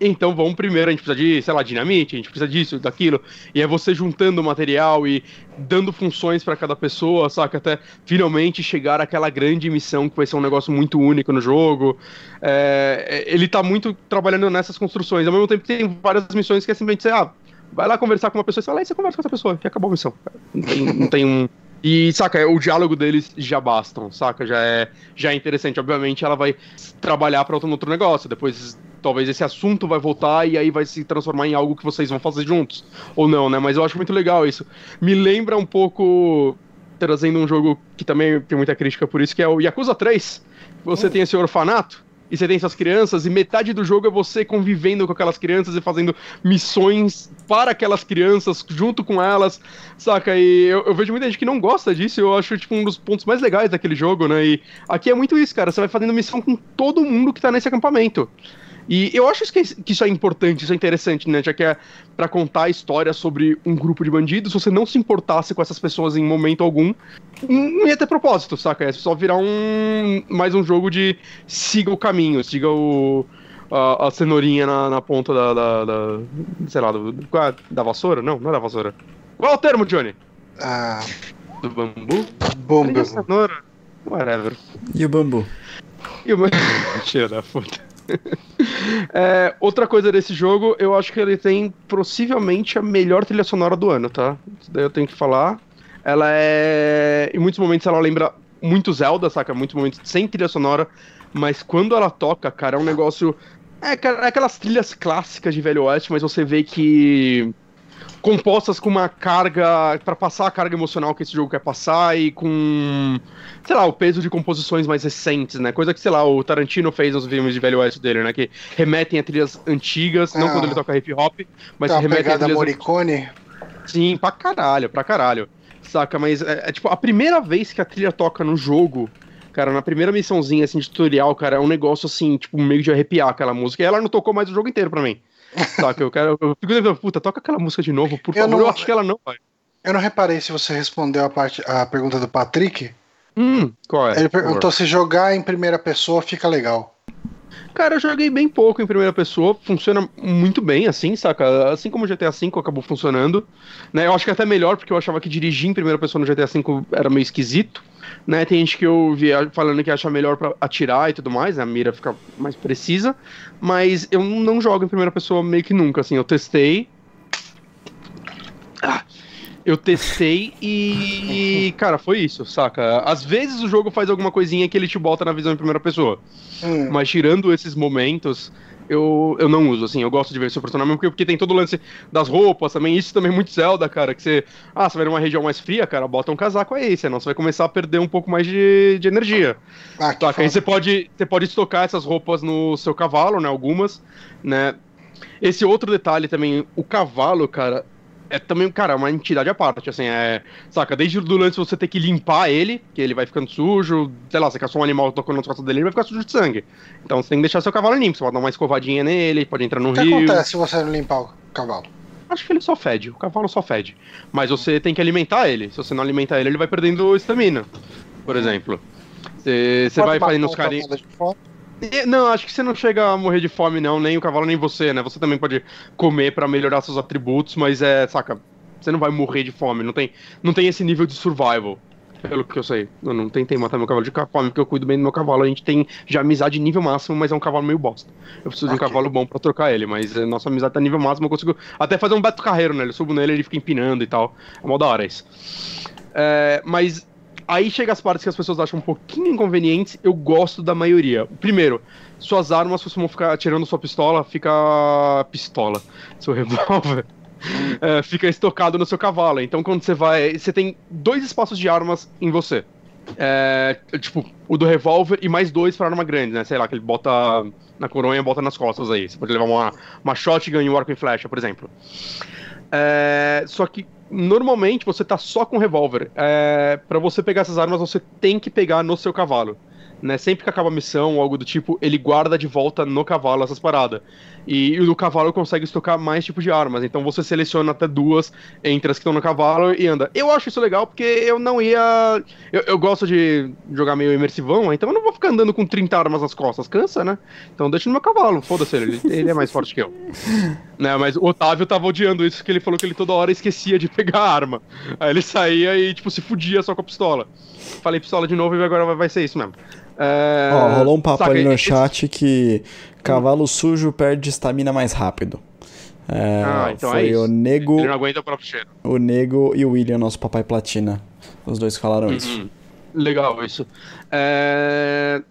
Então vamos primeiro, a gente precisa de, sei lá, dinamite, a gente precisa disso, daquilo. E é você juntando material e dando funções para cada pessoa, saca? Até finalmente chegar àquela grande missão que vai ser um negócio muito único no jogo. É, ele tá muito trabalhando nessas construções. Ao mesmo tempo tem várias missões que é simplesmente, ah, vai lá conversar com uma pessoa e fala, aí você conversa com essa pessoa, que acabou a missão. Não tem, não tem um. E, saca, o diálogo deles já bastam, saca? Já é, já é interessante. Obviamente, ela vai trabalhar para outro, outro negócio. Depois talvez esse assunto vai voltar e aí vai se transformar em algo que vocês vão fazer juntos. Ou não, né? Mas eu acho muito legal isso. Me lembra um pouco, trazendo um jogo que também tem muita crítica por isso, que é o Yakuza 3. Você hum. tem esse orfanato e você tem suas crianças, e metade do jogo é você convivendo com aquelas crianças e fazendo missões para aquelas crianças, junto com elas, saca? E eu, eu, vejo muita gente que não gosta disso, eu acho, tipo, um dos pontos mais legais daquele jogo, né? E aqui é muito isso, cara, você vai fazendo missão com todo mundo que tá nesse acampamento. E eu acho que, que isso é importante, isso é interessante, né? Já que é para contar a história sobre um grupo de bandidos, se você não se importasse com essas pessoas em momento algum, não ia ter propósito, saca? É só virar um mais um jogo de siga o caminho, siga o. A, a cenourinha na, na ponta da, da, da, Sei lá, do, é? da vassoura? Não, não é da vassoura. Qual é o termo, Johnny? Ah. Do bambu? Bambu. Cenoura? Whatever. E o bambu? E o bambu. Tira da puta. é, outra coisa desse jogo, eu acho que ele tem possivelmente a melhor trilha sonora do ano, tá? Isso daí eu tenho que falar. Ela é. Em muitos momentos ela lembra muito Zelda, saca? Muitos momentos sem trilha sonora. Mas quando ela toca, cara, é um negócio. É, é aquelas trilhas clássicas de Velho Oeste, mas você vê que compostas com uma carga para passar a carga emocional que esse jogo quer passar e com sei lá o peso de composições mais recentes né? Coisa que sei lá o Tarantino fez nos filmes de velho oeste dele né? Que remetem a trilhas antigas ah, não quando ele toca hip hop mas tá remetem a trilhas Morricone? Sim pra caralho pra caralho. Saca? Mas é, é tipo a primeira vez que a trilha toca no jogo Cara, na primeira missãozinha, assim, de tutorial, cara, é um negócio, assim, tipo, meio de arrepiar aquela música. E ela não tocou mais o jogo inteiro pra mim. Saca, eu quero. Eu fico pensando, puta, toca aquela música de novo, por eu favor. Não, eu acho que ela não vai. Eu não reparei se você respondeu a, parte, a pergunta do Patrick. Hum, qual é? Ele perguntou se jogar em primeira pessoa fica legal. Cara, eu joguei bem pouco em primeira pessoa, funciona muito bem, assim, saca? Assim como o GTA V acabou funcionando, né? Eu acho que é até melhor, porque eu achava que dirigir em primeira pessoa no GTA V era meio esquisito, né? Tem gente que eu vi falando que acha melhor para atirar e tudo mais, né? A mira fica mais precisa, mas eu não jogo em primeira pessoa meio que nunca, assim, eu testei. Ah, eu testei e, cara, foi isso, saca? Às vezes o jogo faz alguma coisinha que ele te bota na visão em primeira pessoa. Hum. Mas tirando esses momentos, eu, eu não uso, assim, eu gosto de ver seu personagem, porque, porque tem todo o lance das roupas também, isso também é muito Zelda, cara, que você, ah, você vai numa região mais fria, cara, bota um casaco aí, senão você vai começar a perder um pouco mais de, de energia. Ah, tá, aí você pode, você pode estocar essas roupas no seu cavalo, né, algumas, né, esse outro detalhe também, o cavalo, cara, é também, cara, uma entidade à parte, assim, é. Saca, desde o lance você ter que limpar ele, que ele vai ficando sujo, sei lá, você caçou um animal tocando nas costas dele, ele vai ficar sujo de sangue. Então você tem que deixar seu cavalo limpo, você pode dar uma escovadinha nele, pode entrar no rio. O que acontece se você não limpar o cavalo? Acho que ele só fede, o cavalo só fede. Mas você tem que alimentar ele, se você não alimentar ele, ele vai perdendo estamina, por exemplo. Você, você vai fazendo os carinhos. Não, acho que você não chega a morrer de fome, não, nem o cavalo, nem você, né? Você também pode comer para melhorar seus atributos, mas é, saca, você não vai morrer de fome, não tem, não tem esse nível de survival. Pelo que eu sei. Eu não tentei matar meu cavalo de fome, porque eu cuido bem do meu cavalo. A gente tem já amizade nível máximo, mas é um cavalo meio bosta. Eu preciso okay. de um cavalo bom para trocar ele, mas é, nossa amizade tá nível máximo, eu consigo até fazer um beto carreiro, né? Eu subo nele, ele fica empinando e tal. É mó da hora isso. É, mas Aí chega as partes que as pessoas acham um pouquinho inconvenientes, eu gosto da maioria. Primeiro, suas armas costumam ficar atirando sua pistola, fica pistola, seu revólver. É, fica estocado no seu cavalo. Então, quando você vai. Você tem dois espaços de armas em você. É, tipo, o do revólver e mais dois para arma grande, né? Sei lá, que ele bota na coronha e bota nas costas aí. Você pode levar uma, uma shotgun e um arco e flecha, por exemplo. É, só que normalmente você tá só com revólver. É, para você pegar essas armas, você tem que pegar no seu cavalo. Né? Sempre que acaba a missão ou algo do tipo, ele guarda de volta no cavalo essas paradas. E, o cavalo consegue estocar mais tipos de armas. Então você seleciona até duas entre as que estão no cavalo e anda. Eu acho isso legal porque eu não ia. Eu, eu gosto de jogar meio imersivão, então eu não vou ficar andando com 30 armas nas costas. Cansa, né? Então deixa no meu cavalo, foda-se ele. Ele é mais forte que eu. né? Mas o Otávio tava odiando isso, que ele falou que ele toda hora esquecia de pegar a arma. Aí ele saía e, tipo, se fudia só com a pistola. Falei pistola de novo e agora vai ser isso mesmo. É... Ó, rolou um papo Saca, ali no esse... chat que cavalo sujo perde estamina mais rápido. É, ah, então foi é o Nego. Ele não aguenta o próprio cheiro. O Nego e o William, nosso papai platina. Os dois falaram uhum. isso. Legal, isso. É...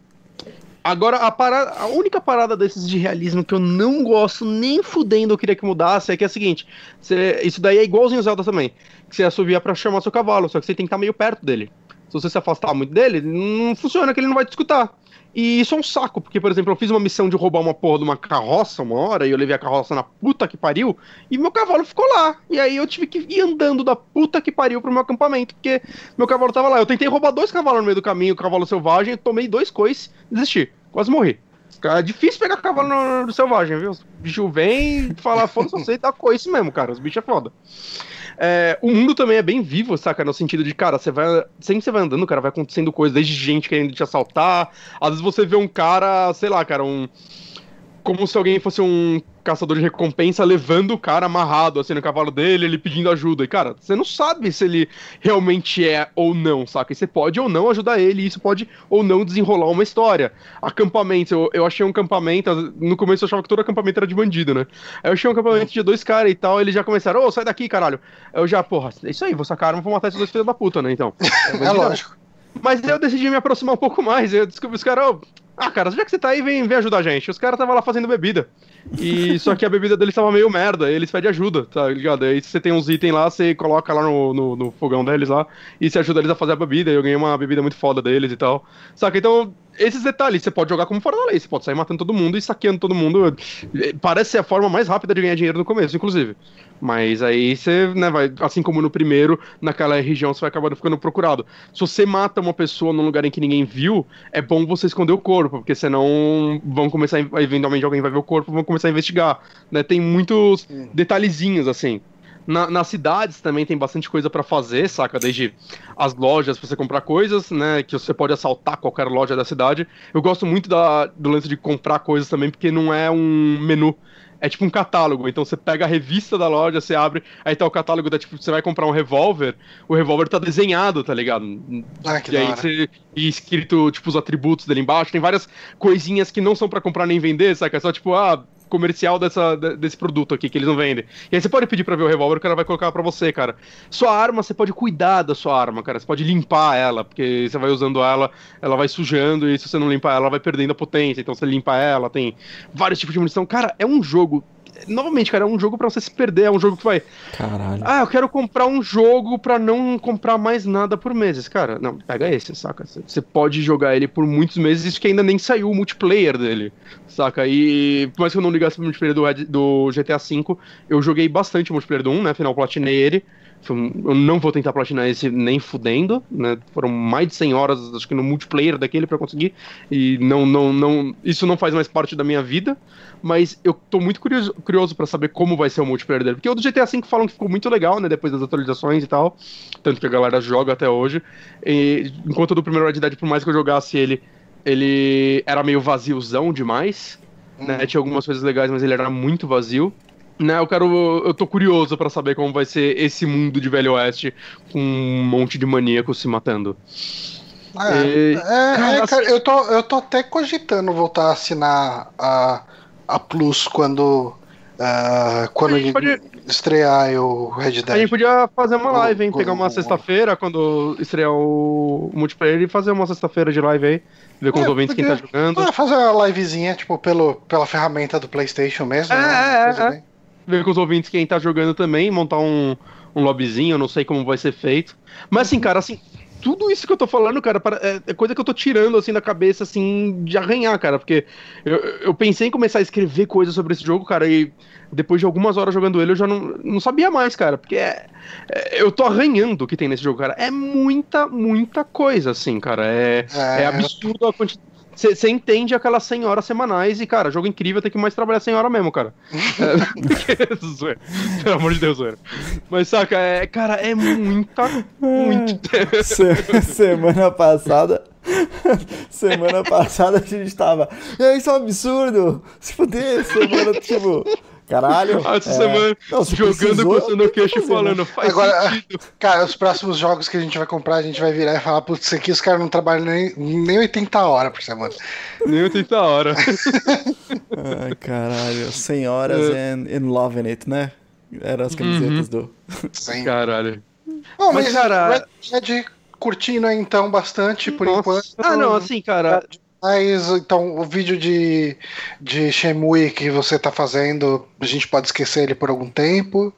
Agora, a, parada, a única parada desses de realismo que eu não gosto nem fudendo, eu queria que mudasse, é que é a seguinte: você, isso daí é igualzinho o Zelda também. Que você assovia pra chamar seu cavalo, só que você tem que estar meio perto dele você se afastar muito dele, não funciona, que ele não vai te escutar. E isso é um saco, porque, por exemplo, eu fiz uma missão de roubar uma porra de uma carroça uma hora, e eu levei a carroça na puta que pariu, e meu cavalo ficou lá. E aí eu tive que ir andando da puta que pariu pro meu acampamento, porque meu cavalo tava lá. Eu tentei roubar dois cavalos no meio do caminho, cavalo selvagem, tomei dois coices, desisti. Quase morri. É difícil pegar cavalo no, no selvagem, viu? O bicho vem e fala, foda-se você, tá coice mesmo, cara. Os bichos é foda. É, o mundo também é bem vivo, saca? No sentido de, cara, você vai. Sempre você vai andando, cara, vai acontecendo coisas, desde gente querendo te assaltar. Às vezes você vê um cara, sei lá, cara, um. Como se alguém fosse um caçador de recompensa levando o cara amarrado, assim, no cavalo dele, ele pedindo ajuda. E, cara, você não sabe se ele realmente é ou não, saca? E você pode ou não ajudar ele, e isso pode ou não desenrolar uma história. Acampamento, eu, eu achei um acampamento, no começo eu achava que todo acampamento era de bandido, né? Aí eu achei um acampamento de dois caras e tal, eles já começaram, ô, oh, sai daqui, caralho. Eu já, porra, é isso aí, vou sacar arma, vou matar esses dois filhos da puta, né, então. É, é lógico. Mas eu decidi me aproximar um pouco mais, eu descobri os caras, oh, ah, cara, já que você tá aí, vem, vem ajudar a gente. Os caras estavam lá fazendo bebida. E só que a bebida deles tava meio merda, eles pedem ajuda, tá ligado? Aí você tem uns itens lá, você coloca lá no, no, no, fogão deles lá e você ajuda eles a fazer a bebida. E eu ganhei uma bebida muito foda deles e tal. Saca? Então, esses detalhes, você pode jogar como fora da lei, você pode sair matando todo mundo e saqueando todo mundo. Parece ser a forma mais rápida de ganhar dinheiro no começo, inclusive. Mas aí você, né, vai, assim como no primeiro, naquela região você vai acabar ficando procurado. Se você mata uma pessoa num lugar em que ninguém viu, é bom você esconder o corpo, porque senão vão começar, eventualmente alguém vai ver o corpo, vão começar a investigar, né? Tem muitos detalhezinhos assim. Na, nas cidades também tem bastante coisa para fazer, saca? Desde as lojas pra você comprar coisas, né? Que você pode assaltar qualquer loja da cidade. Eu gosto muito da, do lance de comprar coisas também, porque não é um menu é tipo um catálogo. Então você pega a revista da loja, você abre, aí tá o catálogo da tipo, você vai comprar um revólver, o revólver tá desenhado, tá ligado? Ah, que e aí você e escrito tipo os atributos dele embaixo, tem várias coisinhas que não são para comprar nem vender, saca? É só tipo, ah, comercial dessa, desse produto aqui que eles não vendem. E aí você pode pedir pra ver o revólver, o cara vai colocar pra você, cara. Sua arma, você pode cuidar da sua arma, cara. Você pode limpar ela, porque você vai usando ela, ela vai sujando, e se você não limpar ela, ela vai perdendo a potência. Então você limpa ela, tem vários tipos de munição. Cara, é um jogo novamente, cara, é um jogo para você se perder, é um jogo que vai. Caralho. Ah, eu quero comprar um jogo para não comprar mais nada por meses. Cara, não, pega esse, saca? Você pode jogar ele por muitos meses, isso que ainda nem saiu o multiplayer dele, saca? E por mais que eu não ligasse pro multiplayer do, do GTA V, eu joguei bastante o multiplayer do 1, né? Afinal, platinei ele. Eu não vou tentar platinar esse nem fudendo, né? Foram mais de 100 horas, acho que no multiplayer daquele para conseguir. E não, não, não. Isso não faz mais parte da minha vida. Mas eu tô muito curioso, curioso para saber como vai ser o multiplayer dele. Porque o do GTA V falam que ficou muito legal, né? Depois das atualizações e tal. Tanto que a galera joga até hoje. E, enquanto o do primeiro Red Dead, por mais que eu jogasse ele, ele era meio vaziozão demais. Né? Hum. Tinha algumas coisas legais, mas ele era muito vazio. Né, eu quero. Eu tô curioso para saber como vai ser esse mundo de Velho Oeste com um monte de maníacos se matando. É, e, é, cara, é, cara, eu, tô, eu tô até cogitando voltar a assinar a, a Plus quando. Uh, quando pode... estrear o Red Dead. A gente podia fazer uma live, hein? Pegar uma sexta-feira quando estrear o multiplayer e fazer uma sexta-feira de live aí. Ver com é, os ouvintes quem tá jogando. É, fazer uma livezinha, tipo, pelo, pela ferramenta do PlayStation mesmo. É, né? é, é ver com os ouvintes quem tá jogando também, montar um, um lobbyzinho, não sei como vai ser feito. Mas assim, cara, assim, tudo isso que eu tô falando, cara, é, é coisa que eu tô tirando, assim, da cabeça, assim, de arranhar, cara, porque eu, eu pensei em começar a escrever coisas sobre esse jogo, cara, e depois de algumas horas jogando ele, eu já não, não sabia mais, cara, porque é, é, eu tô arranhando o que tem nesse jogo, cara. É muita, muita coisa, assim, cara. É, é, é absurdo a quantidade você entende aquelas 100 horas semanais e, cara, jogo incrível, tem que mais trabalhar 100 horas mesmo, cara. é, Pelo amor de Deus, zoeira. Mas, saca, é, cara, é muita, muito semana passada. semana passada a gente tava. É, isso é um absurdo! Se fuder, semana, tipo. Caralho. Essa é... semana não, jogando com o queixo e falando. Faz Agora, sentido. cara, os próximos jogos que a gente vai comprar, a gente vai virar e falar, putz, isso aqui os caras não trabalham nem, nem 80 horas por semana. Nem 80 horas. Ai, caralho. 100 horas é. and, and loving it, né? Eram as camisetas uhum. do. Sim. Caralho. Bom, mas, mas cara. Red curtindo então bastante por Nossa. enquanto. Ah, não, assim, cara. Mas então o vídeo de, de Shemui que você tá fazendo, a gente pode esquecer ele por algum tempo.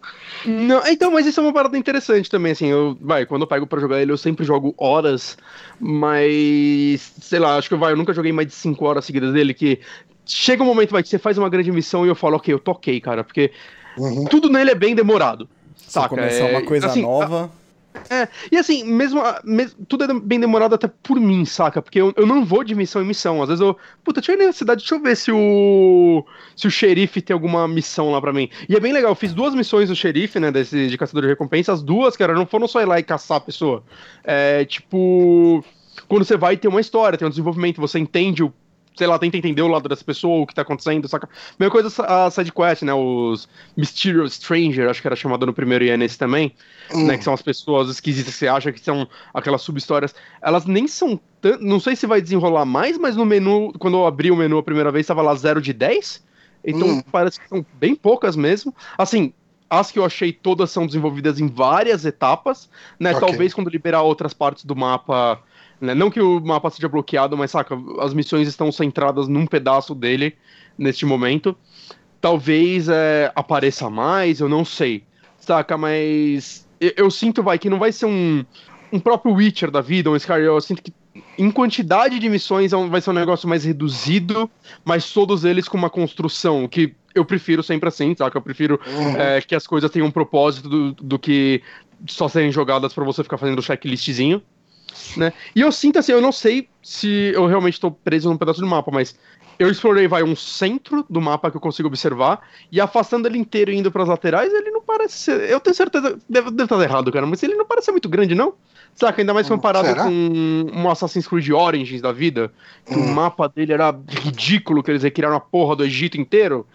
Não, então, mas isso é uma parada interessante também, assim, eu, vai, quando eu pego pra jogar ele, eu sempre jogo horas, mas, sei lá, acho que vai, eu nunca joguei mais de 5 horas seguidas dele, que chega um momento, vai, que você faz uma grande missão e eu falo, ok, eu toquei, cara, porque uhum. tudo nele é bem demorado, saca? começar é, uma coisa assim, nova... A é, e assim, mesmo, mesmo, Tudo é bem demorado até por mim, saca? Porque eu, eu não vou de missão em missão. Às vezes eu. Puta, deixa eu ir cidade, deixa eu ver se o. Se o xerife tem alguma missão lá pra mim. E é bem legal, eu fiz duas missões do xerife, né? Desse, de caçador de recompensa. As duas, cara, não foram só ir lá e caçar a pessoa. É tipo. Quando você vai ter uma história, tem um desenvolvimento, você entende o sei lá, tenta entender o lado dessa pessoa, o que tá acontecendo, saca? Mesma coisa a sidequest, né? Os Mysterious Stranger, acho que era chamado no primeiro e é nesse também, hum. né? Que são as pessoas esquisitas que você acha que são aquelas sub-histórias. Elas nem são tanto. Não sei se vai desenrolar mais, mas no menu, quando eu abri o menu a primeira vez, tava lá 0 de 10. Então hum. parece que são bem poucas mesmo. Assim, as que eu achei todas são desenvolvidas em várias etapas, né? Okay. Talvez quando liberar outras partes do mapa né? Não que o mapa seja bloqueado, mas saca, as missões estão centradas num pedaço dele neste momento. Talvez é, apareça mais, eu não sei. Saca, mas eu, eu, sinto, vai, que não vai ser um, um próprio Witcher da vida, um Skyrim. Eu sinto que em quantidade de missões é vai ser um negócio mais reduzido, mas todos eles com uma construção que eu prefiro sempre assim, saca? Eu prefiro uhum. é, que as coisas tenham um propósito do, do que só serem jogadas para você ficar fazendo checklistzinho né? E eu sinto assim, eu não sei se eu realmente estou preso num pedaço do mapa, mas eu explorei, vai, um centro do mapa que eu consigo observar, e afastando ele inteiro e indo para as laterais, ele não parece ser. Eu tenho certeza. Deve, deve estar errado, cara, mas ele não parece ser muito grande, não? Saca, ainda mais comparado Será? com um Assassin's Creed Origins da vida, que hum. o mapa dele era ridículo, que eles recriaram a porra do Egito inteiro.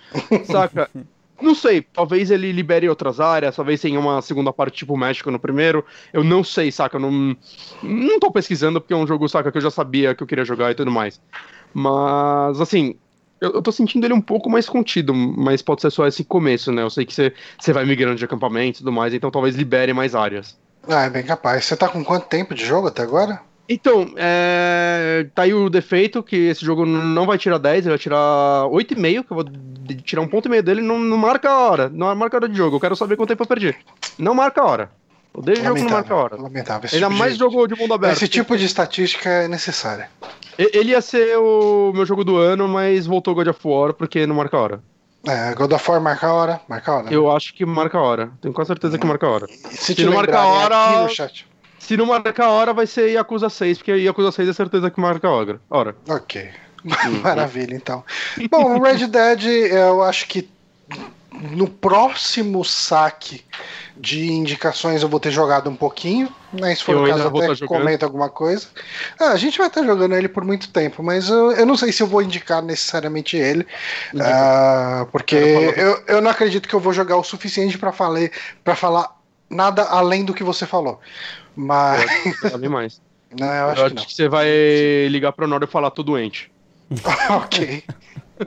Saca? Não sei, talvez ele libere outras áreas, talvez tenha uma segunda parte tipo México no primeiro. Eu não sei, saca? Eu não, não tô pesquisando porque é um jogo, saca, que eu já sabia que eu queria jogar e tudo mais. Mas, assim, eu, eu tô sentindo ele um pouco mais contido, mas pode ser só esse começo, né? Eu sei que você vai migrando de acampamento e tudo mais, então talvez libere mais áreas. Ah, é bem capaz. Você tá com quanto tempo de jogo até agora? Então, é... tá aí o defeito que esse jogo não vai tirar 10, ele vai tirar 8,5, que eu vou tirar um ponto e meio dele, não, não marca a hora, não marca a hora de jogo, eu quero saber quanto tempo eu perdi. Não marca a hora. Odeio jogo não marca a hora. Lamentável. Ainda tipo mais de... jogo de mundo aberto. Esse tipo de estatística é necessária. Ele ia ser o meu jogo do ano, mas voltou God of War porque não marca a hora. É, God of War marca a hora, marca a hora. Eu acho que marca a hora. Tenho quase certeza que marca a hora. Se, Se não marca a hora. Se não marcar a hora, vai ser Yakuza 6, porque Yakuza 6 é certeza que marca a hora. Ora. Ok. Maravilha, então. Bom, o Red Dead, eu acho que no próximo saque de indicações eu vou ter jogado um pouquinho, né? Se for eu o caso, até comenta alguma coisa. Ah, a gente vai estar jogando ele por muito tempo, mas eu, eu não sei se eu vou indicar necessariamente ele, uh, porque eu, eu não acredito que eu vou jogar o suficiente para falar, falar nada além do que você falou. Mas. Eu mais. Não, eu acho, eu acho que, que, você vai ligar pro Honório e falar tô doente. ok.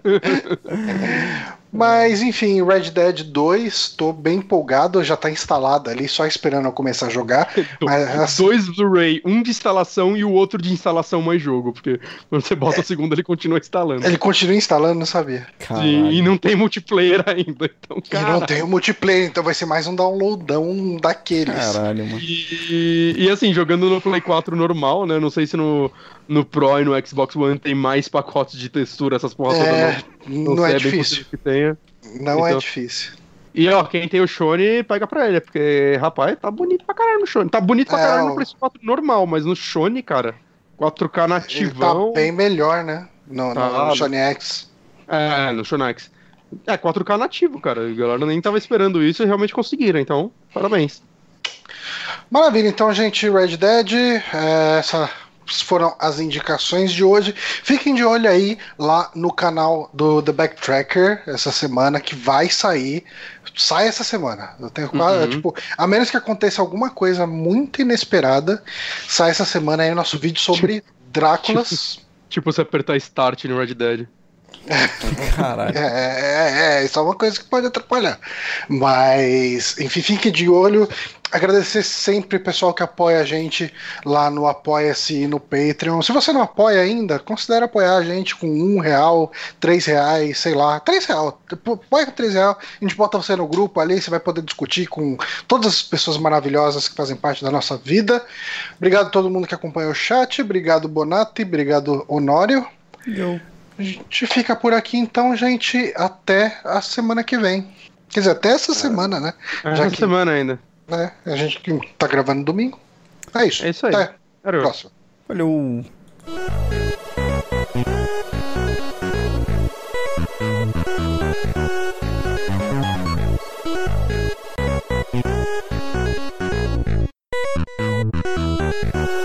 Mas enfim, Red Dead 2, tô bem empolgado, já tá instalado ali, só esperando eu começar a jogar. Mas, assim... Dois Blu-ray, um de instalação e o outro de instalação mais jogo, porque quando você bota é... o segundo ele continua instalando. Ele continua instalando, não sabia. Sim, e não tem multiplayer ainda, então E não tem o multiplayer, então vai ser mais um downloadão daqueles. Caralho, mano. E, e assim, jogando no Play 4 normal, né, não sei se no, no Pro e no Xbox One tem mais pacotes de textura, essas porras é... todas. Não, não é, é difícil. Que tenha. Não é então... é difícil. E ó, quem tem o Shone, pega pra ele, porque, rapaz, tá bonito pra caralho no Shone. Tá bonito pra é, caralho no PS4 normal, mas no Shone, cara, 4K nativão. Ele tá bem melhor, né? No, tá, no Shone X. É, no Shone X. É, 4K nativo, cara. A galera nem tava esperando isso e realmente conseguiram, então, parabéns. Maravilha, então, gente, Red Dead, é, essa foram as indicações de hoje. Fiquem de olho aí lá no canal do The Backtracker essa semana que vai sair. Sai essa semana. Eu tenho uhum. tipo, a menos que aconteça alguma coisa muito inesperada, sai essa semana aí o nosso vídeo sobre tipo, Dráculas. Tipo, tipo você apertar Start no Red Dead. Caralho. É, é, é, isso é uma coisa que pode atrapalhar. Mas, enfim, fique de olho. Agradecer sempre o pessoal que apoia a gente lá no Apoia-se e no Patreon. Se você não apoia ainda, considere apoiar a gente com um real, três reais, sei lá, três real. Apoia com três real, a gente bota você no grupo ali, você vai poder discutir com todas as pessoas maravilhosas que fazem parte da nossa vida. Obrigado a todo mundo que acompanhou o chat, obrigado Bonatti, obrigado Honório. Eu. A gente fica por aqui então, gente, até a semana que vem. Quer dizer, até essa semana, né? É, Já essa que, semana ainda. Né, a gente tá gravando domingo. É isso. É isso aí. Até. Próximo. Valeu. Thank